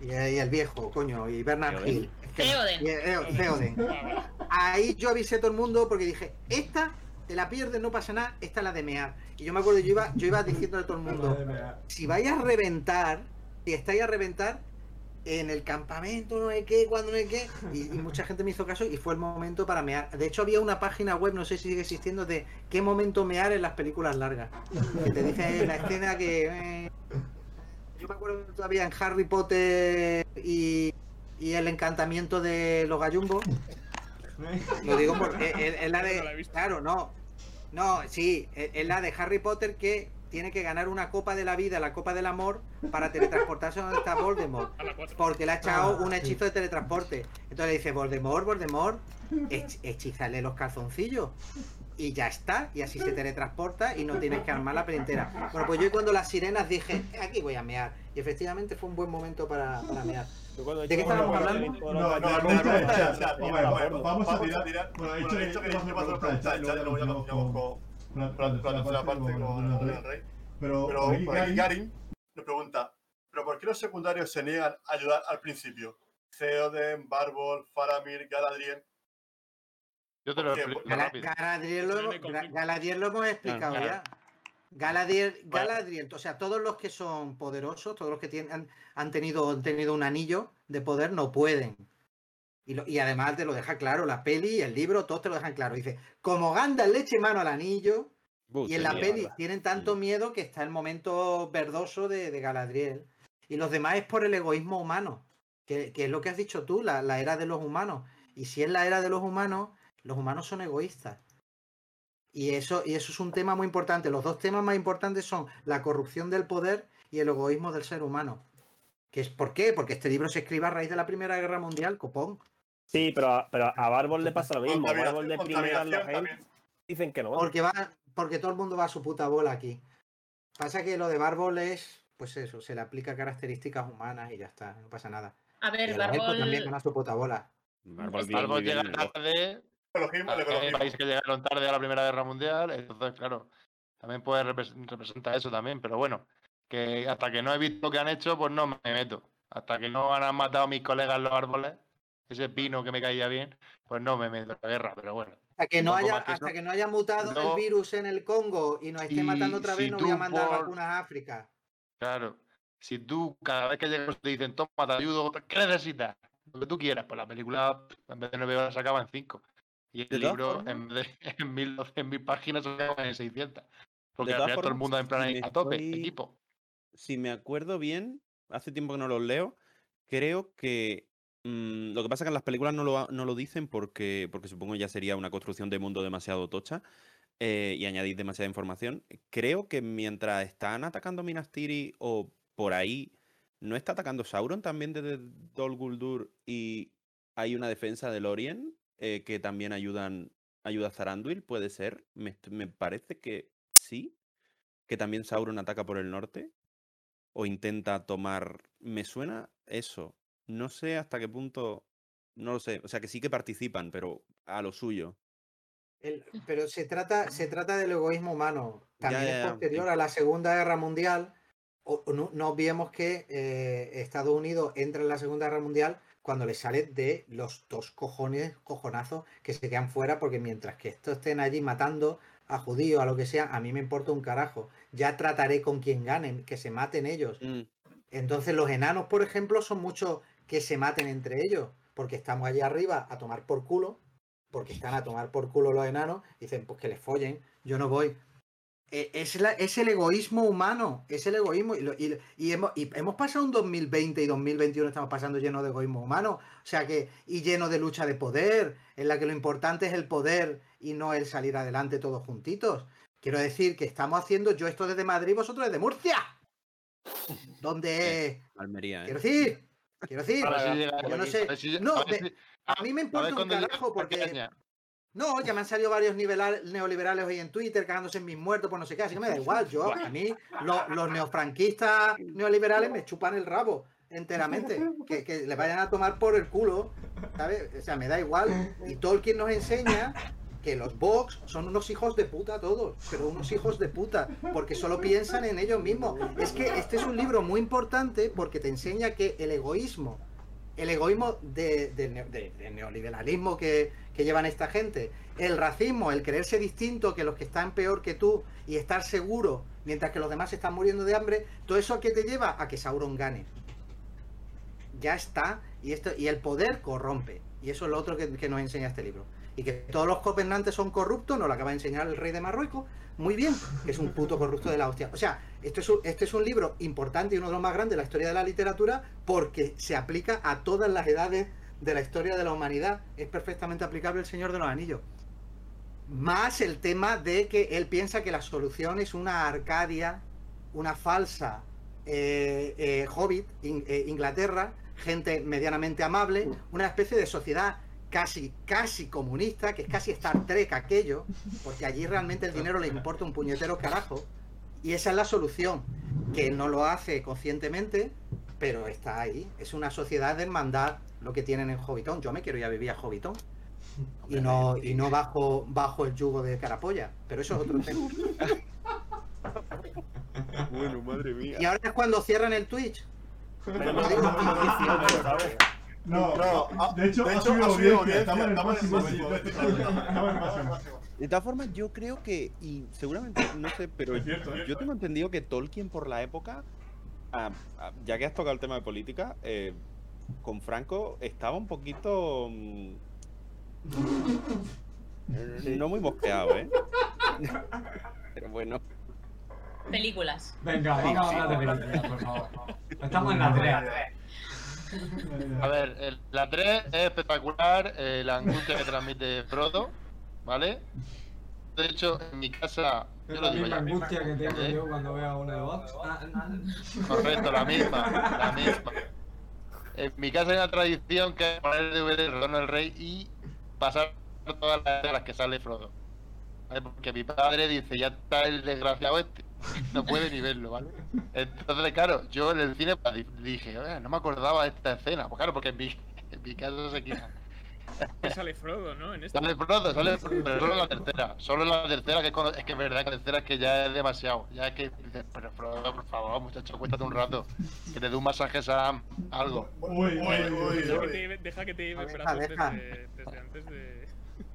y el- y el viejo, coño, y Bernard Theoden. Hill. Es que- Theoden. y- eh, Theoden. Ahí yo avisé a todo el mundo porque dije, esta te la pierdes, no pasa nada, esta es la de mear. Y yo me acuerdo, yo iba, yo iba diciéndole a todo el mundo, si vais a reventar, si estáis a reventar en el campamento, no sé qué, cuando no sé qué, y, y mucha gente me hizo caso y fue el momento para mear. De hecho había una página web, no sé si sigue existiendo, de qué momento mear en las películas largas. Que te dice la escena que... eh, yo me acuerdo todavía en Harry Potter y, y el encantamiento de los gallumbos. Lo digo porque es, la de. Claro, no. No, sí, es la de Harry Potter que tiene que ganar una copa de la vida, la copa del amor, para teletransportarse donde está Voldemort. A la 4. Porque le ha echado Ah, un sí. hechizo de teletransporte. Entonces le dice, Voldemort, Voldemort, hech- hechízale los calzoncillos. Y ya está, y así se teletransporta y no tienes que armar la peli entera. Bueno, pues yo cuando las sirenas dije, aquí voy a mear. Y efectivamente fue un buen momento para, para mear. ¿De qué hecho- estábamos hablando? No, no, gallos- no, no, Vamos a tirar, Vamos vamos a a ver, vamos a vamos a tirar. tirar. Bueno, he Bueno, dicho he que preguntar por el la- parte con- el rey. Pero, Karin nos pregunta, ¿pero por qué los secundarios se niegan a ayudar al principio? Theoden, Barbol, Faramir, Galadriel. Yo te lo. Galadriel lo, hemos- Ga- conflicto. Galadriel lo hemos explicado Claro. ya. Galadriel, Bueno. Galadriel, o sea, todos los que son poderosos, todos los que tienen, han, han tenido, han tenido un anillo de poder, no pueden. Y, lo- y además te lo deja claro, la peli, el libro, todos te lo dejan claro. Dice, como Gandalf le eche mano al anillo, y en la peli tienen tanto miedo que está el momento verdoso de, de Galadriel. Y los demás es por el egoísmo humano, que, que es lo que has dicho tú, la, la era de los humanos. Y si es la era de los humanos, los humanos son egoístas. Y eso, y eso es un tema muy importante. Los dos temas más importantes son la corrupción del poder y el egoísmo del ser humano. ¿Que es, ¿Por qué? Porque este libro se escribe a raíz de la Primera Guerra Mundial, copón. Sí, pero, a- pero a Bárbol le pasa lo mismo. A Bárbol de primera la gente también. dicen que no. Porque va, porque todo el mundo va a su puta bola aquí. Pasa que lo de Bárbol es, pues eso, se le aplica características humanas y ya está, no pasa nada. A ver, elfos también Barbol. van a su puta bola. Bien llega tarde, hay países que llegaron tarde a la Primera Guerra Mundial, entonces, claro, también puede repres- representar eso también, pero bueno, que hasta que no he visto lo que han hecho, pues no me meto. Hasta que no han matado a mis colegas los árboles, ese pino que me caía bien, pues no me meto en la guerra, pero bueno. Hasta que no haya, que hasta que no haya mutado el virus en el Congo y nos esté Y matando otra vez, si no voy a mandar por- vacunas a África. Claro, si tú cada vez que llegas te dicen, toma, te ayudo, ¿qué necesitas? Lo que tú quieras, pues la película en vez de nueve horas se acaba en cinco. Y el libro en vez de en mil, en mil páginas se acaba en 600. Porque al final todo el mundo en plan a tope, estoy- equipo. si me acuerdo bien, hace tiempo que no los leo, creo que mm, lo que pasa es que en las películas no lo, no lo dicen porque, porque supongo ya sería una construcción de mundo demasiado tocha eh, y añadir demasiada información. Creo que mientras están atacando Minas Tirith o por ahí, ¿no está atacando Sauron también desde Dol Guldur y hay una defensa del Orient eh, que también ayudan, ayuda a Zaranduil? ¿Puede ser? Me, me parece que sí, que también Sauron ataca por el norte o intenta tomar. Me suena eso. No sé hasta qué punto. No lo sé. O sea que sí que participan, pero a lo suyo. El- pero se trata, se trata del egoísmo humano. También ya, es posterior a la Segunda Guerra Mundial. O- no, no olvidemos que eh, Estados Unidos entra en la Segunda Guerra Mundial cuando le sale de los dos cojones, cojonazos que se quedan fuera, porque mientras que estos estén allí matando a judíos, a lo que sea, a mí me importa un carajo. Ya trataré con quien ganen, que se maten ellos. Mm, Entonces los enanos, por ejemplo, son muchos que se maten entre ellos, porque estamos allá arriba a tomar por culo, porque están a tomar por culo los enanos, dicen, pues que les follen, yo no voy. E- Es, la- es el egoísmo humano, es el egoísmo. Y, lo- y- y hemos, y hemos pasado un 2020 y 2021, estamos pasando lleno de egoísmo humano, o sea que, y lleno de lucha de poder, en la que lo importante es el poder y no el salir adelante todos juntitos. Quiero decir que estamos haciendo yo esto desde Madrid, vosotros desde Murcia. Donde, Almería, ¿eh? quiero decir, quiero decir, si yo no sé, si- no, a ver de- si- a mí me importa un carajo porque no, ya me han salido varios neoliberales hoy en Twitter cagándose en mis muertos por no sé qué, así que me da igual. Yo, a mí, lo- los neofranquistas neoliberales me chupan el rabo enteramente. Que, que le vayan a tomar por el culo, ¿sabes? O sea, me da igual. Y Tolkien nos enseña que los Vox son unos hijos de puta todos, pero unos hijos de puta, porque solo piensan en ellos mismos. Es que este es un libro muy importante porque te enseña que el egoísmo el egoísmo de, de neo- de- de neoliberalismo que, que llevan esta gente, el racismo, el creerse distinto que los que están peor que tú y estar seguro mientras que los demás están muriendo de hambre, todo eso a qué te lleva a que Sauron gane. Ya está, y esto y el poder corrompe, y eso es lo otro que, que nos enseña este libro. Y que todos los gobernantes son corruptos, nos lo acaba de enseñar el rey de Marruecos, muy bien, que es un puto corrupto de la hostia. O sea, esto es un- este es un libro importante y uno de los más grandes de la historia de la literatura porque se aplica a todas las edades de la historia de la humanidad. Es perfectamente aplicable el Señor de los Anillos. Más el tema de que él piensa que la solución es una Arcadia, una falsa eh, eh, Hobbit, In- eh, Inglaterra, gente medianamente amable, una especie de sociedad casi, casi comunista, que es casi Star Trek aquello, porque allí realmente el dinero le importa un puñetero carajo. Y esa es la solución, que no lo hace conscientemente, pero está ahí. Es una sociedad de hermandad lo que tienen en Hobbiton. Yo me quiero ir a vivir a Hobbiton. Y no, y no bajo, bajo el yugo de Carapolla. Pero eso es otro tema. Bueno, madre mía. Y ahora es cuando cierran el Twitch. No, No, de hecho, de hecho, ha subido estamos en el máximo. máximo, sí, Estamos en el máximo. De todas formas, yo creo que, y seguramente, no sé, pero Es cierto, ¿eh? yo tengo entendido que Tolkien por la época, ah, ah, ya que has tocado el tema de política, eh, con Franco estaba un poquito... mm, No muy mosqueado, ¿eh? Pero bueno. Películas. Venga, vamos a hablar de películas, por favor. Estamos en la 3. A ver, el- la 3 es espectacular, eh, la angustia que transmite Frodo, ¿vale? De hecho, en mi casa, yo Es lo la digo misma ya, angustia que tengo ¿eh? yo cuando veo a uno de ah. Correcto, la misma, la misma. En mi casa hay una tradición que es poner el DVD el Retorno del Rey y pasar todas las de las que sale Frodo. ¿Vale? Porque mi padre dice, ya está el desgraciado este, no puede ni verlo, ¿vale? Entonces, claro, yo en el cine di- dije, "Oye, no me acordaba de esta escena, pues claro, porque en mi, en mi casa se quita. Que sale Frodo, ¿no? En esta. Sale Frodo, sale Frodo, pero solo en la tercera. Solo en la tercera, que es, cuando- es que es verdad que la tercera es que ya es demasiado. Ya es que dices, pero Frodo, por favor, muchacho, cuéntate un rato. Que te dé un masaje Sam, algo. Uy, uy, uy, Deja que uy. te lleve, deja que te lleve brazos deja. desde, desde antes de, a-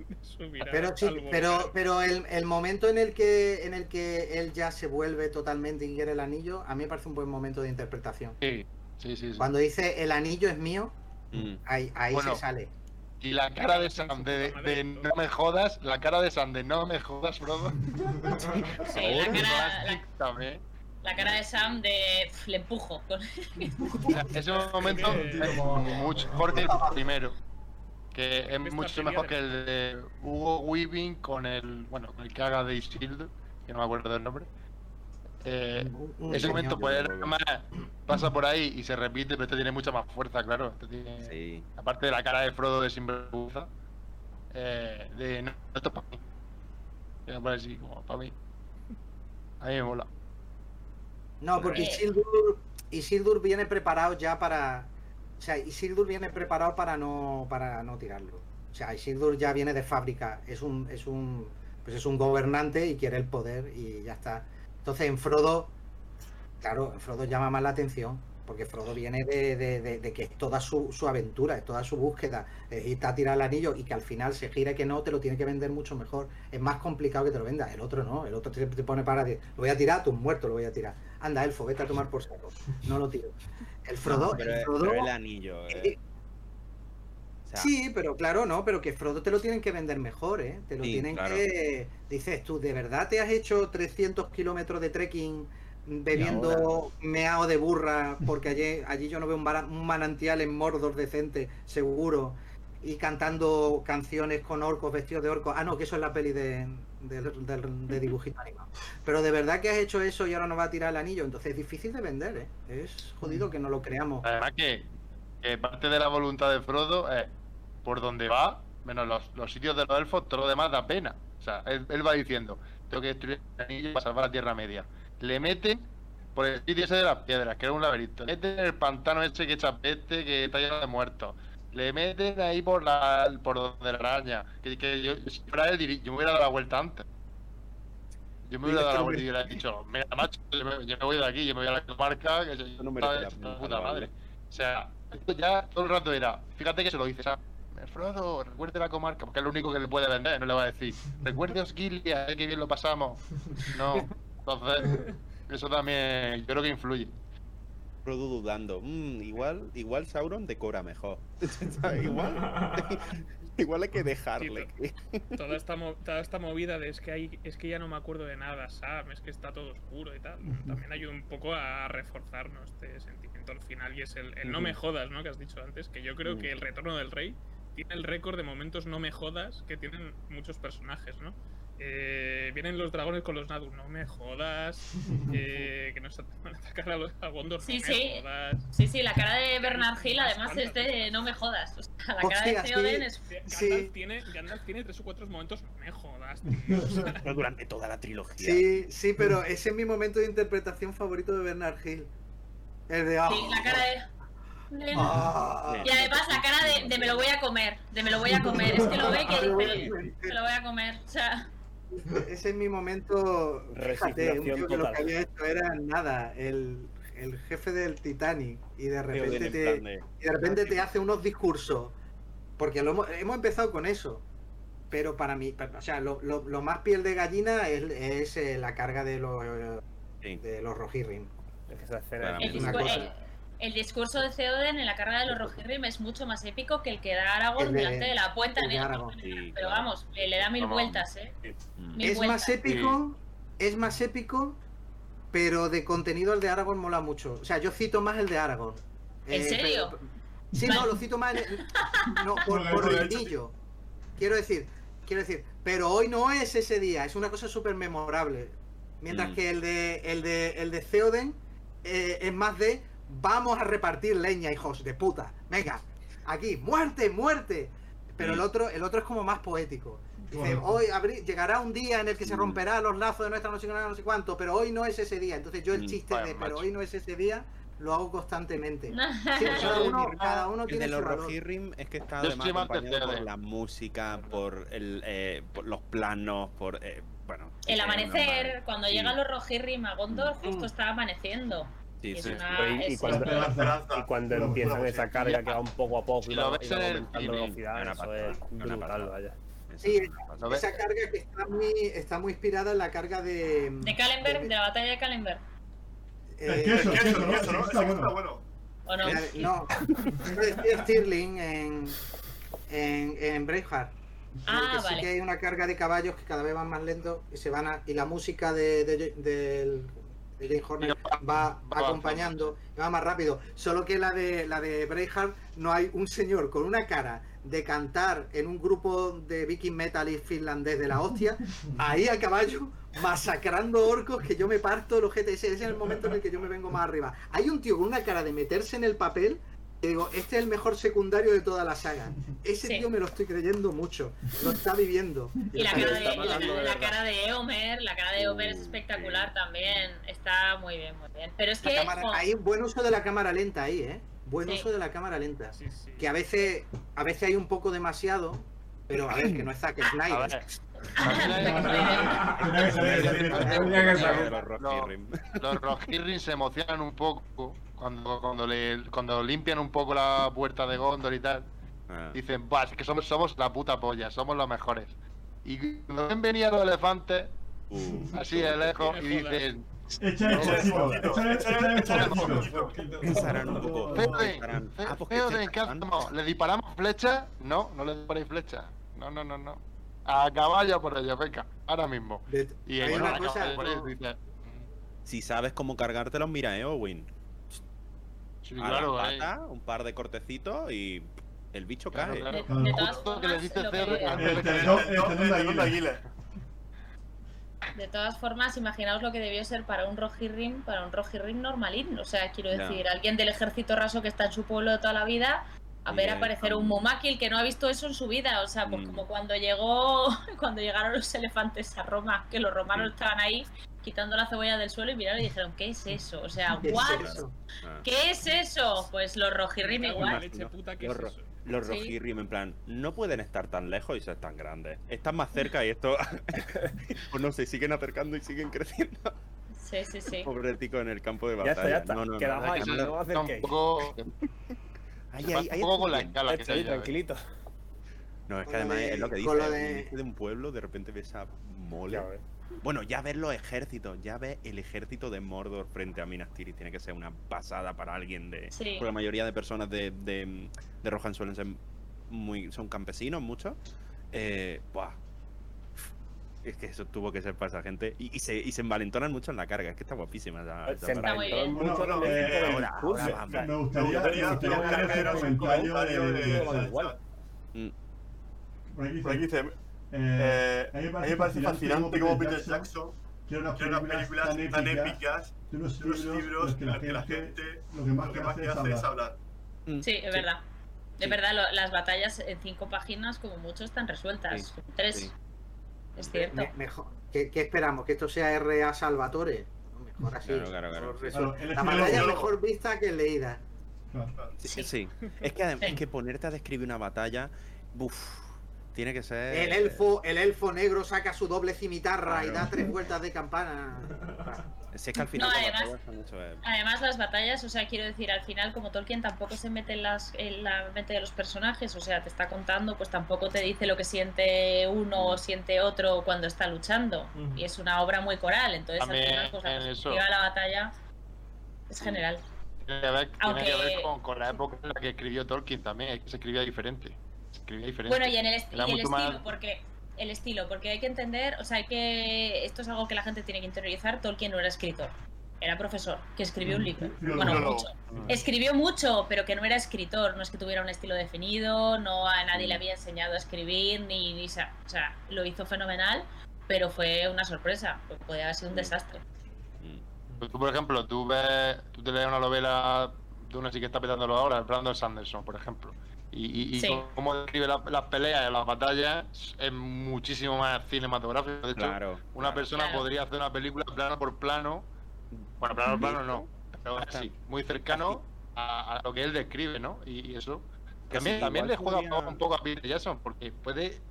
Pero sí, pero, pero el, el momento en el que en el que él ya se vuelve totalmente y quiere el anillo, a mí me parece un buen momento de interpretación. Sí, sí, sí. sí. Cuando dice el anillo es mío, Mm. ahí, ahí Bueno. se sale. Y la cara de Sam de, de no me jodas, la cara de Sam de no me jodas, Frodo. Sí, la cara, la, También. la cara de Sam de "Pf, le empujo. con- O sea, ese momento es mucho mejor que el primero. Que es mucho mejor que el de Hugo Weaving con el. Bueno, con el que haga de Isildur, que no me acuerdo del nombre. Eh, ese momento, pues, además, pasa por ahí y se repite, pero este tiene mucha más fuerza, claro. Este tiene, Sí. Aparte de la cara de Frodo de sinvergüenza, eh, de no, esto es para mí. Que me parece así, como para mí. A mí me mola. No, porque Eh. Isildur, Isildur viene preparado ya para. O sea, Isildur viene preparado para no, para no tirarlo. O sea, Isildur ya viene de fábrica. Es un, es un, pues es un gobernante y quiere el poder y ya está. Entonces en Frodo, claro, en Frodo llama más la atención. Porque Frodo viene de, de- que es toda su, su aventura, es toda su búsqueda. Es irte a tirar el anillo y que al final se gira que no, te lo tiene que vender mucho mejor. Es más complicado que te lo venda. El otro no, el otro te, pone para. de- Lo voy a tirar, tú muerto lo voy a tirar. Anda, elfo, vete a tomar por saco. No lo tiro. El Frodo, No, pero, el Frodo. pero el anillo. eh. eh, O sea, Sí, pero claro, no, pero que Frodo te lo tienen que vender mejor, ¿eh? Te lo Sí, tienen claro. que... Dices tú, ¿de verdad te has hecho 300 kilómetros de trekking bebiendo meao de burra? Porque allí, allí yo no veo un manantial en Mordor decente, seguro, y cantando canciones con orcos, vestidos de orcos. Ah, no, que eso es la peli de, de, de- de dibujito animado. Pero de verdad que has hecho eso y ahora no va a tirar el anillo, entonces es difícil de vender, ¿eh? Es jodido que no lo creamos. Además que, que parte de la voluntad de Frodo es por donde va, menos los, los sitios de los elfos, todo lo demás da pena. O sea, él, va diciendo, tengo que destruir el anillo para salvar la Tierra Media. Le meten por el sitio ese de las piedras, que era un laberinto. Le meten en el pantano ese que echa peste, que está lleno de muertos. Le meten ahí por la por donde la araña. Que, que yo, si fuera él, diría- yo me hubiera dado la vuelta antes. Yo me hubiera dado la vuelta y hubiera dicho, mira, macho, yo me, yo me voy de aquí, yo me voy a la comarca, que se no merece la puta madre. O sea, esto ya todo el rato era, fíjate que se lo dice, sea, Frodo, recuerde la comarca, porque es lo único que le puede vender, no le va a decir, recuerde Osquilia, eh, que bien lo pasamos. No, entonces, eso también, yo creo que influye. Frodo dudando. "Mm, igual, igual Sauron decora mejor. Igual, igual hay que dejarle. Toda esta, toda esta movida de es que hay, es que ya no me acuerdo de nada, Sam, es que está todo oscuro y tal. También ayuda un poco a reforzarnos este sentimiento al final y es el, el no me jodas, ¿no? Que has dicho antes, que yo creo que el retorno del rey tiene el récord de momentos no me jodas que tienen muchos personajes, ¿no? Eh, vienen los dragones con los Nadu, no me jodas, eh, que nos van a atacar a, los, a Gondor, Sí, no me sí. jodas. Sí, sí, la cara de Bernard Hill además es de no me jodas. O sea, la cara Hostia, de sí. Theoden es. Gandalf, Sí. tiene, Gandalf tiene tres o cuatro momentos, no me jodas, tío. Pero durante toda la trilogía. Sí, sí, pero ese es mi momento de interpretación favorito de Bernard Hill. El de... Sí, la cara de. Ah. Y además la cara de, de me lo voy a comer, de me lo voy a comer. Es que lo ve que dice, me lo voy a comer. O sea, Ese es mi momento. Fíjate, un tío que lo que había hecho era nada, el, el jefe del Titanic. Y de repente en te, de- y de repente te hace unos discursos. Porque lo hemos, hemos empezado con eso. Pero para mí, o sea, lo, lo- lo más piel de gallina es, es, eh, la carga de los, Sí. de los Rohirrim. Esa escena Es una discu- cosa- el- discurso de Theoden en la carga de los Rohirrim es mucho más épico que el que da Aragorn El de- delante de la puerta el de negra. Aragorn. Sí, Pero claro. vamos, le, le da mil Vamos. vueltas, ¿eh? Mil Es vueltas. más épico, es más épico, pero de contenido el de Aragorn mola mucho. O sea, yo cito más el de Aragorn. ¿En Eh, serio? pero- sí, no, lo cito más el- no, por, el guiño. Quiero decir, quiero decir, pero hoy no es ese día, es una cosa súper memorable. Mientras Mm. que el de el de el de Theoden eh, es más de vamos a repartir leña, hijos de puta. Venga, aquí, muerte, muerte. Pero el Mm. otro, el otro es como más poético. Dice, Bueno. hoy abri- llegará un día en el que se Mm. romperá los lazos de nuestra no sé no sé cuánto, pero hoy no es ese día. Entonces yo el Mm. chiste Vaya, de pero macho. hoy no es ese día lo hago constantemente. Sí, cada uno, cada uno el tiene de los. Rohirrim es que está además acompañado por la música, por, el, eh, por los planos, por... eh, bueno... El amanecer, cuando Sí, llegan los Rohirrim a Gondor, Mm. justo está amaneciendo. Sí, sí. una- Y, cuando, y empiezan esa carga que van poco a poco y Si va, ves y va en el aumentando velocidad, una eso pasada, es brutal, pasada. vaya. Sí, esa carga que está muy, está muy inspirada en la carga de. De Kalenberg, de la batalla de Kalenberg. eh, ¿no? Eso, ¿no? Está Eso bueno. está bueno. ¿O no? Eh, no, Stirling en, en, en Braveheart. Ah, que sí vale. que hay una carga de caballos que cada vez van más lentos y se van a, y la música de, de, del- de Jane Horner va va acompañando va más rápido. Solo que la de la de Braveheart no hay un señor con una cara de cantar en un grupo de viking metal y finlandés de la hostia, ahí a caballo, masacrando orcos que yo me parto los GTS. Ese es el momento en el que yo me vengo más arriba. Hay un tío con una cara de meterse en el papel que digo, este es el mejor secundario de toda la saga. Ese Sí. tío me lo estoy creyendo mucho. Lo está viviendo. Y la cara, de, está la, cara de Eomer, la cara de Eomer es Uh, espectacular sí. también. Está muy bien, muy bien. Pero es la que cámara- hay un buen uso de la cámara lenta ahí, ¿eh? Buen Sí. uso de la cámara lenta. Sí, sí. Que a veces, a veces hay un poco demasiado, pero a ver, que no es Zack A Snyder. Los Rohirrim. se emocionan un poco cuando, cuando, le, cuando limpian un poco la puerta de Gondor y tal. Ah. Dicen, bah, es que somos, somos la puta polla, somos los mejores. Y cuando ven venir a los elefantes, Uh, así de lejos, y dicen. Feoden, ah, pues Feoden, se ¿qué hacemos? ¿Le disparamos flechas? No, no le disparéis flechas. No, no, no, no. A caballo por ello, venga, ahora mismo. De- Y hay en una cosa, por no- Si sabes cómo cargártelos, mira, eh, Owen. Sí, A claro, la eh. pata, un par de cortecitos y el bicho Claro, cae. claro. De, de todas Justo que le formas, dice que- de El el El todas formas, imaginaos lo que debió ser para un Rojirrim, para un Rojirrim normalín. O sea, quiero decir, alguien del ejército raso que está en su pueblo de toda la vida, a ver aparecer un Mumakil que no ha visto eso en su vida. O sea, pues Mm. como cuando llegó, cuando llegaron los elefantes a Roma, que los romanos estaban ahí quitando la cebolla del suelo y miraron y dijeron, ¿qué es eso? O sea, ¿Qué es ¿what? eso? Ah. ¿Qué es eso? Pues los Rojirrim igual. la leche puta, ¿qué es Los ro- eso? Los Sí. rojirrim, en plan, no pueden estar tan lejos y ser tan grandes. Están más cerca y esto. pues no sé, siguen acercando y siguen creciendo. Sí, sí, sí. Pobretico en el campo de Ya batalla. está, ya está. No, no, no. Hay Ay, que no acerquéis. tampoco- Ahí, ahí, ahí un poco con la escala que ya ves. tranquilito. No, es que además de- es lo que dice. de- un pueblo, de repente ves a mole. Ya. Bueno, ya ves los ejércitos, ya ves el ejército de Mordor frente a Minas Tirith. Tiene que ser una pasada para alguien de. Sí. Porque la mayoría de personas de, de, de Rohan suelen ser muy. son campesinos, muchos. Eh, buah. Es que eso tuvo que ser para esa gente. Y, y se, y se envalentonan mucho en la carga. Es que está guapísima esa, esa Se parte. Está muy bien. envalentonan mucho Bueno, en el eh, tipo de ahora- discurso. ahora Me gustaría, hagas un comentario de. Mm. Por aquí aquí dice, eh, eh, a mí me parece fascinante cómo Peter Jackson quiere unas tiene unas películas tan épicas de unos libros que la en los que la gente lo que más lo que hace que es hace es hablar. Mm, Sí, es verdad. Sí. Es verdad, lo- las batallas en cinco páginas, como mucho, están resueltas. Sí, En Tres. Es cierto. Me- mejor. ¿Qué, qué esperamos? ¿Que esto sea R.A. Salvatore? Mejor así. Claro, claro, claro, Mejor. Claro, la batalla mejor vista que leída. Sí, Sí. sí. Es que es que ponerte a describir una batalla. Uf, tiene que ser. El elfo, el elfo negro saca su doble cimitarra y Claro. da tres vueltas de campana. Si es que al final. No, además- eso, eh, Además, las batallas, o sea, quiero decir, al final, como Tolkien tampoco se mete en, las, en la mente de los personajes, o sea, te está contando, pues tampoco te dice lo que siente uno o siente otro cuando está luchando. Ujú. Y es una obra muy coral, entonces al También final, pues la en eso. perspectiva de la batalla es general. Tiene que ver, tiene que ver Aunque- con, con la época en la que escribió Tolkien también, es que se escribía diferente. Escribía diferente. Bueno, y en el, est- y el estilo, más- porque el estilo, porque hay que entender, o sea, hay que esto es algo que la gente tiene que interiorizar. Tolkien no era escritor, era profesor que escribió un libro. Filólogo. Bueno, mucho. Escribió mucho, pero que no era escritor, no es que tuviera un estilo definido, no a nadie Mm. le había enseñado a escribir, ni, ni sa- o sea, lo hizo fenomenal, pero fue una sorpresa, pues podía haber sido un Mm. desastre. mm. Pues tú, por ejemplo, tú ves, tú te lees una novela de una sí que está petándolo ahora, Brandon Sanderson, por ejemplo. Y, y, y Sí. cómo describe la- las peleas y las batallas es muchísimo más cinematográfico. De hecho, Claro. una claro. persona Claro. podría hacer una película plano por plano. Bueno, plano por plano no. Pero así, muy cercano a, a lo que él describe, ¿no? Y, y eso. También, también le juega podría- un poco a Peter Jackson, porque puede,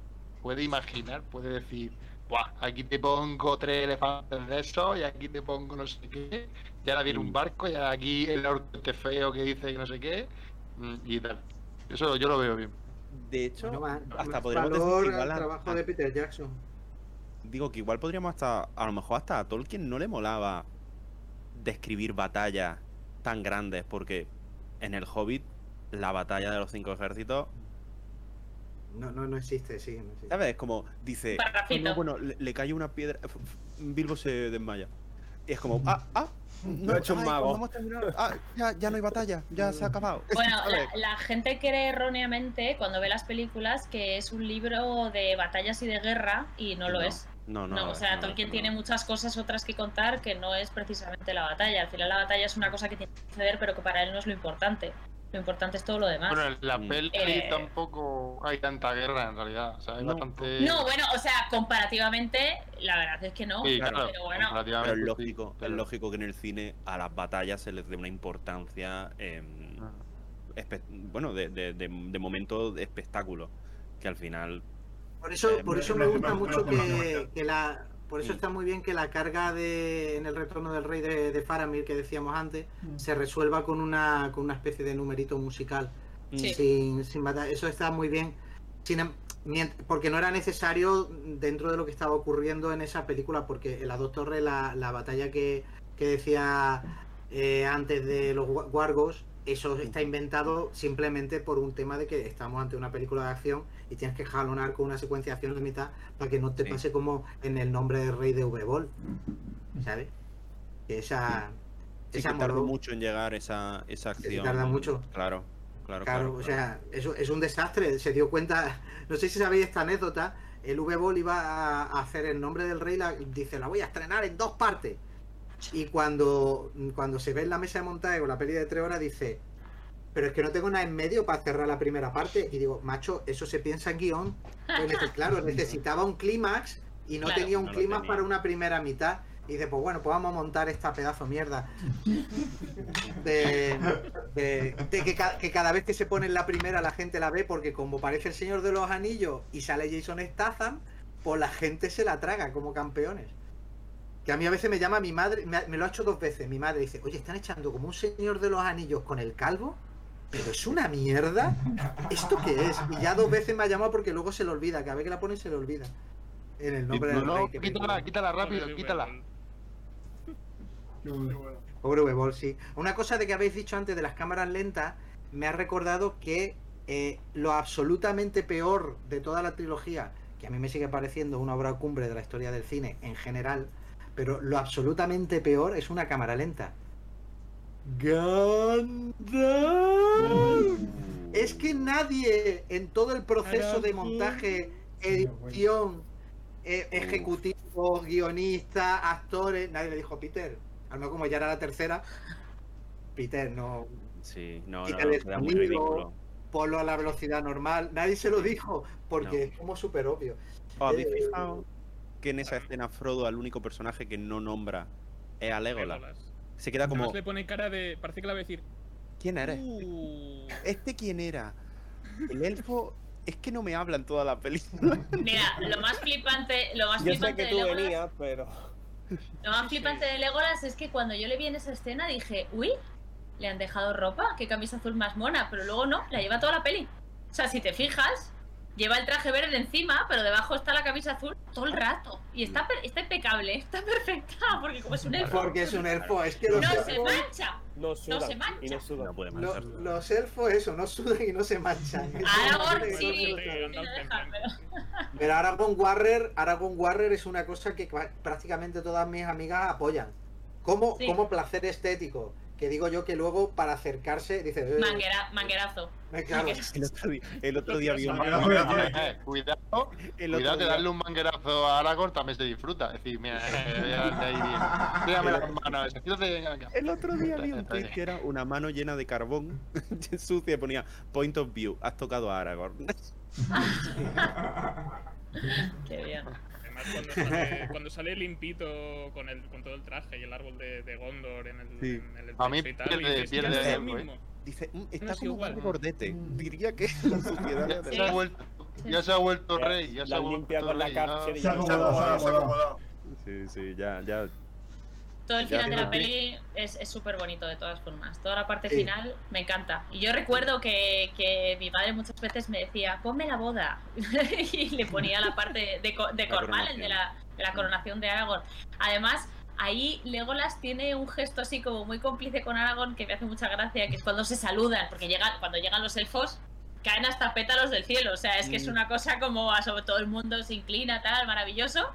puede imaginar, puede decir, Buah, aquí te pongo tres elefantes de esos, y aquí te pongo no sé qué, y ahora viene Mm. un barco, y ahora aquí el orco este feo que dice que no sé qué, mm, y tal. Eso yo lo veo bien. De hecho, Bueno, más- hasta más podríamos decir valor que igual al a- trabajo a- de Peter Jackson. Digo que igual podríamos hasta. A lo mejor hasta a Tolkien no le molaba describir batallas tan grandes, porque en el Hobbit, la batalla de los cinco ejércitos, No, no, no existe, sí. No existe. ¿sabes? Es como dice. "No, Parrafito. no, bueno, le, le cayó una piedra. Bilbo se desmaya. Y es como, ah, ah. Lo ha hecho un mago. Ah, ya, ya no hay batalla, ya se ha acabado. Bueno, la, la gente cree erróneamente cuando ve las películas que es un libro de batallas y de guerra y no lo No, es. No, no. No, o no, sea, no, Tolkien no. tiene muchas cosas otras que contar que no es precisamente la batalla. Al final la batalla es una cosa que tiene que suceder, pero que para él no es lo importante. Lo importante es todo lo demás. Bueno, en la Mm. peli Eh. tampoco hay tanta guerra en realidad. O sea, hay No. bastante. No, bueno, o sea, comparativamente, la verdad es que no. Sí, claro, pero bueno. comparativamente Pero es sí, lógico, pero- es lógico que en el cine a las batallas se les dé una importancia, em, Ah. espe- bueno, de, de, de- de momento de espectáculo, que al final Por eso, Eh, por me- eso me- gusta mucho que la. Por eso Mm. está muy bien que la carga de en el retorno del rey de, de Faramir que decíamos antes Mm. se resuelva con una con una especie de numerito musical Sí. sin, sin batalla. Eso está muy bien. Sin em- porque no era necesario dentro de lo que estaba ocurriendo en esa película, porque en las dos torres la, la batalla que, que decía eh, antes de los Wargos, eso está inventado simplemente por un tema de que estamos ante una película de acción y tienes que jalonar con una secuencia de acción de mitad para que no te Sí. pase como en el nombre del rey de V-Ball. ¿Sabes? Que esa. Sí, esa que tardó moró- mucho en llegar esa, esa Sí, acción. tarda mucho. Claro, claro, Claro, claro. o sea, eso es un desastre. Se dio cuenta, no sé si sabéis esta anécdota. El V-Ball iba a a hacer el nombre del rey, la, dice, la voy a estrenar en dos partes. Y cuando, cuando se ve en la mesa de montaje con la peli de tres horas, dice, pero es que no tengo nada en medio para cerrar la primera parte. Y digo, macho, eso se piensa en guion. Pues claro, necesitaba un clímax y no Claro. tenía un No clímax para una primera mitad. Y dice, pues bueno, pues vamos a montar esta pedazo de mierda. De, de- de que, ca- que cada vez que se pone en la primera la gente la ve porque como parece el Señor de los Anillos y sale Jason Statham, pues la gente se la traga como campeones. Que a mí a veces me llama mi madre, me, me lo ha hecho dos veces, mi madre dice, oye, están echando como un Señor de los Anillos con el calvo, pero es una mierda. ¿Esto qué es? Y ya dos veces me ha llamado porque luego se le olvida, cada vez que la ponen se le olvida. En el nombre No, del no, rey. que quítala, quítala rápido, quítala. Pobre Webol, sí. Una cosa de que habéis dicho antes de las cámaras lentas me ha recordado que eh, lo absolutamente peor de toda la trilogía, que a mí me sigue pareciendo una obra cumbre de la historia del cine en general, pero lo absolutamente peor es una cámara lenta. Gandalf. Es que nadie en todo el proceso de montaje, edición, eh, ejecutivos, guionistas, actores, nadie le dijo Peter. A lo mejor como ya era la tercera, Peter, no, Sí, no, no, no, queda muy ridículo. ponlo a la velocidad normal. Nadie se lo dijo porque No. es como súper obvio. ¿Os habéis Eh, fijado que en esa escena Frodo al único personaje que no nombra es a Legolas? Se queda como, Además le pone cara de. Parece que la va a decir. ¿quién eres? "Uh". ¿Este quién era? El elfo es que no me habla en toda la película. Mira, lo más flipante, lo más Yo sé flipante que de tú Legolas, venías, pero. lo más flipante de Legolas es que cuando yo le vi en esa escena dije, uy, le han dejado ropa, qué camisa azul más mona, pero luego no, la lleva toda la peli. O sea, si te fijas, lleva el traje verde encima, pero debajo está la camisa azul todo el rato. Y está, per- está impecable, está perfecta, porque como es un elfo, Porque es un elfo, es que los no se elfos, mancha. No sudan. se mancha. Y no sudan. No puede lo- mancharse. los elfos eso, no sudan y no se manchan. Aragorn sí, no sí, pero- Pero Aragorn Warrior, Aragorn Warrior es una cosa que prácticamente todas mis amigas apoyan. Como, Sí. como placer estético. Que digo yo que luego para acercarse dice. eh, Manguera- manguerazo. eh, claro, El otro día, el otro día vi un Manguerazo de. Eh, cuidado, el otro cuidado que día- darle un manguerazo a Aragorn también se disfruta. Es decir, mira, voy a darte ahí bien. Venga, venga. El otro día vi un tweet que era una mano llena de carbón sucia y ponía point of view, has tocado a Aragorn. Qué bien. Además, cuando sale, cuando sale limpito con, el, con todo el traje y el árbol de, de Gondor en el, Sí. en el A mí techo y tal, pierde- y dices, pierde "Ya no es lo algo, ¿eh?". mismo. Dice, "Mm, está No es como igual. de gordete. Diría que la suciedad Ya se ha vuelto, ya se ha vuelto Ya, rey. Ya se ha vuelto limpia con la Se ha acomodado, se ha acomodado. Sí, sí, ya, ya. Todo el final de la peli es súper bonito de todas formas. Toda la parte Sí. final me encanta. Y yo recuerdo que, que mi madre muchas veces me decía, ponme la boda. y le ponía la parte de, de Cormal, el de la, de la coronación de Aragorn. Además, ahí Legolas tiene un gesto así como muy cómplice con Aragorn que me hace mucha gracia, que es cuando se saludan, porque llegan, cuando llegan los elfos caen hasta pétalos del cielo. O sea, es que es Mm. una cosa como a sobre todo el mundo se inclina, tal, maravilloso.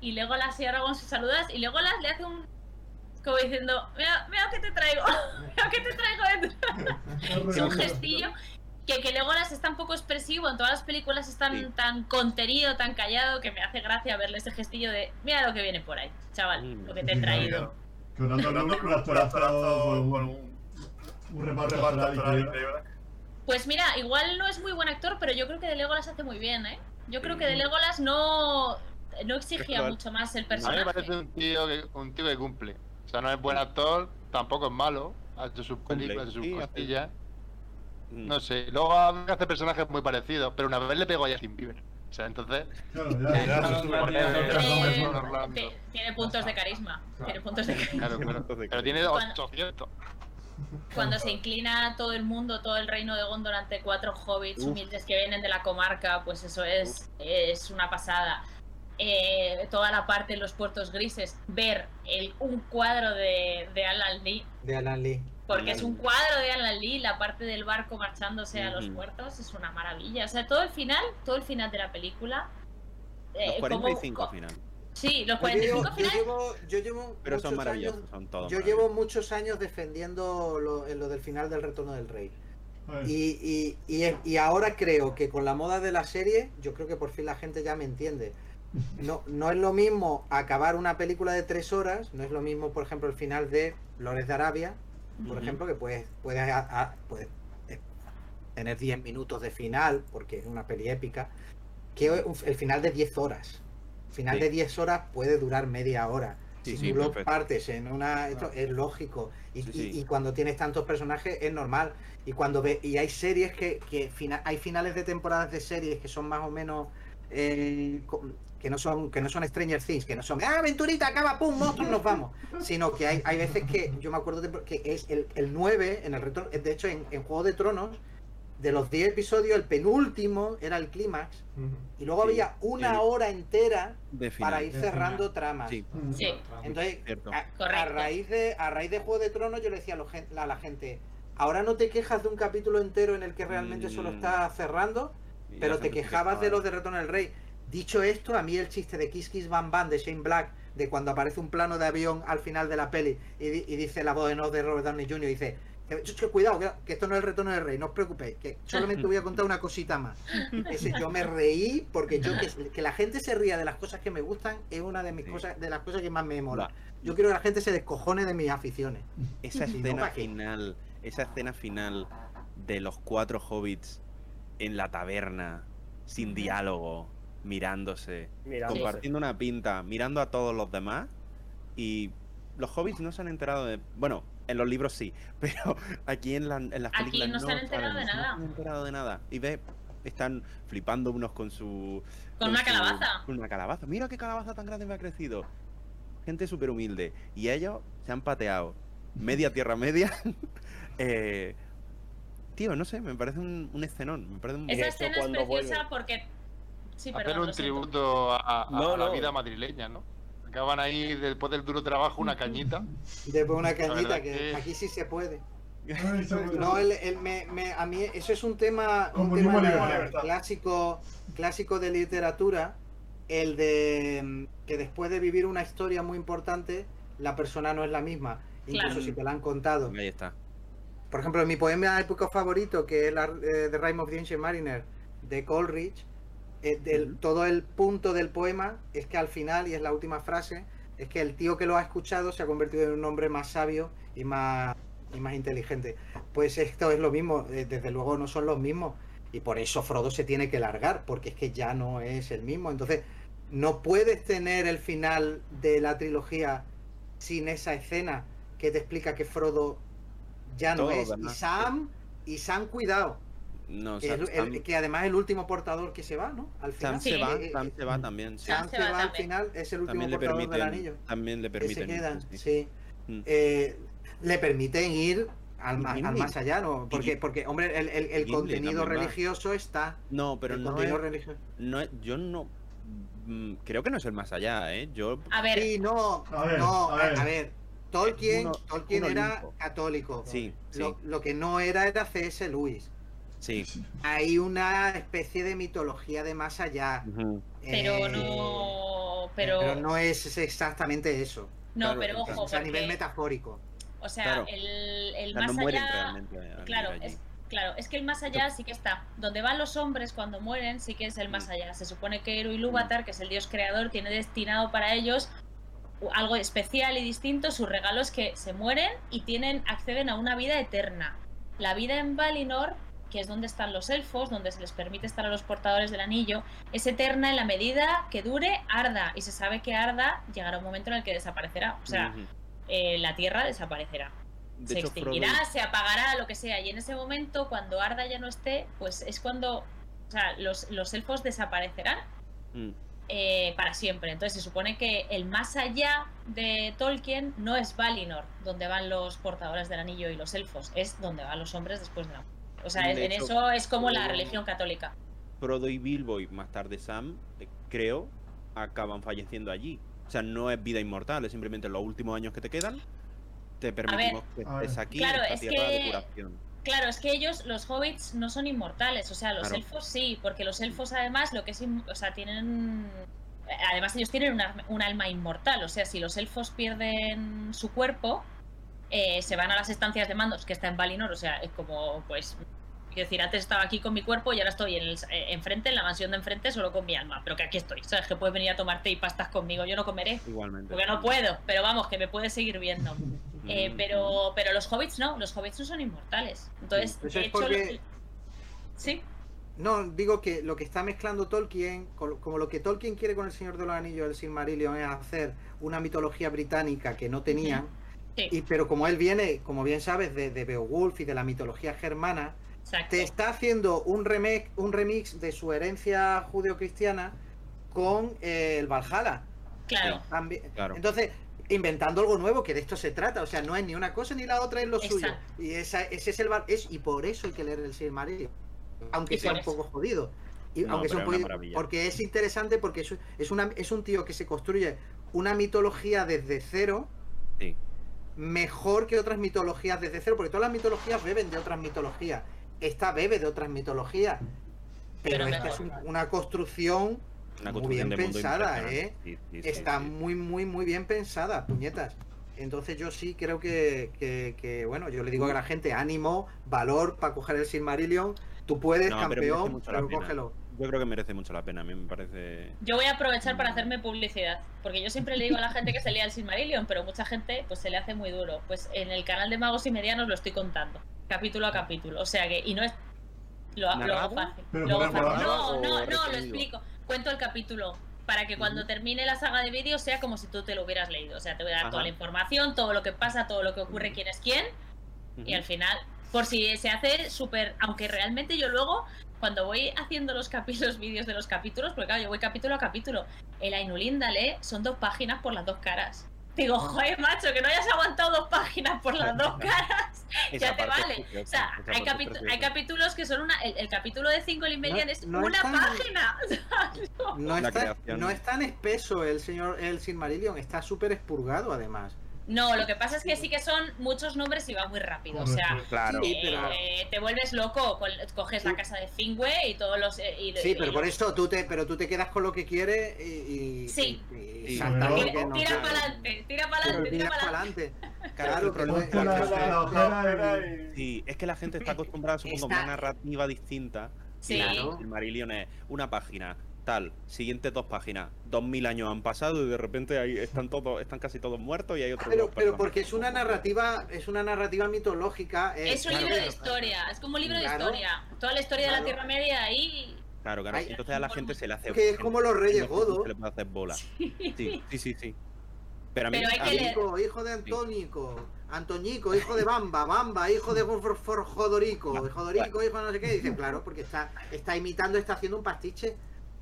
Y Legolas y Aragorn se saludas y Legolas le hace un como diciendo, mira, mira que te traigo, mira que te traigo dentro. Es un gestillo que, que Legolas es tan poco expresivo, en todas las películas es tan, Sí. tan contenido, tan callado, que me hace gracia verle ese gestillo de, mira lo que viene por ahí, chaval, Mm. lo que te he traído. Que un. Pues mira, igual no es muy buen actor, pero yo creo que de Legolas hace muy bien, ¿eh? Yo creo que de Legolas no, no exigía mucho más el A mí me personaje. parece un tío, que, un tío que cumple. O sea, no es buen actor, tampoco es malo. Ha hecho sus películas, sus Sí, costillas. Mm. No sé. Luego hace personajes muy parecidos, pero una vez le pegó a Justin Bieber. O sea, entonces. Tiene, puntos de carisma. Tiene puntos de carisma. Claro, claro. Entonces, Pero tiene Cuando- 800. Cuando se inclina todo el mundo, todo el reino de Gondor ante cuatro hobbits humildes que vienen de la comarca, pues eso es, es una pasada. Eh, toda la parte de los puertos grises, ver el, un cuadro de, de Alan Lee, De Alan Lee. porque es un cuadro de Alan Lee, la parte del barco marchándose a los puertos, es una maravilla. O sea, todo el final, todo el final de la película. Los eh, cómo- 45 co- al final. Sí, los Yo llevo, 45 yo finales. llevo, yo llevo Pero son muchos maravillosos, años- son todos Yo llevo muchos años defendiendo lo, lo del final del Retorno del Rey. Y, y, y ahora creo que con la moda de la serie, yo creo que por fin la gente ya me entiende. No, no es lo mismo acabar una película de tres horas, no es lo mismo, por ejemplo, el final de Lores de Arabia, por ejemplo, que puedes, puedes, a- a- puedes, eh, tener 10 minutos de final, porque es una peli épica, que el final de 10 horas. El final Sí. de 10 horas puede durar media hora. Sí, si sí, tú lo partes en una... Esto es lógico. Y, cuando tienes tantos personajes es normal. Y cuando ve, y hay series que, que fina- hay finales de temporadas de series que son más o menos eh, que no son que no son Stranger Things, que no son ah, aventurita, acaba, pum, monstruos, nos vamos. Sino que hay, hay veces que yo me acuerdo de- que es el, el 9 en el retorno, de hecho en, en Juego de Tronos, de los 10 episodios, el penúltimo era el clímax, y luego Sí, había una el- hora entera para ir cerrando final. tramas. Sí, mm, Sí. Entonces, a, raíz de a raíz de Juego de Tronos yo le decía a, lo gen- a la gente, ahora no te quejas de un capítulo entero en el que realmente solo Mm. está cerrando, pero te quejabas quejaba. de los de Retorno del Rey. Dicho esto, a mí el chiste de Kiss Kiss Bam Bam de Shane Black, de cuando aparece un plano de avión al final de la peli y, di- y dice la voz de no de Robert Downey Jr. dice, "Eh, ch- ch- cuidado, que, que esto no es el Retorno del Rey, no os preocupéis, que solamente voy a contar una cosita más. Ese, yo me reí porque yo que, que la gente se ría de las cosas que me gustan es una de mis Sí. cosas, de las cosas que más me mola. Yo quiero que la gente se descojone de mis aficiones. Esa escena final, esa escena final de los cuatro hobbits en la taberna, sin diálogo, mirándose, compartiendo una pinta, mirando a todos los demás. Y los hobbits no se han enterado de. Bueno, en los libros sí, pero aquí en, la- en las Aquí películas no se han enterado de nada. No se han enterado de nada. Y ve, están flipando unos con su. Con una su- calabaza. Con una calabaza. Mira qué calabaza tan grande me ha crecido. Gente súper humilde. Y ellos se han pateado. Media tierra media. Eh, tío, no sé, me parece un, un escenón. Me parece un. Esa escena es preciosa vuelve- porque. Sí, Hacer perdón. un tributo a, a- No, a la no. vida madrileña, ¿no? Acaban ahí después del duro trabajo una cañita. Después una cañita que que- aquí sí se puede. No, el, el- me, me- a mí eso es un tema, un clásico, clásico de literatura, el de mm, que después de vivir una historia muy importante, la persona no es la misma, incluso Claro. si te la han contado. Ahí está. Por ejemplo, en mi poema épico favorito, que es la, eh, The Rime of the Ancient Mariner, de Coleridge, eh, todo el punto del poema es que al final, y es la última frase, es que el tío que lo ha escuchado se ha convertido en un hombre más sabio y más, y más inteligente. Pues esto es lo mismo, eh, desde luego no son los mismos. Y por eso Frodo se tiene que largar, porque es que ya no es el mismo. Entonces, no puedes tener el final de la trilogía sin esa escena que te explica que Frodo ya no Todo, es. Y. Sam, y Sam, cuidado, No, que, Sam, es el- Sam- que además es el último portador que se va, ¿no? Al final. Sam Sí. se va, Eh, Sam eh, se va también. sí. Sam se se va al final, es el último portador del permiten. anillo. También le Que se permiten. quedan, sí. sí. Mm. Eh, le permiten ir al, al Gimli. más allá, ¿no? Porque, porque hombre, el, el- contenido va. religioso está. No, pero el no contenido es, religioso. no es- Yo no. mm, Creo que no es el más allá, ¿eh? Yo. A ver, Sí, no, A ver, no, a ver. a ver. Tolkien, Uno- Tolkien era católico. Sí, sí, Lo, lo que no era era C.S. Lewis. Sí. Hay una especie de mitología de más allá. Pero eh, no. Pero, pero no es exactamente eso. no, claro, pero ojo, O sea, a nivel metafórico. o sea, Claro. el, el O sea, más no allá. realmente. al Claro, es, claro, es que el más allá sí que está. Donde van los hombres cuando mueren, sí que es el más Mm. allá. Se supone que Eru Ilúvatar, que es el dios creador, tiene destinado para ellos algo especial y distinto. Sus regalos que se mueren y tienen, acceden a una vida eterna. La vida en Valinor, que es donde están los elfos, donde se les permite estar a los portadores del anillo, es eterna en la medida que dure Arda. Y se sabe que Arda llegará un momento en el que desaparecerá. O sea, eh, la tierra desaparecerá De se hecho, Frodo- extinguirá, se apagará, lo que sea. Y en ese momento, cuando Arda ya no esté, pues es cuando o sea, los, los elfos desaparecerán Mm. eh, para siempre. Entonces se supone que el más allá de Tolkien no es Valinor, donde van los portadores del anillo y los elfos, es donde van los hombres después de la muerte. O sea, De en hecho, eso es como la Frodo- religión católica. Frodo y Bilbo y más tarde Sam, eh, creo, acaban falleciendo allí. O sea, no es vida inmortal, es simplemente los últimos años que te quedan. Te permitimos que estés aquí Claro, en esta es tierra de que- curación. Claro, es que ellos, los hobbits, no son inmortales. O sea, los Claro. elfos sí, porque los elfos además lo que es. O sea, tienen. Además, ellos tienen un alma inmortal. O sea, si los elfos pierden su cuerpo, eh, se van a las estancias de mandos que está en Valinor. O sea, es como, pues. Quiero decir, antes estaba aquí con mi cuerpo y ahora estoy en el- eh, enfrente, en la mansión de enfrente, solo con mi alma. Pero que aquí estoy. ¿Sabes? Que puedes venir a tomarte y pastas conmigo. Yo no comeré. Igualmente. Porque no puedo, pero vamos, que me puedes seguir viendo. Eh, Mm, pero, pero los hobbits no, los hobbits no son inmortales. Entonces, Eso de es hecho, porque- lo- sí, No, digo que lo que está mezclando Tolkien, con- como lo que Tolkien quiere con El Señor de los Anillos, el Silmarillion, es hacer una mitología británica que no tenían, sí, y, pero como él viene, como bien sabes, de, de Beowulf y de la mitología germana, exacto. te está haciendo un remake, un remix de su herencia judeocristiana con eh, el Valhalla. Claro, También. Claro. Entonces, inventando algo nuevo, que de esto se trata. O sea, no es ni una cosa ni la otra, es lo suyo. Y esa, ese es el val- es Y por eso hay que leer el Silmarillion. Aunque sea un eso. poco jodido. Y No, aunque sea un maravilla. porque es interesante, porque es, es, una, es un tío que se construye una mitología desde cero Sí. Mejor que otras mitologías desde cero, porque todas las mitologías beben de otras mitologías. Esta bebe de otras mitologías. Pero, Pero esta mejor. es un- una construcción Una muy bien pensada. ¿eh? Sí, sí, sí, está sí. muy, muy, muy bien pensada, puñetas. Entonces yo sí creo que, que- que, bueno, yo le digo a la gente, ánimo, valor para coger el Silmarillion. Tú puedes, No, campeón, pero pena. cógelo. Yo creo que merece mucho la pena, a mí me parece... yo voy a aprovechar para hacerme publicidad, porque yo siempre le digo a la gente que se lea el Silmarillion, pero mucha gente pues se le hace muy duro. Pues en el canal de Magos y Medianos lo estoy contando, capítulo a capítulo. O sea que, y no es lo, lo hago fácil. Lo hago. No, no, no, lo explico. Cuento el capítulo para que cuando termine la saga de vídeos sea como si tú te lo hubieras leído. O sea, te voy a dar toda la información, todo lo que pasa, todo lo que ocurre, quién es quién. Y al final, por si se hace súper. Aunque realmente yo luego, cuando voy haciendo los capítulos, vídeos de los capítulos, porque claro, yo voy capítulo a capítulo. El Ainulindale son dos páginas por las dos caras. Digo, joder, macho, que no hayas aguantado dos páginas por las dos caras. Ya te es vale. preciosa, O sea, hay, es hay capítulos que son una. El, el capítulo de 5 Limerian No- es no es una tan- página. No creación. no es tan espeso el señor el Silmarillion, está súper expurgado además. No, lo que pasa es que sí que son muchos nombres y va muy rápido. O sea. Claro. Sí, eh, pero- te vuelves loco, coges la casa de Fingüe y todos los... eh, y- Sí, y- pero por eso tú te, pero tú te quedas con lo que quieres y, Sí. y- Tira- no para adelante, tira para pero adelante, tira para adelante. Claro, problema no es Sí, es que la gente está acostumbrada, supongo, a una narrativa distinta. Sí. Claro. El Marillion es una página, tal, siguientes dos páginas, dos mil años han pasado y de repente ahí están todos, están casi todos muertos y hay otros Pero, pero porque es una narrativa, es una narrativa mitológica. eh, Es un claro, libro de historia, es como un libro de Claro. historia. Toda la historia de la. Tierra Media ahí... Claro, claro. Hay- Entonces a la gente se le hace. Que es como los Reyes se Godo. le puede hacer bola. Sí, sí, sí, sí. Pero a mí, Pero hay a que mí- leer. Antónico, hijo de Antónico, Antoñico, hijo de Bamba, Bamba, hijo de For- For- Jodorico, Jodorico, hijo de no sé qué. Dice, claro, porque está, está imitando, está haciendo un pastiche.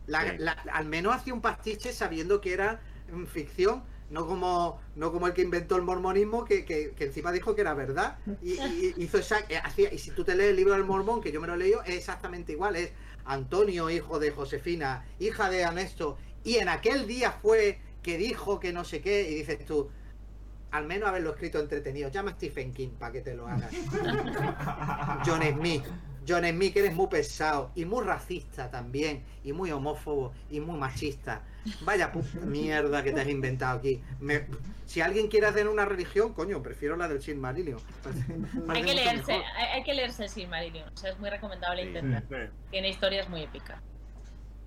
La- Sí. la- al menos hacía un pastiche sabiendo que era mm, ficción, no como, no como el que inventó el mormonismo, que, que- que encima dijo que era verdad. Y, hizo esa- eh, hacía- y si tú te lees el libro del mormón, que yo me lo he leído, es exactamente igual. Es Antonio, hijo de Josefina, hija de Ernesto. Y en aquel día fue que dijo que no sé qué, y dices tú, al menos haberlo escrito entretenido. Llama a Stephen King para que te lo hagas. John Smith. John Smith, que eres muy pesado y muy racista también, y muy homófobo y muy machista. Vaya puta mierda que te has inventado aquí. Me- si alguien quiere hacer una religión, coño, prefiero la del Silmarillion. Parece- Hay que leerse, hay, hay que leerse el Silmarillion. O sea, es muy recomendable Sí. intentar. Sí. Tiene historias muy épicas.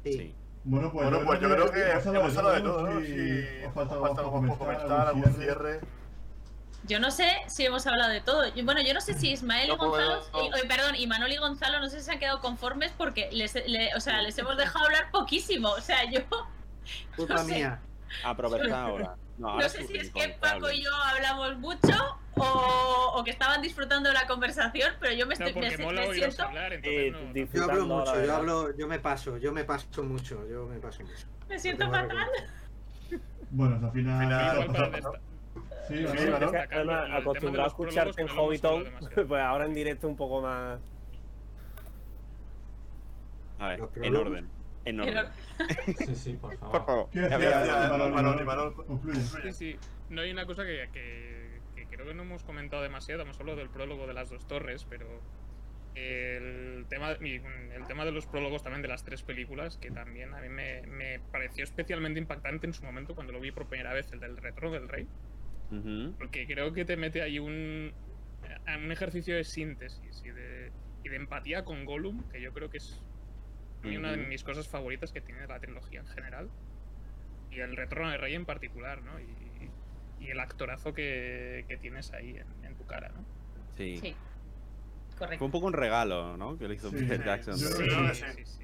Sí. Sí. Bueno, pues, Bueno, pues yo creo que hemos hemos hablado de todo, ¿no? Si os falta algo comentar, comentar, algún algún cierre. cierre. Yo no sé si hemos hablado de todo. Bueno, yo no sé si Ismael y puedo- Gonzalo, no. y- oye, perdón, y Manol y Gonzalo, no sé si se han quedado conformes porque les, le- o sea, les hemos dejado hablar poquísimo. O sea, yo Culpa no sé. mía. Aprovechar ahora. No, ahora no sé si es que. Paco y yo hablamos mucho o, o que estaban disfrutando de la conversación, pero yo me, No, estoy, me, porque mola me siento, hablar, Eh, entonces no- no. Yo hablo mucho, yo hablo, yo me paso, yo me paso mucho, yo me paso mucho. me siento fatal. Bueno, al final. Sí, Sí, acostumbrado a escucharte en Hobbiton, pues ahora en directo un poco más. A ver, en orden. enorme. Sí, sí, por favor. Por favor. No hay una cosa que, que- que creo que no hemos comentado demasiado, hemos hablado del prólogo de las dos torres, pero el tema, mm, el tema de los prólogos también de las tres películas, que también a mí me, me pareció especialmente impactante en su momento cuando lo vi por primera vez, el del Retorno del Rey, Porque creo que te mete ahí un, a un ejercicio de síntesis y de, y de empatía con Gollum, que yo creo que es una de mis cosas favoritas que tiene la trilogía en general. Y el Retorno del Rey en particular, ¿no? Y, y el actorazo que, que tienes ahí en, en tu cara, ¿no? Sí. Sí, Fue correcto. un poco un regalo, ¿no? Que le hizo Sí, Peter. Jackson. Sí, sí, sí.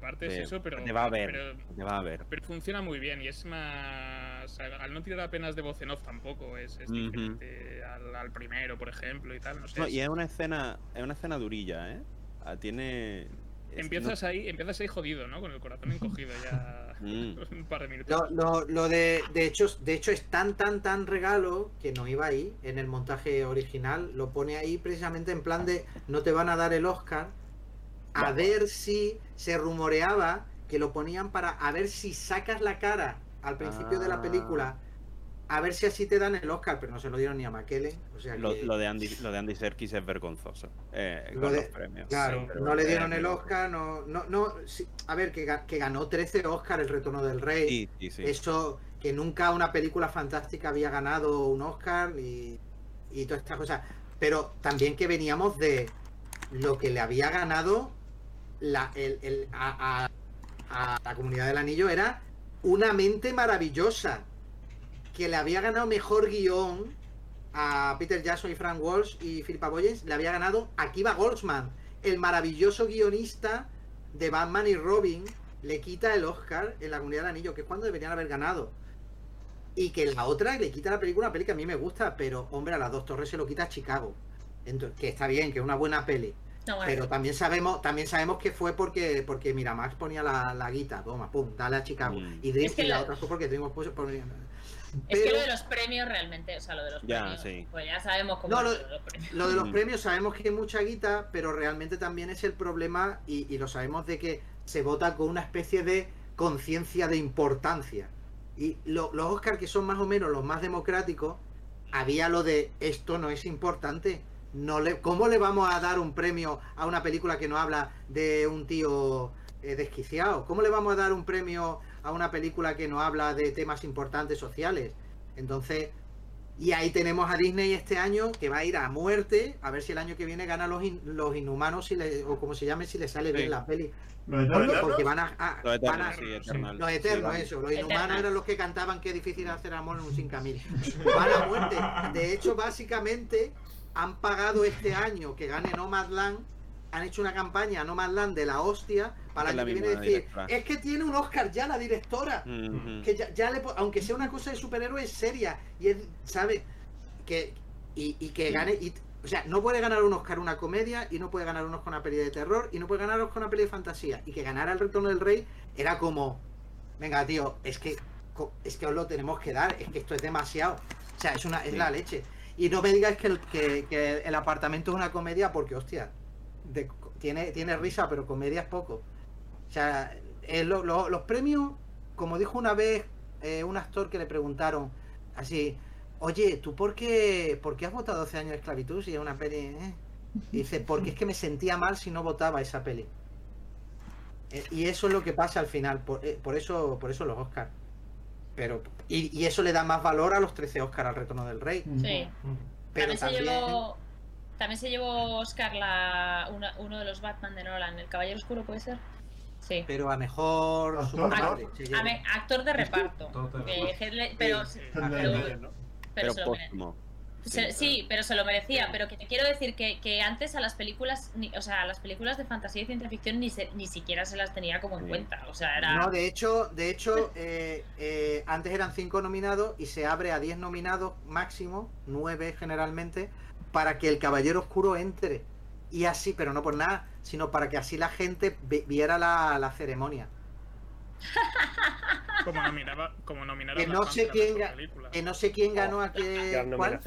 Parte Sí, es eso, pero, te va a ver. pero, Te va a ver. pero funciona muy bien y es más... Al no tirar apenas de voz en off tampoco, es, diferente al, al primero, por ejemplo, y tal, no sé. No, es- y es una escena, es una escena durilla, ¿eh? Ah, Tiene. Empiezas ahí, empiezas ahí jodido, ¿no? Con el corazón encogido ya Mm. un par de minutos. Lo, lo- lo de, de hecho, de hecho es tan tan tan regalo que no iba ahí en el montaje original. Lo pone ahí precisamente en plan de no te van a dar el Oscar. A ver si se rumoreaba que lo ponían para a ver si sacas la cara al principio de la Ah. película. A ver si así te dan el Oscar, pero no se lo dieron ni a McKellen. O sea Lo, que- lo de Andy, lo de Andy Serkis es vergonzoso. eh, Lo con de- los premios. Claro, Sí, no le dieron el. Oscar, no, no, no, sí, a ver, que, que ganó 13 Oscar el Retorno del Rey. Sí. Eso, que nunca una película fantástica había ganado un Oscar y, y todas estas cosas. Pero también que veníamos de lo que le había ganado la, el- el- a, a- a la comunidad del anillo era una mente maravillosa. Que le había ganado mejor guion a Peter Jackson y Frank Walsh y Philippa Boyens, le había ganado Akiva Goldsman, el maravilloso guionista de Batman y Robin, le quita el Oscar en la comunidad del anillo, que es cuando deberían haber ganado. Y que la otra le quita la película, una peli que a mí me gusta, pero hombre, a las dos torres se lo quita a Chicago. Entonces, que está bien, que es una buena peli. No, bueno, Pero también sabemos, también sabemos que fue porque, porque Miramax ponía la, la guita, toma, pum, dale a Chicago. Mm. Y, Dream- Es que y la lo- otra fue porque Dreamworks puso- ponía- es que lo de los premios realmente, o sea, lo de los Ya, premios, sí. pues ya sabemos cómo No, lo- lo de los premios. Lo de los Mm. premios sabemos que hay mucha guita, pero realmente también es el problema y, y lo sabemos de que se vota con una especie de conciencia de importancia. Y lo- los Oscars que son más o menos los más democráticos, había lo de esto no es importante. No le, ¿Cómo le vamos a dar un premio a una película que no habla de un tío eh, desquiciado? ¿Cómo le vamos a dar un premio a una película que no habla de temas importantes sociales? Entonces, y ahí tenemos a Disney este año que va a ir a muerte, a ver si el año que viene gana los, in- los inhumanos si le- o como se llame si le sale Sí. bien la peli. Los Eternos. Porque van a, a- Los van Eternos, a- sí, Eternal. los eternos, eso. Los inhumanos eran los que cantaban que es difícil hacer amor en un 5000. Van a muerte. De hecho, básicamente han pagado este año que gane Nomadland. Han hecho una campaña a Nomadland de la hostia para la que viene misma decir: directora. Es que tiene un Oscar ya la directora que ya, ya le aunque sea una cosa de superhéroes seria y él sabe que y, y que gane y, o sea no puede ganar un Oscar una comedia y no puede ganar un Oscar una peli de terror y no puede ganar un Oscar una peli de fantasía y que ganara el retorno del rey era como venga tío es que es que os lo tenemos que dar es que esto es demasiado o sea es una es Sí. la leche y no me digáis que el, que, el apartamento es una comedia porque hostia de- tiene tiene risa pero comedia es poco o sea, eh, lo- lo- los premios, como dijo una vez eh, un actor que le preguntaron, así, oye, ¿tú por qué, has votado 12 años de esclavitud si es una peli? eh?". Dice, porque es que me sentía mal si no votaba esa peli. Y eso es lo que pasa al final, por, por eso por eso los Oscars. Pero, y, y eso le da más valor a los 13 Oscars al retorno del rey. Sí. Pero también, se llevó también se llevó Oscar la, una- uno de los Batman de Nolan, el Caballero Oscuro puede ser. Sí. pero a mejor Actor, se A actor de reparto. Actor pero, Sí. pero, se- sí, pero se lo merecía. Pero que te quiero decir que, que antes a las películas, ni- o sea, a las películas de fantasía y ciencia ficción ni, se- ni siquiera se las tenía como en Sí. cuenta. O sea, era. No, de hecho, de hecho eh, eh, antes eran 5 nominados y se abre a 10 nominados máximo, 9 generalmente, para que el Caballero Oscuro entre. Y así, pero no por nada, sino para que así la gente viera la, la ceremonia. Como nominaba, como nominaron Que a no sé quién película. Que no sé quién ganó a qué. ¿Cuál?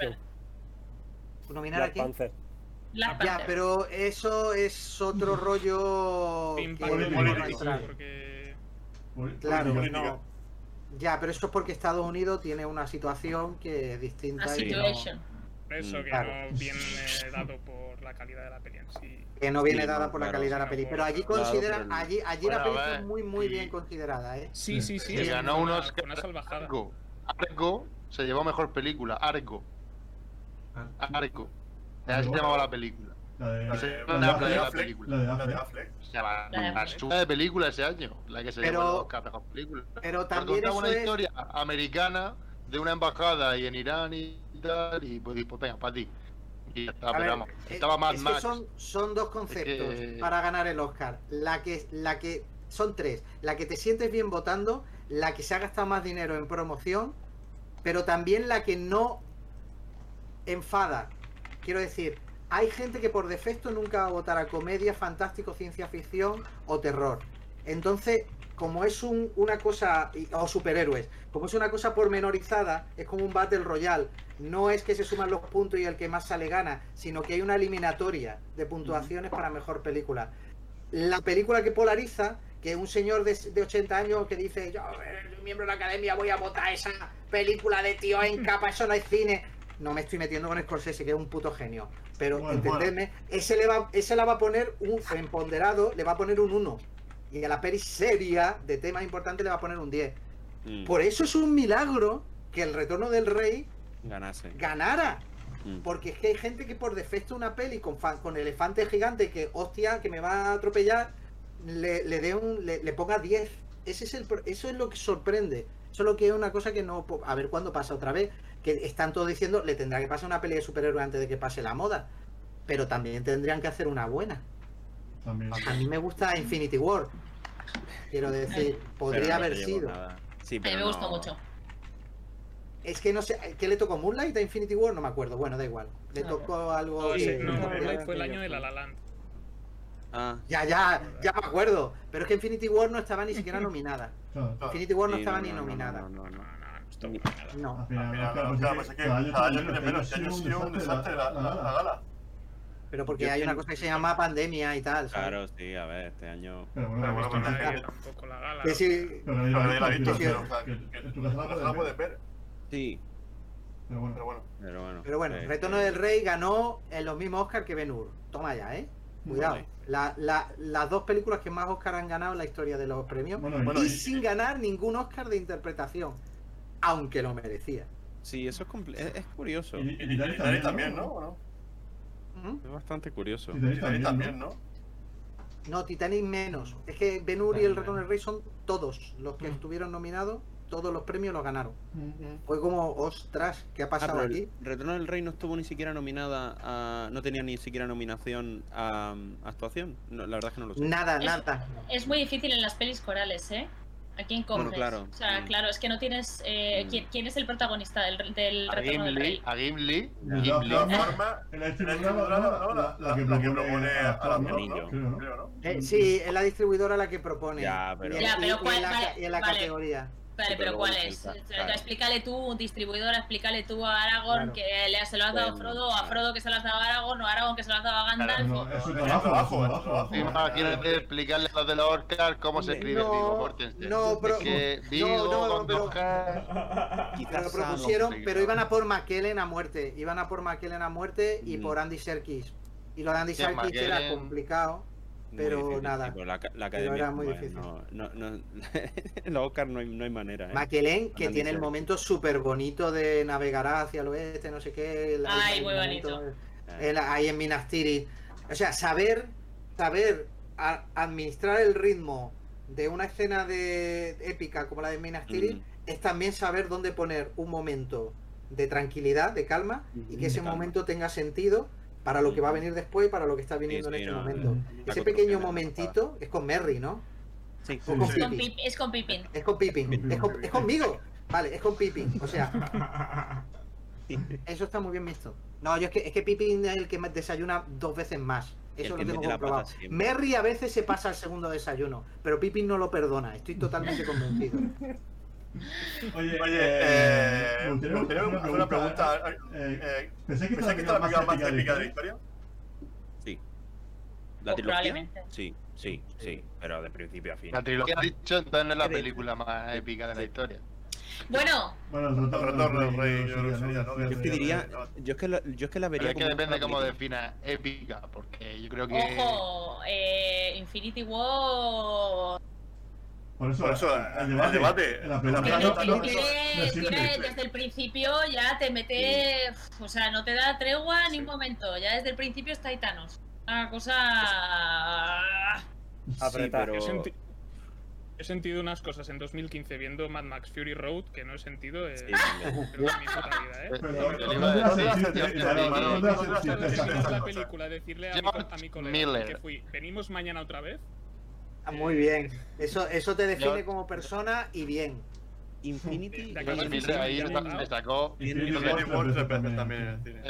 ¿Nominar a quién? Panther. Black Ya, Panther. pero eso es otro rollo. Que Político, no porque Claro, no. Ya, pero eso es porque Estados Unidos tiene una situación que es distinta. A y no- eso Mm, que claro. no viene dado por la calidad de la peli en sí. que no viene Sí, dada no, por la calidad de la peli. por- Pero allí claro, consideran, allí, allí Bueno, la peli fue muy, muy y- bien considerada, ¿eh? Sí, sí, sí. Se ganó una- un Oscar. Una salvajada. Argo. Argo se llevó mejor película. Argo. Ah, Argo. Así se llamaba la película. La de, No sé, la de Affleck. película. La de La La la película ese año. La que se Pero- llevó Oscar mejor película. Pero también una es. historia americana de una embajada y en Irán y tal. Y pues, pues venga, para ti. Y ya está, A pero ver, vamos. eh, Estaba Mad es que Max. son, son dos conceptos para ganar el Oscar. La que, la que son tres. La que te sientes bien votando, la que se ha gastado más dinero en promoción, pero también la que no enfada. Quiero decir, hay gente que por defecto nunca va a votar a comedia, fantástico, ciencia ficción o terror. Entonces, como es un- una cosa, o superhéroes, como es una cosa pormenorizada, es como un Battle Royale. No es que se suman los puntos y el que más sale gana, sino que hay una eliminatoria de puntuaciones para mejor película. La película que polariza, que un señor de, de 80 años que dice, yo, miembro de la academia, voy a votar esa película de tío en capa, eso no es cine. No me estoy metiendo con Scorsese, que es un puto genio. Pero Bueno, entendedme, ese, le va, ese la va a poner un en ponderado, le va a poner un 1. Y a la peli seria de temas importantes le va a poner un 10. Mm, Por eso es un milagro que el retorno del rey Ganase. ganara. Mm. Porque es que hay gente que por defecto una peli con, con elefante gigante que, hostia, que me va a atropellar, le, le dé un, le, le ponga 10. Ese es el, eso es lo que sorprende. Eso es lo que es una cosa que no... A ver cuándo pasa otra vez. Que están todos diciendo, le tendrá que pasar una peli de superhéroe antes de que pase la moda. Pero también tendrían que hacer una buena. También. A mí me gusta Infinity War. Quiero decir, Pero podría no haber sido. nada. Sí, A mí pero me gustó no- mucho. Es que no sé, ¿qué le tocó? ¿Moonlight a Infinity War? No me acuerdo. Bueno, da igual. Le No. tocó algo. No, que- no, Moonlight fue el año de La La Land. Ah, Ya, ya, ya me acuerdo. Pero es que Infinity War no estaba ni siquiera nominada. Infinity War no sí, estaba no, ni no, no, nominada. no, no, no. No, no, Pero porque Yo hay una cosa que se llama pandemia y tal. ¿sabes? Claro, sí, a ver, este año. Pero bueno, tampoco la gala. Que sí, pero nadie la ha visto, pero, tu casa puedes ver. Sí, Pero bueno, Pero bueno. pero bueno. pero bueno, eh, Retorno del Rey ganó en los mismos Oscar que Ben Hur. Toma ya, ¿eh? Cuidado. Vale. La- la- las dos películas que más Oscar han ganado en la historia de los premios. Bueno, y- Bueno, y y- sin ganar ningún Oscar de interpretación. Aunque lo merecía. Sí, eso es, es, es curioso. y- y también, ¿no? ¿O no? ¿Mm? Es bastante curioso. Titanic Titanic también, ¿no? ¿no? Titanic menos. Es que Ben Hur y el Retorno del Rey son todos los que estuvieron nominados, todos los premios los ganaron. Fue como, ostras, ¿qué ha Ah, pasado pero el aquí? Retorno del Rey no estuvo ni siquiera nominada a. No tenía ni siquiera nominación a, a actuación. No, la verdad es que no lo sé. Nada, Es- nada. Es muy difícil en las pelis corales, ¿eh? Aquí en Bueno, coges. claro. O sea, Mm. claro, es que no tienes. eh, Mm. ¿quién, quién es el protagonista del, del A Retorno del Gimli, Rey? a Gimli, en la en la distribuidora distribuidora, la, no, la, la- la que propone a a la. Eh, sí, es la distribuidora la que propone. Ya, pero- Y, Ya, pero y- y ¿cuál- en la, vale, ca- y en la vale. categoría. Vale, pero pero ¿cuál es? claro. Explícale tú, distribuidora, explícale tú a Aragorn Claro. que le, se lo has dado a Frodo, o a. Frodo que se lo has dado a Aragorn, o a Aragorn que se lo has dado a Gandalf. No, es Es trabajo, es trabajo. explicarle a los de los Oscars cómo se escribe No, Viggo Mortensen. no, pero- es que no, Vigo pero- Quizás lo propusieron, pero iban a por McKellen a muerte. Iban a por McKellen a muerte y Mm. por Andy Serkis. Y lo de Andy Serkis era complicado. Pero difícil, nada. pero la, la Pero era muy difícil. No, no, no, en los Oscars no hay, no hay manera. ¿eh? McKellen, que tiene el momento súper bonito de navegar hacia el oeste, no sé qué. el- Ay, el muy momento, bonito. Eh, el- ahí en Minas Tirith. O sea, saber, saber a- administrar el ritmo de una escena de épica como la de Minas Tirith Mm. es también saber dónde poner un momento de tranquilidad, de calma, y que ese calma. momento tenga sentido para lo que va a venir después y para lo que está viniendo sí, en este no, momento. Ese pequeño momentito es con Merry, ¿no? Sí, con Es con, Pippin. Pip- es con Pippin. Es con Pippin. Es, con- es conmigo. Vale, es con Pippin. O sea, eso está muy bien visto. No, yo es que, es que Pippin es el que me desayuna dos veces más. Eso lo tengo comprobado. Merry a veces se pasa al segundo desayuno, pero Pippin no lo perdona. Estoy totalmente convencido. Oye, Oye, eh, eh, me me gustaría gustaría hacer una pregunta. eh, Eh, pensé que ¿Pensás que esta es la película más épica de la historia? ¿La Pues trilogía? probablemente. Sí, sí, sí, pero de principio a fin. La trilogía has dicho, entonces no es la película más épica de la historia. Bueno, Bueno, el retorno, El retorno del rey, yo es que diría, yo es que la, yo es que la Pero vería es que como depende una cómo defina épica, porque yo creo que. ojo, eh, Infinity War Por eso, Por eso, el el debate. la no- no- no desde el principio ya te mete, o sea, no te da tregua ni un momento, ya desde el principio está Thanos. Una cosa... Sí, Apretar. pero... He, senti- he sentido unas cosas en 2015 viendo Mad Max Fury Road que no he sentido en, Sí, mi puta vida, ¿eh? Sí, ¿dónde sí, sí, la película, decirle a mi, colega que fui, venimos mañana otra vez. Ah, Muy bien. Eso, eso te define Yo- como persona y bien. Infinity... Me sacó. Es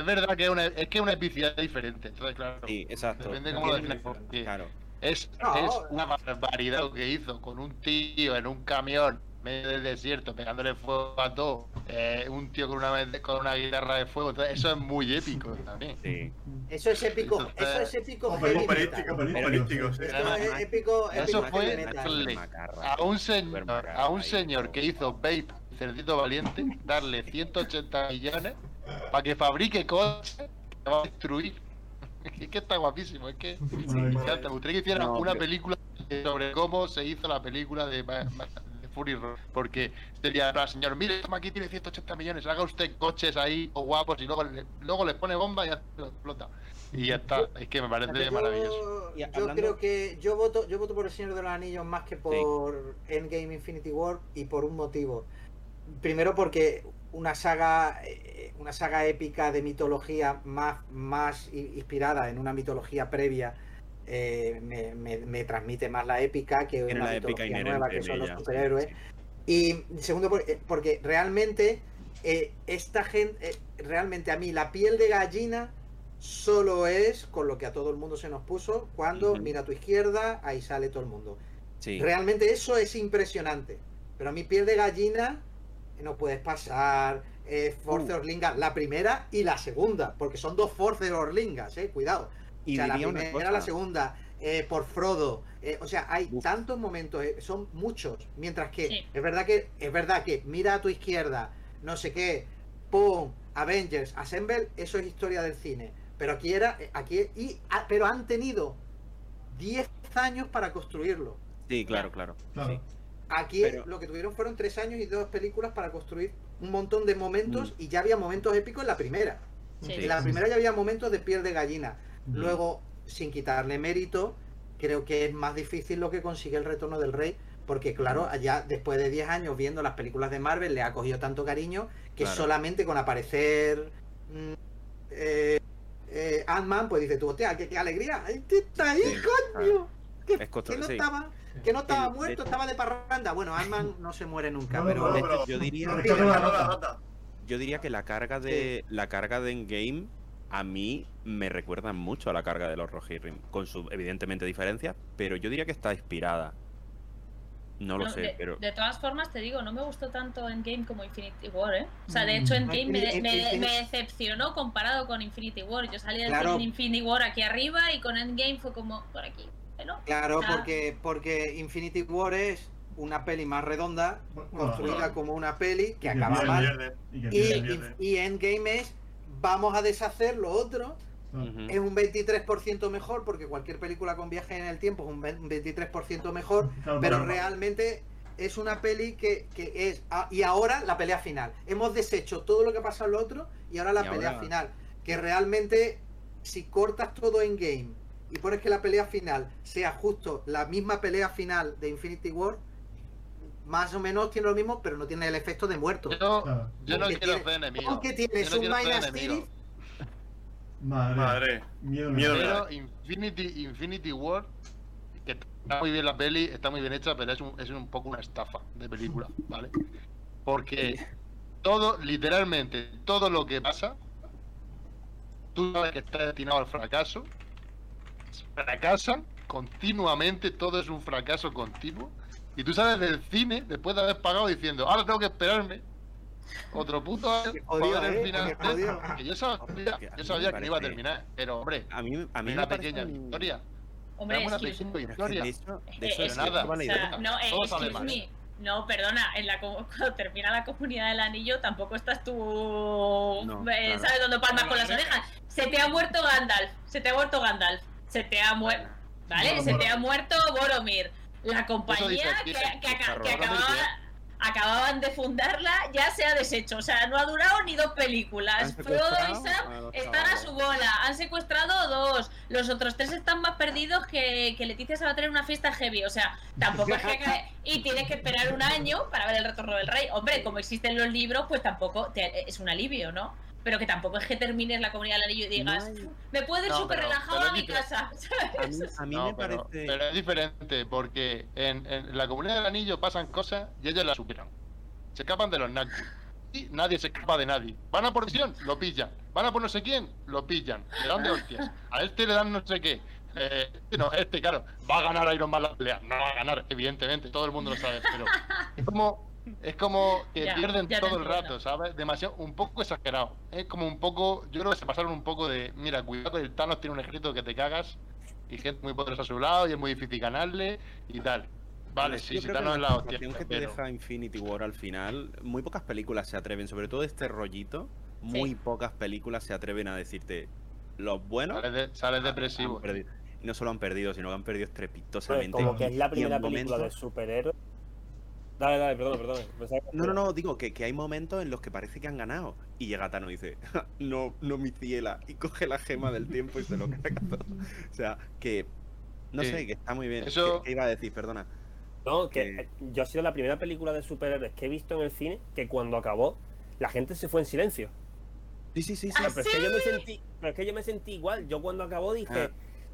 verdad que es, una, es que es una epicidad diferente. Entonces, claro. Sí, exacto. Depende cómo lo defines. Claro. es, No. es una barbaridad lo que hizo con un tío en un camión medio del desierto pegándole fuego a todo. eh, un tío con una, con una guitarra de fuego. Entonces, eso es muy épico también. Sí. Eso es épico, eso es épico heavy metal. Esto es épico, Eso fue darle a un señor, a un señor que hizo Babe, Cerdito Valiente, darle 180 millones para que fabrique coches que va a destruir. Es que está guapísimo, es que me encanta. Me gustaría que hicieran No, una pero- película sobre cómo se hizo la película de Fury Road. Porque sería, "Ah, señor, mire, toma aquí tiene 180 millones, haga usted coches ahí o guapos y luego le, luego le pone bomba y lo explota. Y ya está, es que me parece Yo- maravilloso. Yo creo que yo voto, yo voto por el Señor de los Anillos más que por Endgame Infinity War y por un motivo. Primero porque una saga, eh, una saga épica de mitología más, más inspirada en una mitología previa eh, me, me- me transmite más la épica que Tiene una la mitología nueva que son los ella, superhéroes. sí. Y segundo, eh, porque realmente eh, esta gente, eh, realmente a mí la piel de gallina solo es con lo que a todo el mundo se nos puso cuando mira a tu izquierda, ahí sale todo el mundo. Sí. Realmente eso es impresionante. Pero a mi piel de gallina no puedes pasar Force Uh. Orlingas, la primera y la segunda, porque son dos Force Orlingas, eh, cuidado. Y o sea, la una primera, cosa. la segunda, eh, por Frodo. eh, o sea, hay Uf. tantos momentos, eh, son muchos. Mientras que Sí. es verdad que es verdad que mira a tu izquierda, no sé qué, pum, Avengers, Assemble, eso es historia del cine. Pero aquí era, aquí y ah, pero han tenido 10 años para construirlo. Sí, claro, claro. Claro. sí. Aquí Pero- lo que tuvieron fueron tres años y dos películas para construir un montón de momentos Mm. y ya había momentos épicos en la primera. Sí. En la primera ya había momentos de piel de gallina. Luego, sin quitarle mérito, creo que es más difícil lo que consigue el retorno del rey, porque claro, allá después de 10 años viendo las películas de Marvel le ha cogido tanto cariño que Claro. solamente con aparecer mm, eh, eh, Ant-Man, pues dice tú, hostia, qué, qué alegría, está ahí, Sí, coño. Que, Es que constru- no sí. estaba, que no estaba El- muerto, de- estaba de parranda. Bueno, Ant-Man no se muere nunca, No, pero no, Bueno, pero- Yo diría, yo diría que la carga de la carga de Endgame a mí me recuerda mucho a la carga de los Rohirrim, con su evidentemente diferencias, pero yo diría que está inspirada. No lo No, sé, de, pero de todas formas, te digo, no me gustó tanto Endgame como Infinity War, ¿eh? O sea, de Mm. hecho, Endgame me, decepcionó comparado con Infinity War. Yo salí del Claro. cine Infinity War aquí arriba y con Endgame fue como por aquí. ¿no? Claro, Ah. porque, porque Infinity War es una peli más redonda, construida bueno. como una peli que acaba mal. Y y Endgame es vamos a deshacer lo otro. Es un 23% mejor, porque cualquier película con viaje en el tiempo es un ve- un 23% mejor, pero realmente es una peli que, que es... y ahora la pelea final. Hemos deshecho todo lo que ha pasado en lo otro y ahora la Y pelea ahora- final. Que realmente, si cortas todo en game y pones que la pelea final sea justo la misma pelea final de Infinity War, más o menos tiene lo mismo, pero no tiene el efecto de muerto. Yo, no Porque quiero tiene- ser enemigo. Aunque tienes Yo no un. Tirith, Madre. Madre. Miedo Miedo. Pero Infinity, Infinity War, que está muy bien la peli, está muy bien hecha, pero es un, es un poco una estafa de película, ¿vale? Porque todo, literalmente, todo lo que pasa, tú sabes que está destinado al fracaso, fracasan continuamente, todo es un fracaso continuo, y tú sales del cine después de haber pagado diciendo, ahora tengo que esperarme otro puto año Qué para jodido, ver el ¿eh? final. Que yo sabía, Que a yo mí sabía me que no iba a terminar, pero hombre, a mí, a mí una pequeña un- victoria. Hombre, una excuse pequeña me. historia. de eso, de Eh, eso eh, es nada. O sea, no, eh, excuse. No, perdona, en la, cuando termina la comunidad del anillo tampoco estás tú, No, eh, claro. ¿sabes dónde palmas con las orejas? Se te ha muerto Gandalf, se te ha muerto Gandalf, se te ha muerto, ¿vale? Se te ha muerto Boromir. La compañía dice, que, dice, que aca- Boromir, que acababa- acababan de fundarla ya se ha deshecho, o sea, no ha durado ni dos películas. Frodo y Sam están a su bola, han secuestrado dos, los otros tres están más perdidos que, que Leticia se va a tener una fiesta heavy, o sea, tampoco es que... Y tienes que esperar un año para ver el retorno del rey. Hombre, como existen los libros, pues tampoco te- es un alivio, ¿no? Pero que tampoco es que termines la comunidad del anillo y digas, No me puedo ir No, súper relajado pero a mi casa, A mí, ¿sabes? a mí No, me pero, parece. pero es diferente porque en, en la comunidad del anillo pasan cosas y ellos las superan. Se escapan de los Nazgûl. Y nadie se escapa de nadie. Van a por visión, lo pillan. Van a por no sé quién, lo pillan. Le dan de hostias. A este le dan no sé qué. Eh, no, este, claro, va a ganar Iron Man la pelea. No va a ganar, evidentemente, todo el mundo lo sabe. Pero es como, es como que Ya, pierden ya todo el rato, ¿sabes? Demasiado, un poco exagerado. Es como un poco, yo creo que se pasaron un poco de, mira, cuidado que el Thanos tiene un ejército que te cagas y gente muy poderosa a su lado y es muy difícil ganarle y tal. Vale, sí, si Thanos es la hostia. sensación que te pero- deja Infinity War al final, muy pocas películas se atreven, sobre todo este rollito, muy pocas películas se atreven a decirte los buenos Sales, de- sales depresivo. Y no solo han perdido, sino que han perdido Pues, estrepitosamente. como que es la primera película de momentos- superhéroes. Dale, dale, perdón, perdón. No, no, no, digo que, que hay momentos en los que parece que han ganado. Y llega Thanos y dice, no, no mi ciela. Y coge la gema del tiempo y se lo carga todo. O sea, que. No Sí. sé, que está muy bien. Eso- ¿Qué, qué iba a decir? Perdona. No, que que- eh, yo ha sido la primera película de superhéroes que he visto en el cine que cuando acabó la gente se fue en silencio. Sí, sí, sí, sí. Ah, Pero es que yo me sentí, pero es que yo me sentí igual. Yo cuando acabó dije, Ah.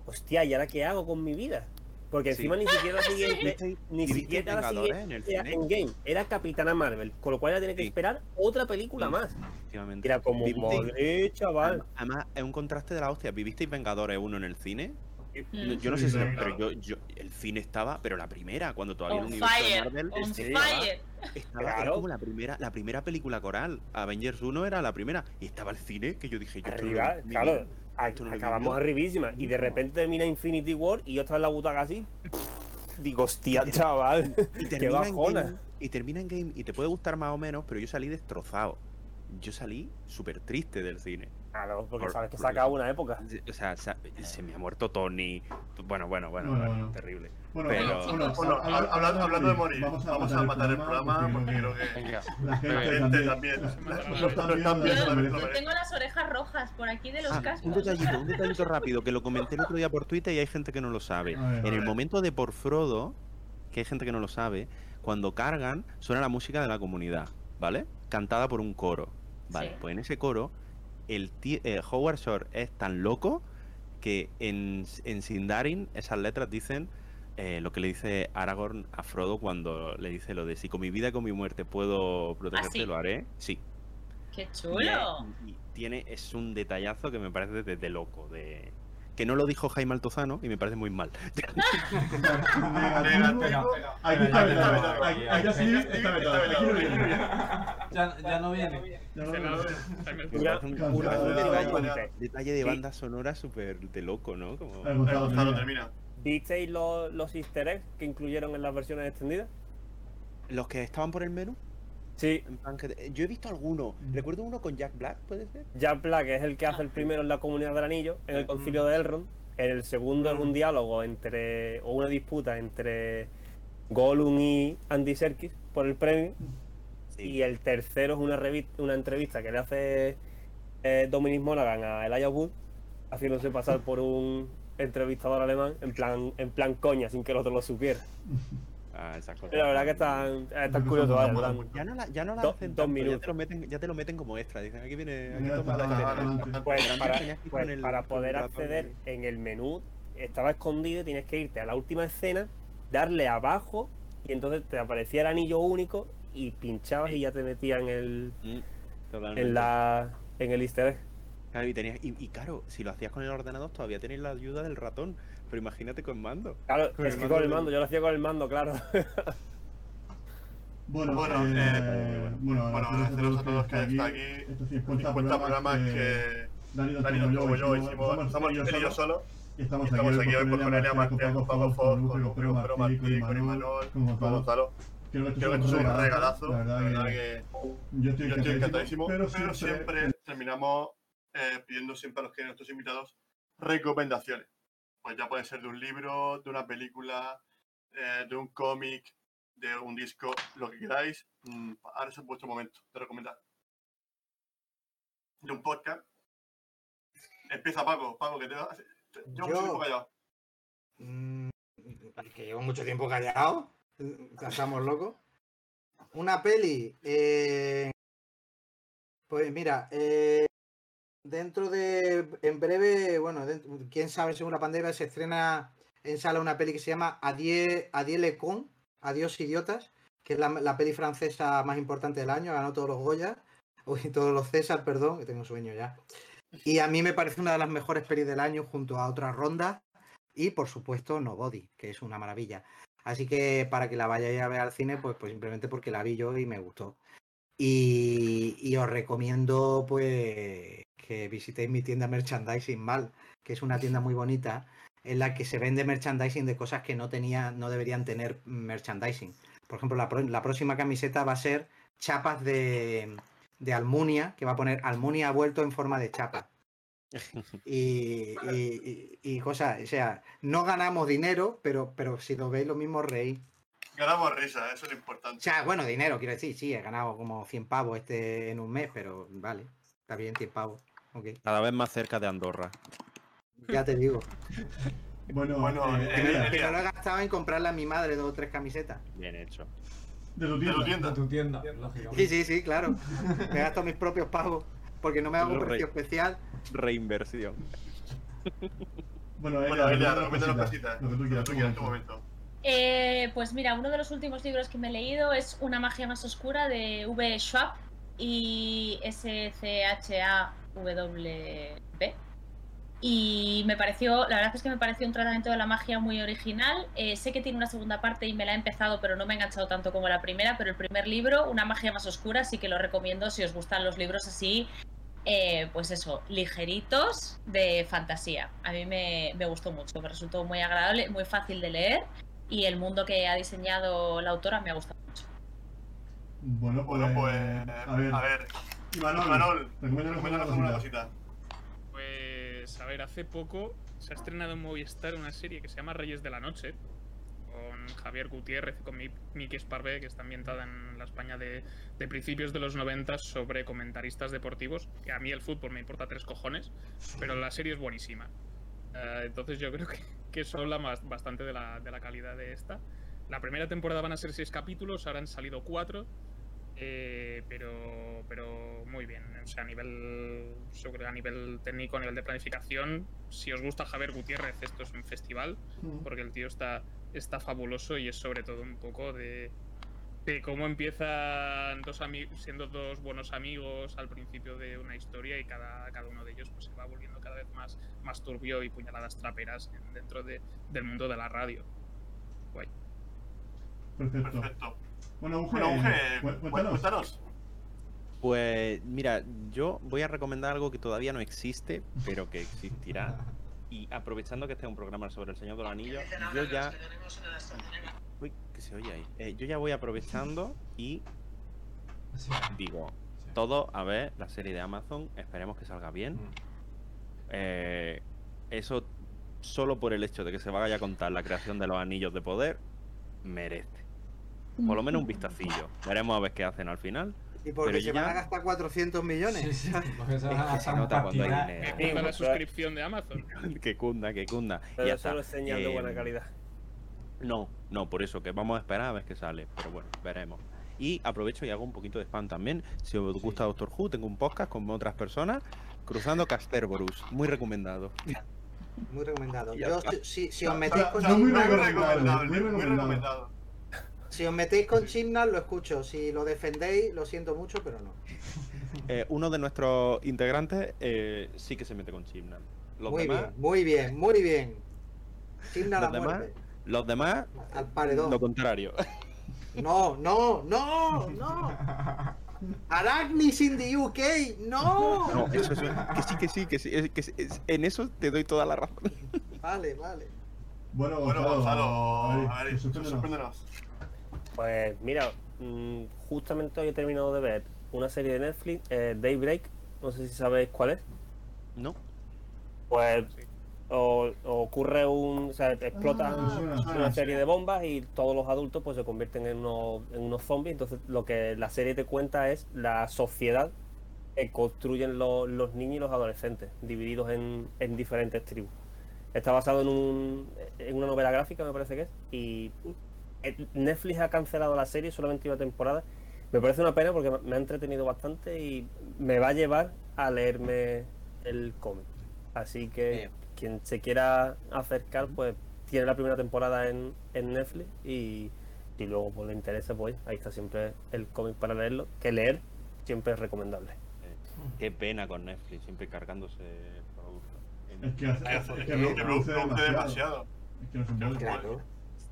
hostia, ¿y ahora qué hago con mi vida? Porque Sí. encima ni siquiera la siguiente, ¿Viste- ni siquiera la Vengadores siguiente en el era cine? Endgame, era Capitana Marvel, con lo cual ya tiene que Sí. esperar otra película Sí. más. Efectivamente. Era como, ¿Vivisteis- madre, chaval. Además, es un contraste de la hostia. ¿Vivisteis Vengadores 1 en el cine? No, Mm. Yo no Sí, sé si, sí, pero yo, yo, el cine estaba, pero la primera, cuando todavía el On universo de fire, Marvel on sí, fire. estaba era Claro. como la primera, la primera película coral. Avengers 1 era la primera. Y estaba el cine que yo dije, yo Arriba, en claro, acabamos arribísima y de repente termina Infinity War y yo estaba en la butaca así. Digo, hostia, chaval, Y qué termina, en bajona. game, y termina en game y te puede gustar más o menos, pero yo salí destrozado. Yo salí súper triste del cine. Claro, porque Por- sabes que se acaba una época. O sea, se, se me ha muerto Tony. Bueno, bueno, bueno, Bueno, bueno, bueno. terrible. Bueno, Pero- bueno, bueno, Bueno, habla- hab- hablando, hablando de morir, Vamos a vamos a matar el programa porque creo que Venga. La gente, también. Tengo las orejas rojas por aquí de los Ah, cascos. un detallito, un detallito rápido, que lo comenté el otro día por Twitter y hay gente que no lo sabe. A ver, a en el momento de por Frodo, que hay gente que no lo sabe, cuando cargan suena la música de la comunidad, ¿vale? Cantada por un coro. Vale, Sí. pues en ese coro, el tí- eh, Howard Shore es tan loco que en, en Sindarin esas letras dicen eh, lo que le dice Aragorn a Frodo cuando le dice lo de si con mi vida y con mi muerte puedo protegerte, sí? lo haré. Sí. ¡Qué Y chulo! y tiene, es un detallazo que me parece de, de loco. De... Que no lo dijo Jaime Altozano y me parece muy mal. Negativo. Aquí está vetado. Aquí aquí sí está vetado. Aquí no viene. Ya, no viene. Un, detalle, de banda sonora súper de loco, ¿no? Como... Eh, Gonzalo, termina. ¿Visteis los, los easter eggs que incluyeron en las versiones extendidas? Los que estaban por el menú. Sí, Yo he visto algunos. Mm. Recuerdo uno con Jack Black, ¿puede ser? Jack Black es el que hace el primero en la comunidad del anillo, en el concilio de Elrond. En el segundo es un diálogo entre, o una disputa entre Gollum y Andy Serkis por el premio. Y el tercero es una, una entrevista que le hace eh, Dominic Monaghan a Elijah Wood, haciéndose pasar por un entrevistador alemán, en plan, en plan coña, sin que el otro lo supiera. Ah, esas cosas. Y la verdad que están, están curiosos. Ya no la, ya no la Do- hacen dos ya minutos. te, lo meten, ya te lo meten como extra. Dicen, aquí viene, aquí Mira, toma la para-. Pues para, pues el- para poder acceder de- en el menú, estaba escondido y tienes que irte a la última escena, darle abajo y entonces te aparecía el anillo único y pinchabas y ya te metía en el Mm, en la en el easter egg. Claro, y, tenías, y, y claro, si lo hacías con el ordenador todavía tenéis la ayuda del ratón. Pero imagínate con mando. Claro, Con es el que mando con el de- mando, yo lo hacía con el mando, claro. Bueno, Bueno, eh, eh, bueno, Bueno, agradeceros a todos que estáis estáis aquí. Estos 50 50 programas que Dani, Dani, Antonio, como yo hicimos- hicimos, estamos y yo solo. solo. Y estamos, Estamos aquí hoy con pues, con Elia Martel, con Paco Foz, con con Martí, con Imanol, con Gonzalo. Creo que que esto es un regalazo. La verdad que que yo estoy encantadísimo, pero siempre terminamos eh, pidiendo siempre a los que nuestros invitados recomendaciones. Pues ya puede ser de un libro, de una película, eh, de un cómic, de un disco, lo que queráis. Mm, ahora es vuestro momento de recomendar. De un podcast. Empieza Paco, Paco, que te va. te- Llevo mucho tiempo callado. Mm, es que llevo mucho tiempo callado. Estamos locos. Una peli. eh, pues mira, eh, dentro de. En breve, bueno, quién sabe, según la pandemia, se estrena en sala una peli que se llama Adieu, Adieu le con, Adiós idiotas, que es la, peli francesa más importante del año, ganó todos los Goya, uy, todos los César, perdón, que tengo sueño ya. Y a mí me parece una de las mejores pelis del año junto a otras rondas. Y por supuesto, Nobody, que es una maravilla. Así que para que la vayáis a ver al cine, pues, pues simplemente porque la vi yo y me gustó. Y os recomiendo pues que visitéis mi tienda Merchandising Mal, que es una tienda muy bonita en la que se vende merchandising de cosas que no tenía, no deberían tener merchandising. Por ejemplo, la, pro- la próxima camiseta va a ser chapas de, de Almunia, que va a poner Almunia vuelto en forma de chapa. Y, y, y- y cosas, o sea, no ganamos dinero, pero, pero si lo veis lo mismo reí. Ganamos risa, eso es lo O importante. sea, bueno, dinero, quiero decir, sí, he ganado como 100 pavos este en un mes, pero vale, está bien, 100 pavos. Cada vez más cerca de Andorra. ya te digo. Bueno, Bueno, eh, eh, me lo he gastado en comprarle a mi madre dos o tres camisetas. Bien hecho. de tu De tu tienda. tienda. De tu tienda, Sí, lógicamente. sí, sí, claro. Me gasto mis propios pavos. Porque no me hago un precio especial. Reinversión. Bueno, Elia, Bueno, cositas, cositas. Lo que tú quieras, tú quieras, tu momento. Eh, pues mira, uno de los últimos libros que me he leído es Una magia más oscura de V. Schwab y S-C-H-A-W-B. Y me pareció, la verdad es que me pareció un tratamiento de la magia muy original. Eh, sé que tiene una segunda parte y me la he empezado, pero no me ha enganchado tanto como la primera. Pero el primer libro, Una magia más oscura, sí que lo recomiendo si os gustan los libros así, eh, pues eso, ligeritos de fantasía. A mí me, me gustó mucho, me resultó muy agradable, muy fácil de leer y el mundo que ha diseñado la autora me ha gustado mucho. Bueno, pues, Bueno, pues. a ver, A ver, Imanol, Manol, recomiéndanos recomiéndanos alguna cosita. cosita. Pues, a ver, hace poco se ha estrenado en Movistar una serie que se llama Reyes de la Noche, con Javier Gutiérrez y con Mi- Miki Esparvé, que está ambientada en la España de, de principios de los 90 sobre comentaristas deportivos, que a mí el fútbol me importa tres cojones, pero la serie es buenísima. Eh, entonces yo creo que, que eso habla más, bastante de la, de la calidad de esta. La primera temporada van a ser seis capítulos, ahora han salido cuatro. Eh, pero, pero muy bien. O sea, a nivel, que a nivel técnico, a nivel de planificación, si os gusta Javier Gutiérrez, esto es un festival, porque el tío está, está fabuloso y es sobre todo un poco de, de cómo empiezan dos siendo dos buenos amigos al principio de una historia y cada, cada uno de ellos pues, se va volviendo cada vez más, más turbio y puñaladas traperas en- dentro de- del mundo de la radio. Guay. Perfecto. Perfecto. Bueno, Uge, Bueno, Uge, cu- cu- cuéntanos. cuéntanos. Pues mira, yo voy a recomendar algo que todavía no existe, pero que existirá. Y aprovechando que este es un programa sobre el Señor de los Anillos, yo ya... Uy, que se oye ahí. Eh, yo ya voy aprovechando y digo, todo a ver la serie de Amazon, esperemos que salga bien. Mm. Eh, eso solo por el hecho de que se vaya a contar la creación de los anillos de poder, merece. Por lo menos un vistacillo. Veremos a ver qué hacen al final. Y porque Pero se ya- van a gastar 400 millones. Sí, sí, porque se van a Es que se nota cuando hay dinero. Que la suscripción de Amazon. que cunda, que cunda. Y Pero ya eso no está. es señal de buena Eh, calidad. No, no, por eso que vamos a esperar a ver qué sale. Pero bueno, veremos. Y aprovecho y hago un poquito de spam también. Si os gusta Doctor Who, tengo un podcast con otras personas. Cruzando Casterborus. Muy recomendado. Muy recomendado. Yo, si, si- os metéis con No, muy Muy recomendable, muy muy recomendable. recomendado. Si os metéis con Chimnal, lo escucho. Si lo defendéis, lo siento mucho, pero no. Eh, uno de nuestros integrantes eh, sí que se mete con Chibnall. Los muy demás, bien, muy bien, muy bien. Chimnal a Los demás, muerte. los demás, Al paredón. lo contrario. No, no, no, no. Arachnis in the UK, no. No, eso es que sí, que sí, que sí, es- que sí, es- en eso te doy toda la razón. Vale, vale. Bueno, Bueno, Gonzalo, Gonzalo, a ver, a ver, sorpréndenos. Pues mira, mm, justamente hoy he terminado de ver una serie de Netflix, eh, Daybreak, no sé si sabéis cuál es. No. Pues o- ocurre un. O sea, explota Ah, una serie de bombas y todos los adultos pues se convierten en unos, en unos zombies. Entonces lo que la serie te cuenta es la sociedad que construyen los, los niños y los adolescentes, divididos en, en diferentes tribus. Está basado en, un, en una novela gráfica, me parece que es. Y Netflix ha cancelado la serie, solamente una temporada. Me parece una pena porque me ha entretenido bastante y me va a llevar a leerme el cómic. Así que Bien. quien se quiera acercar, pues tiene la primera temporada en, en Netflix y, y luego pues le interesa, pues ahí está siempre el cómic para leerlo. Que leer siempre es recomendable. Qué pena con Netflix, siempre cargándose productos. Es que, hace- Es es que que demasiado. demasiado. Es que no se puede. Claro.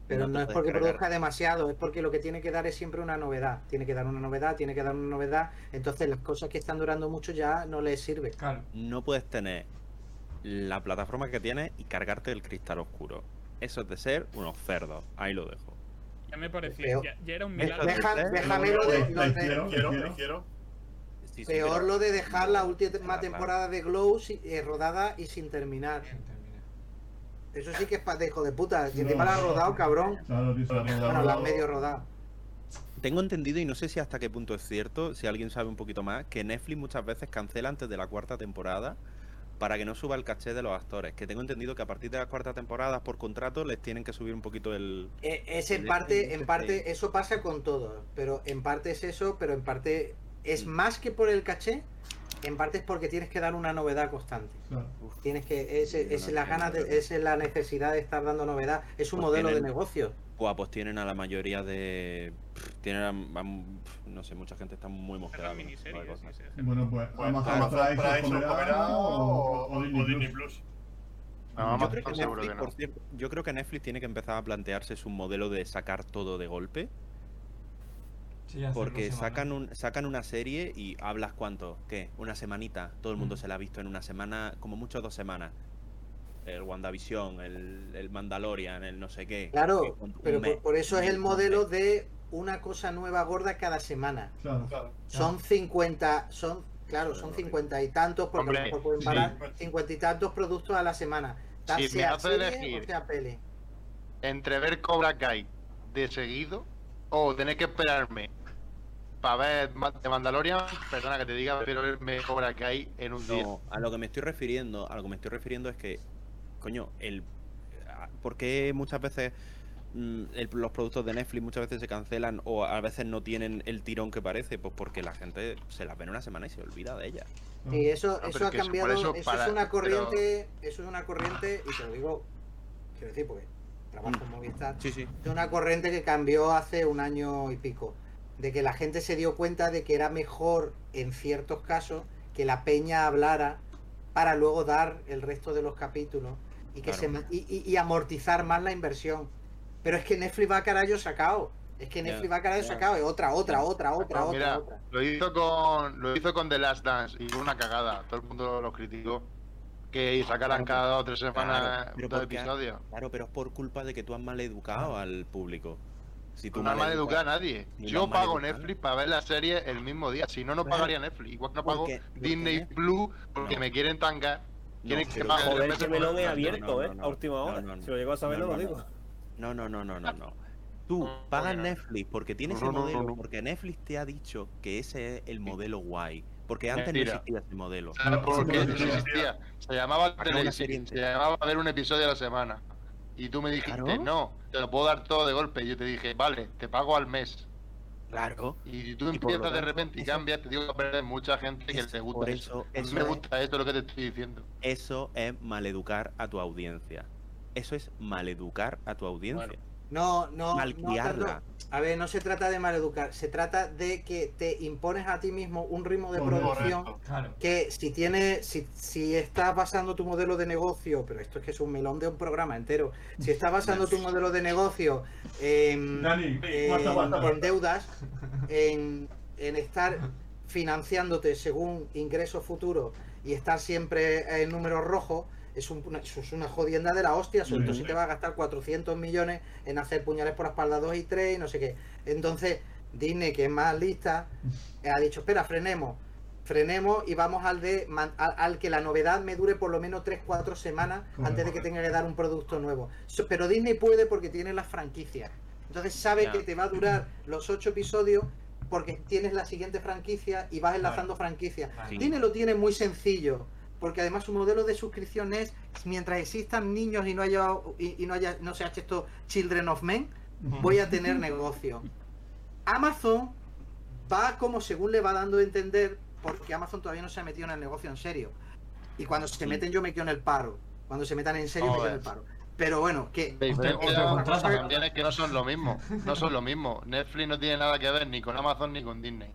Pero No es porque produzca demasiado, es porque lo que tiene que dar es siempre una novedad. Tiene que dar una novedad, tiene que dar una novedad. Entonces las cosas que están durando mucho ya no les sirve. Claro. No puedes tener la plataforma que tienes y cargarte el cristal oscuro. Eso es de ser unos cerdos. Ahí lo dejo. Ya me parecía, Peor. ya, ya era un milagro. Deja- déjame lo de, lo Te de- quiero, te Quiero, quiero. te quiero. Sí, sí, peor pero- lo de dejar la última temporada de Glow si- eh, rodada y sin terminar. Eso sí que es pa- de hijo de puta. Si No, encima la has rodado, cabrón. Bueno, la has medio rodado. Tengo entendido, y no sé si hasta qué punto es cierto, si alguien sabe un poquito más, que Netflix muchas veces cancela antes de la cuarta temporada para que no suba el caché de los actores. Que tengo entendido que a partir de la cuarta temporada, por contrato, les tienen que subir un poquito el... Eh, Es en parte, en parte, eso pasa con todo, pero en parte es eso, pero en parte es Mm. más que por el caché, en parte es porque tienes que dar una novedad constante. Claro. Tienes que, es, Sí, es sé, ganas de, es la necesidad de estar dando novedad, es un Pues modelo de negocio. Buah, pues tienen a la mayoría de... Tienen a, no sé, mucha gente está muy mosqueada. Sí, sí, sí. Bueno, pues Pues Amazon Amazon comerá comerá o, o o Disney Disney Plus. Plus. No, Yo creo, que seguro Netflix, que no. por cierto, yo creo que Netflix tiene que empezar a plantearse su modelo de sacar todo de golpe. Sí, Porque sacan, un, sacan una serie y hablas cuánto, ¿qué? Una semanita. Todo el mundo Mm. se la ha visto en una semana, como mucho dos semanas. El WandaVision, el, el Mandalorian, el no sé qué. Claro, pero por, mes, por eso es el modelo mes. de una cosa nueva gorda cada semana. Claro. Claro. Son 50, son, claro, son 50 y tantos, porque a Hombre, lo mejor pueden sí. parar 50 y tantos productos a la semana. Si me sea hace serie elegir. o sea peli. Entre ver Cobra Kai de seguido o tener que esperarme para ver de Mandalorian, perdona que te diga, pero verme Cobra Kai en un día. No, a lo que me estoy refiriendo, a lo que me estoy refiriendo es que, coño, el a- ¿por qué muchas veces mm, el- los productos de Netflix muchas veces se cancelan o a veces no tienen el tirón que parece? Pues porque la gente se las ve en una semana y se olvida de ellas. Y eso, No, eso ha que eso- por cambiado, eso eso, para- es una pero- corriente, eso es una corriente, y te lo digo, quiero decir, porque trabajo en Movistar, Sí, sí. es una corriente que cambió hace un año y pico, de que la gente se dio cuenta de que era mejor en ciertos casos que la peña hablara para luego dar el resto de los capítulos y que Claro. se y, y- y amortizar más la inversión. Pero es que Netflix va a carajo sacado. Es que Netflix va a carajo ya. sacado. Es otra, otra, otra, otra, No, otra, mira, otra. lo hizo con lo hizo con The Last Dance y fue una cagada. Todo el mundo lo criticó. Que sacaran Claro, cada dos o tres semanas claro, pero dos episodios. Claro, pero es por culpa de que tú has mal educado al público. Si tú no has mal educado a nadie. Ni Yo pago maleducado. Netflix para ver la serie el mismo día. Si no, no Claro. pagaría Netflix. Igual que no pago Porque- Disney Plus porque No. me quieren tangar. No, Quieren que pero- pague Joder, por melón es abierto, no, ¿eh? no, no. a última hora. No, no, Si lo llego a saber, no, no, no, lo no. digo. No, no, no, no, no, no. Tú No, pagas no. Netflix porque tienes No, el no, no, modelo, no. porque Netflix te ha dicho que ese es el modelo guay. Porque antes Mentira. no existía ese modelo. ¿Sabes por qué? Sí, Eso sí, sí. existía. Se llamaba Televisión. Se llamaba ver un episodio a la semana. Y tú me dijiste, Claro. no, te lo puedo dar todo de golpe. Y yo te dije, vale, te pago al mes. Claro. Y si tú Y empiezas de tanto, repente y eso- cambias, te digo que perder mucha gente que le gusta por eso. eso- me es- gusta esto lo que te estoy diciendo. Eso es maleducar a tu audiencia. Eso es maleducar a tu audiencia. No, no, no Malcriarla. tanto- a ver, no se trata de maleducar, se trata de que te impones a ti mismo un ritmo de Correcto. producción. Claro. que si tienes, si, si estás basando tu modelo de negocio, pero esto es que es un melón de un programa entero, si estás basando tu modelo de negocio en, Dani, en- guarda, guarda. en deudas, en, en estar financiándote según ingresos futuros y estar siempre en números rojos, es, un- una, eso es una jodienda de la hostia, sobre todo si te vas a gastar 400 millones en hacer puñales por la espalda 2 y 3 y no sé qué. Entonces, Disney, que es más lista, eh, ha dicho, espera, frenemos, frenemos y vamos al de man- al, al que la novedad me dure por lo menos 3-4 semanas antes de que tenga que dar un producto nuevo. Pero Disney puede porque tiene las franquicias. Entonces sabe que te va a durar los 8 episodios porque tienes la siguiente franquicia y vas enlazando franquicias. Disney lo tiene muy sencillo, porque además su modelo de suscripción es mientras existan niños y no haya y, y no haya no se ha hecho esto Children of Men, voy a tener negocio. Amazon va como según le va dando a entender, porque Amazon todavía no se ha metido en el negocio en serio. Y cuando se meten yo me quedo en el paro. Cuando se metan en serio me quedo en el paro. Pero bueno, que es que no son lo mismo. No son lo mismo. Netflix no tiene nada que ver ni con Amazon ni con Disney.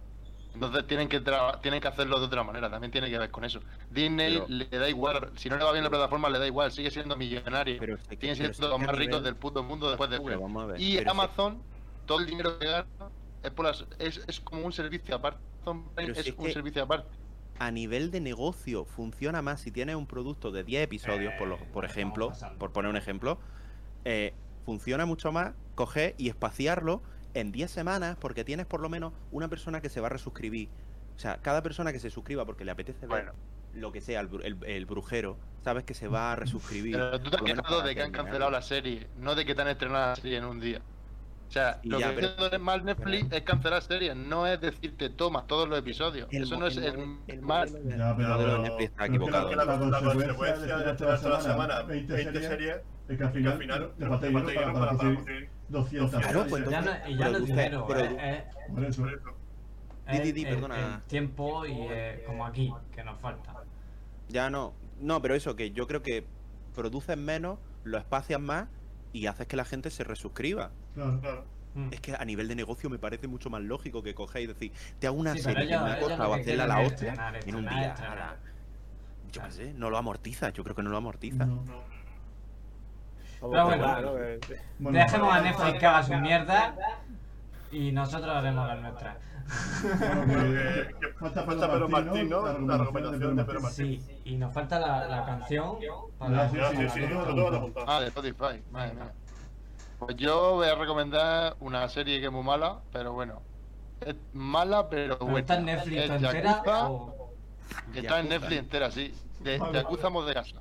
Entonces tienen que tra- tienen que hacerlo de otra manera, también tiene que ver con eso. Disney Pero- le da igual, si no le va bien la plataforma le da igual, sigue siendo millonario. Pero que- Siguen siendo los que a más ricos del puto mundo después de Google. vamos a ver, Y sé- Amazon, todo el dinero que gana es, por las, es, es como un servicio aparte. Pero es si es un que- servicio aparte. a nivel de negocio funciona más si tienes un producto de 10 episodios, por, lo- por ejemplo, por poner un ejemplo, eh, funciona mucho más coger y espaciarlo en 10 semanas porque tienes por lo menos una persona que se va a resuscribir. O sea, cada persona que se suscriba porque le apetece ver lo que sea, el, bru- el- el brujero, sabes que se va a resuscribir. Pero tú te has quejado de que han cancelado la serie, no de que te han estrenado la serie en un día. O sea, Y lo ya, que pero- haciendo mal Netflix es cancelar series, no es decirte toma todos los episodios. El Eso no es el el, el mal. Ya, El pero, de Netflix está pero es que la- equivocado. La, La consecuencia de toda la toda la semana, semana, 20 20 series, series, es que al que final, al final te te dinero falta para, 200 Claro, pues Y ya no, y ya no es produce- dinero, produ- es, es- Por eso. Di, es di, di, el- perdona. el tiempo y eh, como aquí, que nos falta. Ya no. No, pero eso, que yo creo que produces menos, lo espacias más y haces que la gente se resuscriba. Claro. Claro. Mm. Es que a nivel de negocio me parece mucho más lógico que cogéis y decir, te hago una Sí, serie que ellos- me ha ellos costado lo que hacerla a la hostia estrenar, en un día. estrenar. Yo qué sé, no lo amortiza, yo creo que no lo amortiza. No. Pero bueno, Claro, que- Bueno, Dejemos a Netflix que haga su mierda y nosotros haremos las nuestras. bueno, pues, Que- que falta falta Pedro Martín, ¿no? La La recomendación de Pedro Martín. Sí, y nos falta la, la canción para sí, sí. Ah, de Spotify, madre mía. Pues yo voy a recomendar una serie que es muy mala, pero bueno. Es mala, pero ¿Pero buena. está en Netflix Es entera Yakuza, o...? Está en Yakuza. Netflix entera, sí. De Vale. Yakuza Mod de casa.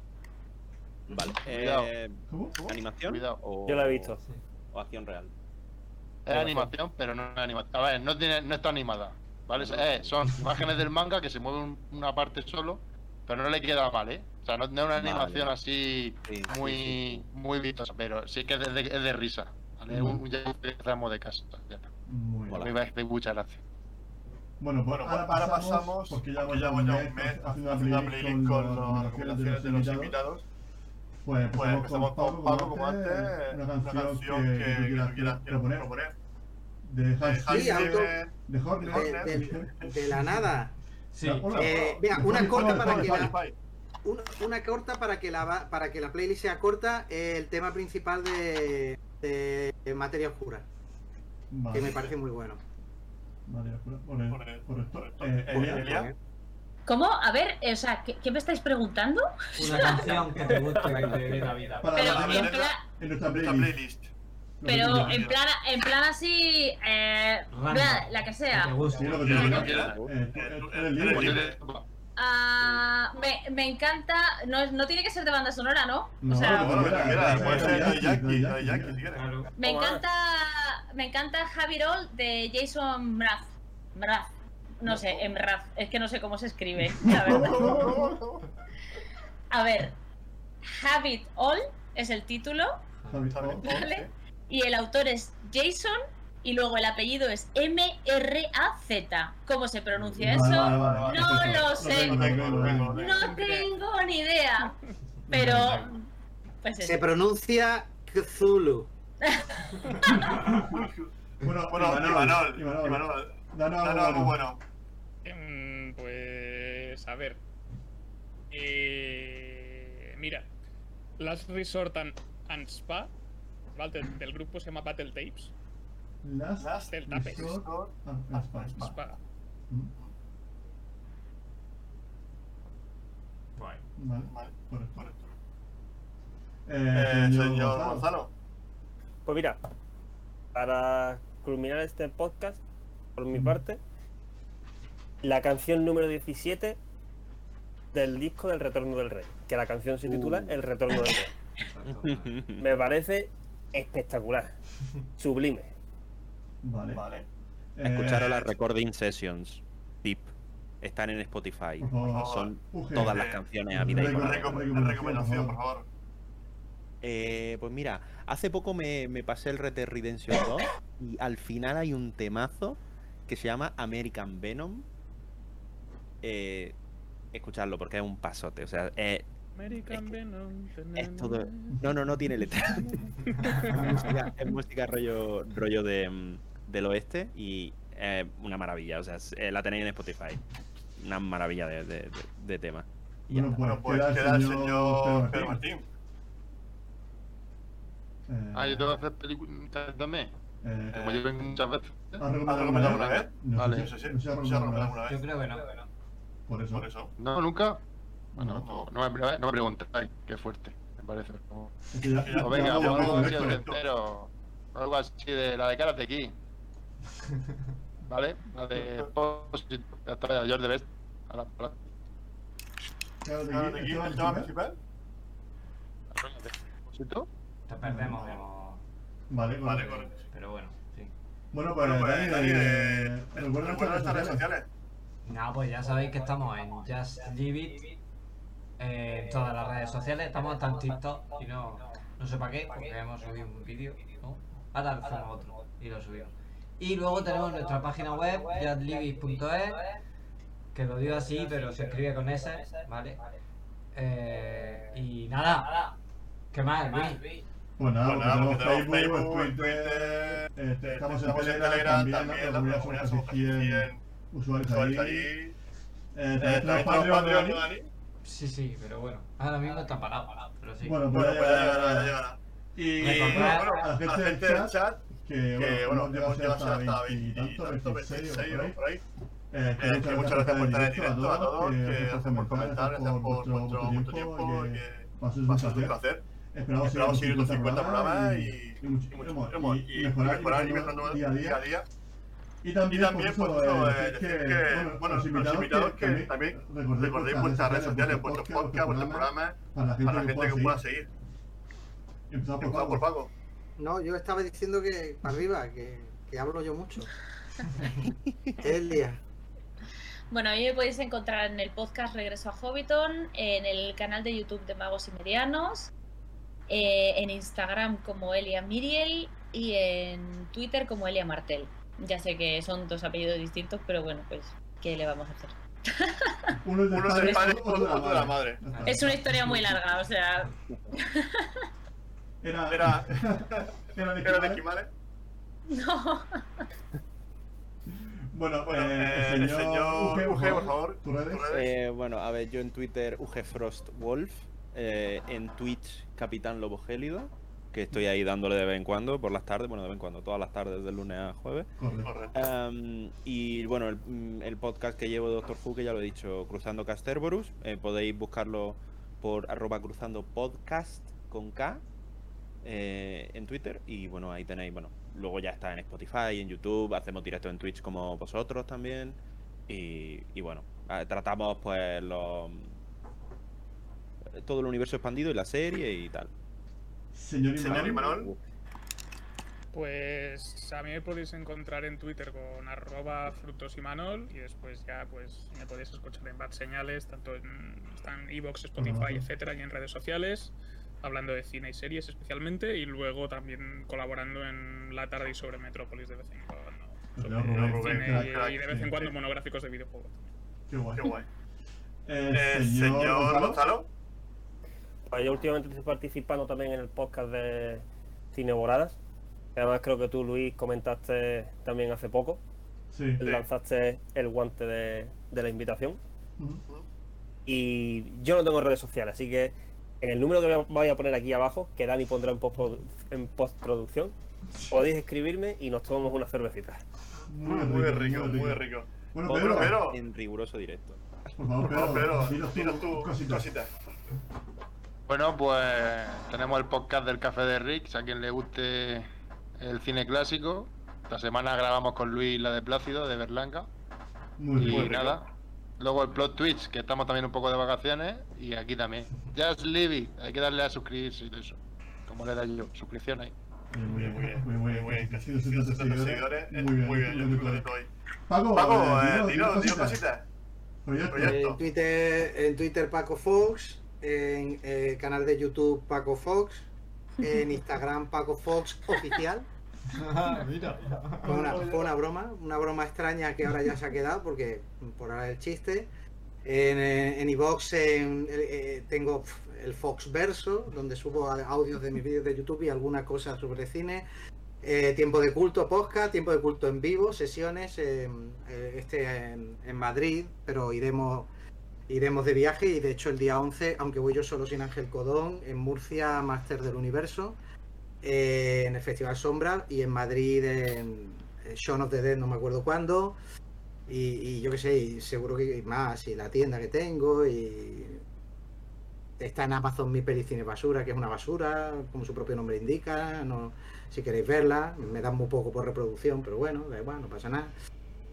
Vale. Cuidado. eh, ¿Cómo? ¿Animación? Cuidado. O, Yo la he visto. O acción real. Es animación, pero no es animación. A ver, no, tiene, no está animada. ¿Vale? Eh, son imágenes del manga que se mueven una parte solo, pero no le queda mal, ¿eh? O sea, no, no es una Vale. animación así Sí, sí, muy, sí. muy vistosa, pero sí que es de, es de risa. ¿vale? Es un, que hacemos de casa. Ya. Muy bien. Hola. Me parece muchas gracias. Bueno, pues Bueno, ahora, ahora pasamos, pasamos, porque ya llevamos ya un mes haciendo una playlist con las recomendaciones de los invitados. Pues Pues empezamos empezamos con Pablo, como antes, una una canción, que, que, que que quieras quieras proponer, proponer. de De Hans Hans Sí, auto- Zimmer, de Horner. de, de- de la nada. Sí, Hola. Eh, vea, una corta para que la, una, una corta para que la va- para que la playlist sea corta, eh, el tema principal de, de Materia Oscura, que me parece muy bueno. correcto. Correcto. ¿Cómo? A ver, o sea, ¿qué, qué me estáis preguntando? una canción que te guste la vida. para Pero la en en, nuestra playlist. pero en plan, en plan así, eh, bla, la que sea. Eh, Eh, me, me encanta, no, no tiene que ser de banda sonora, ¿no? No, o sea, Bueno. Puede ser de si quieres. Me encanta, me encanta Javi Roll de Jason Mraz. Mraz. No sé, Mraz. Es que no sé cómo se escribe, la verdad. A ver, Habit All es el título. Y el autor es Jason y luego el apellido es M-R-A-Z. ¿Cómo se pronuncia Vale, eso? vale, vale, No lo sé. tengo, tengo, lo tengo. No tengo ni idea. Pero, pues. Se pronuncia Cthulhu. Bueno, Bueno, Imanol, Imanol, No, no, bueno. Em, Pues a ver. Eh, mira, Last Resort and, and Spa, ¿vale? Del, del grupo se llama Battle Tapes. Last Last. Resort and- and Spa. Spa. Mm, Guay. Vale, Vale, correcto. correcto. Eh, señor Gonzalo. Gonzalo. Pues mira, para culminar este podcast, por mi parte, la canción número 17 del disco del Retorno del Rey, que la canción se titula Uh. El Retorno del Rey. Me parece espectacular, sublime. Vale. Vale. Escucharon Eh, las recording sessions. Tip. Están en Spotify. Son Uge. todas las canciones a vida recomendación, por favor. Eh, pues mira, hace poco me, me pasé el Red Dead Redemption 2 y al final hay un temazo que se llama American Venom. Eh, escuchadlo porque es un pasote, o sea, eh, American Venom. es todo... No, no, no tiene letra. es música, es música rollo, rollo de, mm, del oeste y es una maravilla, o sea, es- eh, la tenéis en Spotify. Una maravilla de, de, de- de tema. Y Bueno, está. Bueno, pues Queda el queda el señor señor Pedro Martín. Eh, Ah, yo tengo que hacer películas también. eh, Como yo vengo muchas veces. ¿Has ¿Has recomendado alguna vez? vez? No Vale. sé No si- sé si no sé si has se ha recomendado recomendado alguna vez. Yo creo que no. Por eso. Por eso. No, nunca. Bueno, No. no, no me, no me preguntáis. Qué fuerte, me parece. Como- Es que ya- ya- O venga, o hablamos algo así Héctor. entero. Algo así de la de Karate Kid. ¿Vale? La de Post- ya está, ya, George Best. De Ahora aquí, de aquí, el tema principal. Te perdemos, Vale, Vale, correcto. pero bueno, sí. Bueno, pues, Bueno, pues, Dani, eh, eh, recuerda nuestras redes sociales. Nada, pues ya sabéis que estamos en Just It, eh, en todas las redes sociales. Estamos hasta en TikTok y no, no sé para qué, porque hemos subido un vídeo, ¿no? Ahora hacemos otro y lo subimos. Y luego tenemos nuestra página web, justliveit.es, que lo digo así, pero se escribe con S, ¿vale? Eh, y nada, ¿qué más, Luis? Pues nada, Pues nada, tenemos Facebook, Facebook, Twitter, Twitter, este, estamos en estamos en Telegram Telegram también, también, la la comunidad comunidad somos somos casi 100 100 usuarios usuarios ahí. ahí. Eh, Eh, también tenemos Patreon, Patreon, ¿no, ¿no, Dani? Dani? Sí, sí, pero bueno, ahora mismo está parado, pero sí. Bueno, pues Bueno, ya pues ya llegará, llegará. Y Me bueno, a la gente del chat, que que bueno, hemos llegado llegado hasta hasta 20 y 20 y tanto, tanto, 26 o 26 por ahí. ahí. Eh, que Eh, muchas que muchas gracias por estar en directo a todos, que gracias por comentar, gracias por vuestro mucho tiempo, y que a un placer. placer. Esperamos seguir seguir los los 50 programas y, mejorar, mejorar y mejorando día a día Y Y también, también, por por eso, eso, eh, eh, decir decir que, que, bueno, bueno, los invitados que, que también recordéis vuestras redes sociales, vuestros podcasts, vuestros programas, para la para la gente gente que pueda seguir. Empezamos por por Paco. Paco. No, yo estaba diciendo que para arriba, que, que hablo yo mucho. es el día. Bueno, a mí me podéis encontrar en el podcast Regreso a Hobbiton, en el canal de YouTube de Magos y Medianos, eh, en Instagram como Elia Miriel y en Twitter como Elia Martel. Ya sé que son dos apellidos distintos, pero bueno, pues, ¿qué le vamos a hacer? Uno es del Uno padre, otro otro de la madre. Es una historia muy larga, o sea, Era, Era, era de era de no. Bueno, Bueno, eh, eh, el el señor Uge, por favor, tus redes. Eh, bueno, a ver, yo en Twitter UG Frost Wolf, eh, en Twitch Capitán Lobo Gélido, que estoy ahí dándole de vez en cuando, por las tardes, bueno, de vez en cuando, todas las tardes, de lunes a jueves. Correcto. Am, y bueno, el, mm, el podcast que llevo de Doctor Who, que ya lo he dicho, Cruzando Casterborus, eh, podéis buscarlo por arroba cruzando podcast con K eh, en Twitter y bueno, ahí tenéis, bueno, luego ya está en Spotify, en YouTube, hacemos directo en Twitch como vosotros también y, y bueno, tratamos pues los todo el universo expandido y la serie y tal. Señor Señor Imanol. Imanol. Pues a mí me podéis encontrar en Twitter con arroba frutosymanol y después ya pues me podéis escuchar en Bad Señales, tanto en están Evox, Spotify, etcétera, y en redes sociales, hablando de cine y series especialmente, y luego también colaborando en La tarde y sobre Metrópolis de vez en cuando. Señor sobre Rubén, cine crack, y- de vez en cuando monográficos de videojuegos. Qué guay. Qué guay. Eh, Eh, señor, señor Gonzalo. Pues yo últimamente estoy participando también en el podcast de Cine Boradas. que Además creo que tú, Luis, comentaste también hace poco. Sí. Lanzaste el guante de, de la invitación. Y yo no tengo redes sociales, así que en el número que voy a- voy a poner aquí abajo, que Dani pondrá en, postprodu- en postproducción, podéis escribirme y nos tomamos una cervecita. Muy Muy rico, rico, muy rico. Bueno, Pedro, Pedro. en riguroso directo. por favor, Pedro, dinos tu tu cosita. Bueno, pues tenemos el podcast del Café de Rix, a quien le guste el cine clásico. Esta semana grabamos con Luis la de Plácido, de Berlanga. Muy y bien. nada. Luego el plot Twitch, que estamos también un poco de vacaciones. Y aquí también. Just leave it. Hay que darle a suscribirse y todo eso. Como le da yo, suscripción ahí. Muy bien, muy bien, muy bien, muy bien. Casi 200 270 seguidores. Muy bien, Muy bien, yo muy bien. Paco, Paco, eh, eh, dinos- dinos, cositas. Proyecto. En Twitter, en Twitter Paco Fox, en el canal de YouTube Paco Fox, en Instagram Paco Fox Oficial. Mira. Fue una, fue una broma, una broma extraña que ahora ya se ha quedado porque por ahora el chiste. En, eh, en iVox en, eh, tengo el Fox Verso, donde subo a- audios de mis vídeos de YouTube y alguna cosa sobre cine. Eh, tiempo de culto podcast, tiempo de culto en vivo, sesiones eh, eh, este en, en Madrid, pero iremos iremos de viaje y de hecho el día 11, aunque voy yo solo sin Ángel Codón, en Murcia Máster del Universo, eh, en el Festival Sombra y en Madrid en Shaun of the Dead, no me acuerdo cuándo. Y, yo qué sé, seguro que más, y la tienda que tengo, y está en Amazon mi pelicine basura, que es una basura, como su propio nombre indica, no, si queréis verla, me dan muy poco por reproducción, pero bueno, da igual, no pasa nada.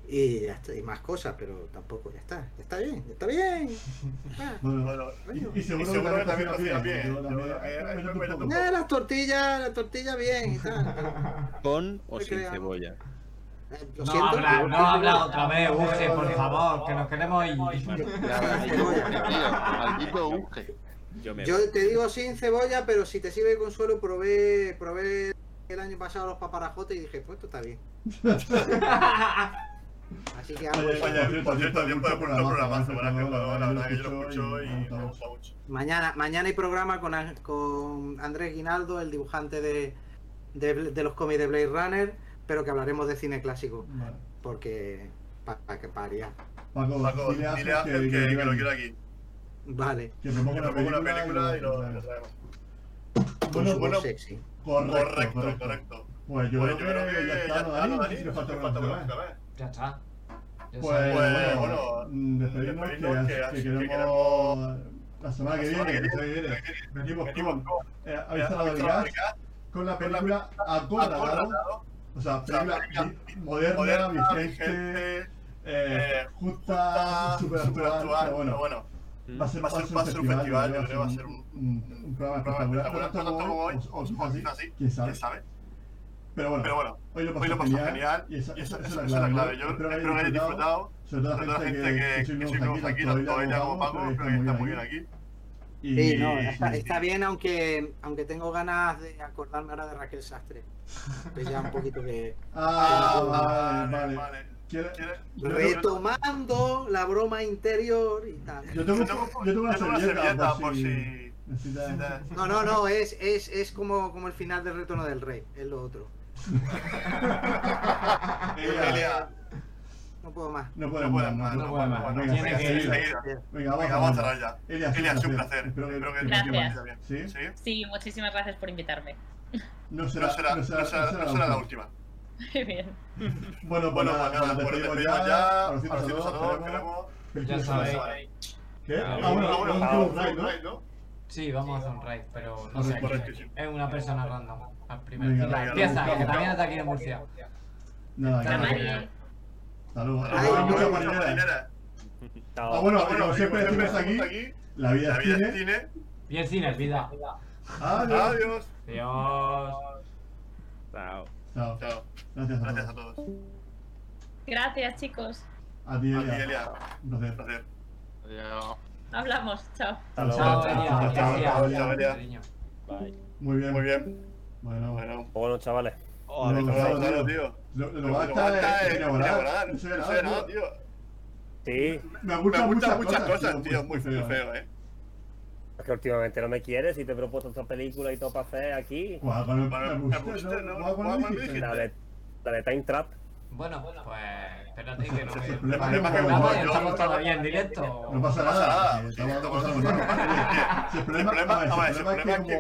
Y ya está, y más cosas, pero tampoco ya está, ya está bien, ya está bien. Ah. Bueno, Bueno, y, y seguro, y seguro que también cocinas bien. noto poco. un Eh, las tortillas, las tortillas bien y tal. ¿Con o sin cebolla? Eh, Lo No siento. habla, no habla otra vez, Uge, por favor, que nos queremos ir. Maldito Uge. Yo me Yo te digo sin cebolla, pero si te sirve de consuelo, probé, probé el año pasado los paparajotes y dije, pues esto está bien. Así que cierto, Por cierto, tiempo de mucho culto programazo, buenas que la verdad que yo lo escucho y me me gusta gusta mucho. Mañana, mañana hay programa con, con Andrés Guinaldo, el dibujante de, de, de los cómics de Blade Runner, pero que hablaremos de cine clásico, Vale. porque para que paría. Paco, Paco, dile a dile a Ángel Ángel que, que lo quiero aquí. Vale. Que proponga Que una una película y lo, traemos. Bueno, Bueno, sexy. correcto, Correcto. Pues yo Pues creo que ya está, ¿no, Dani? No si nos falta más. más. Ya está. Ya Pues, sabes. Bueno, bueno, mm, despedirnos, que, que- que que queremos la semana que la viene, que que se viene, venimos con eh, avisado del Avisado gas, con la la película Acorralado, Acorralado, o sea, película moderna, moderna, vigente, eh, eh, justa, super actual, pero bueno, bueno. va a ser, va a ser- un festival, yo creo que va a ser un- un, un programa espectacular, tanto como hoy, o- así, sí, quién sabe. Pero bueno, Pero bueno, hoy lo pasó genial, genial y esa, y esa, esa, esa es la clave. Yo espero espero que hayáis disfrutado, sobre todo la gente que, que, que nuevos aquí, tanto como Paco, creo que que está muy bien aquí. Y, Sí, no, está, está bien, aunque aunque tengo ganas de acordarme ahora de Raquel Sastre. Que ya un poquito que. Ah, Ah, vale, vale. vale. ¿Quiere- ¿Quieres? Retomando la broma interior y tal. Yo tengo, Yo tengo- yo tengo una yo servilleta por por si si- necesitas. No, no, no, es, es, es como, como el final del retorno del rey, es lo otro. No puedo más. No puedes más, más, no puedes más. más. Venga, venga, que vamos Venga, a vamos a cerrar. ya. Elia, sido un placer. Espero que- Espero que- que- Gracias. ¿Sí? ¿Sí? Sí, muchísimas gracias por invitarme. No será, No será, no será, no será la última. Muy bien. Bueno, pues Bueno, nada, pues nada, nos pues despedimos ya. queremos- queremos. Ya sabéis. ¿Qué? Ah, Ah, bueno, un raid. Sí, vamos a hacer un raid, pero no sé sí. es. Es una persona random. Al primer Venga, Empieza, que también es de aquí de Murcia. Nada, Está que-. Ah, Ah, bueno, como siempre decimos aquí, la vida La es cine. es cine. Y el cine, vida. Adiós. Adiós. Adiós. Chao. Chao. Chao. Gracias a Gracias a todos. Gracias, chicos. A ti, A ti, Elia. Un placer. Placer. Adiós. Hablamos. Chao. Hasta luego. Chao, chao, Elia. Elia. Bye. Muy bien. Muy bien. Bueno, Bueno. Bueno, chavales. Oh, No, no, no, Claro, no. tío. lo, lo, Lo basta es inaugurar. No sé No nada, sé nada, tío. tío. Sí, Me Me gustan gustan muchas cosas, tío. Muy feo, muy feo, eh. es que últimamente no me quieres y te he propuesto esta película y todo para hacer aquí. Guau, Bueno, me me pusiste, ¿no? ¿no? Guau, Guau, La de, la de Time Trap. Bueno, pues espérate que no me. El problema Vale, es que estamos todavía en directo. No pasa No nada. el problema es que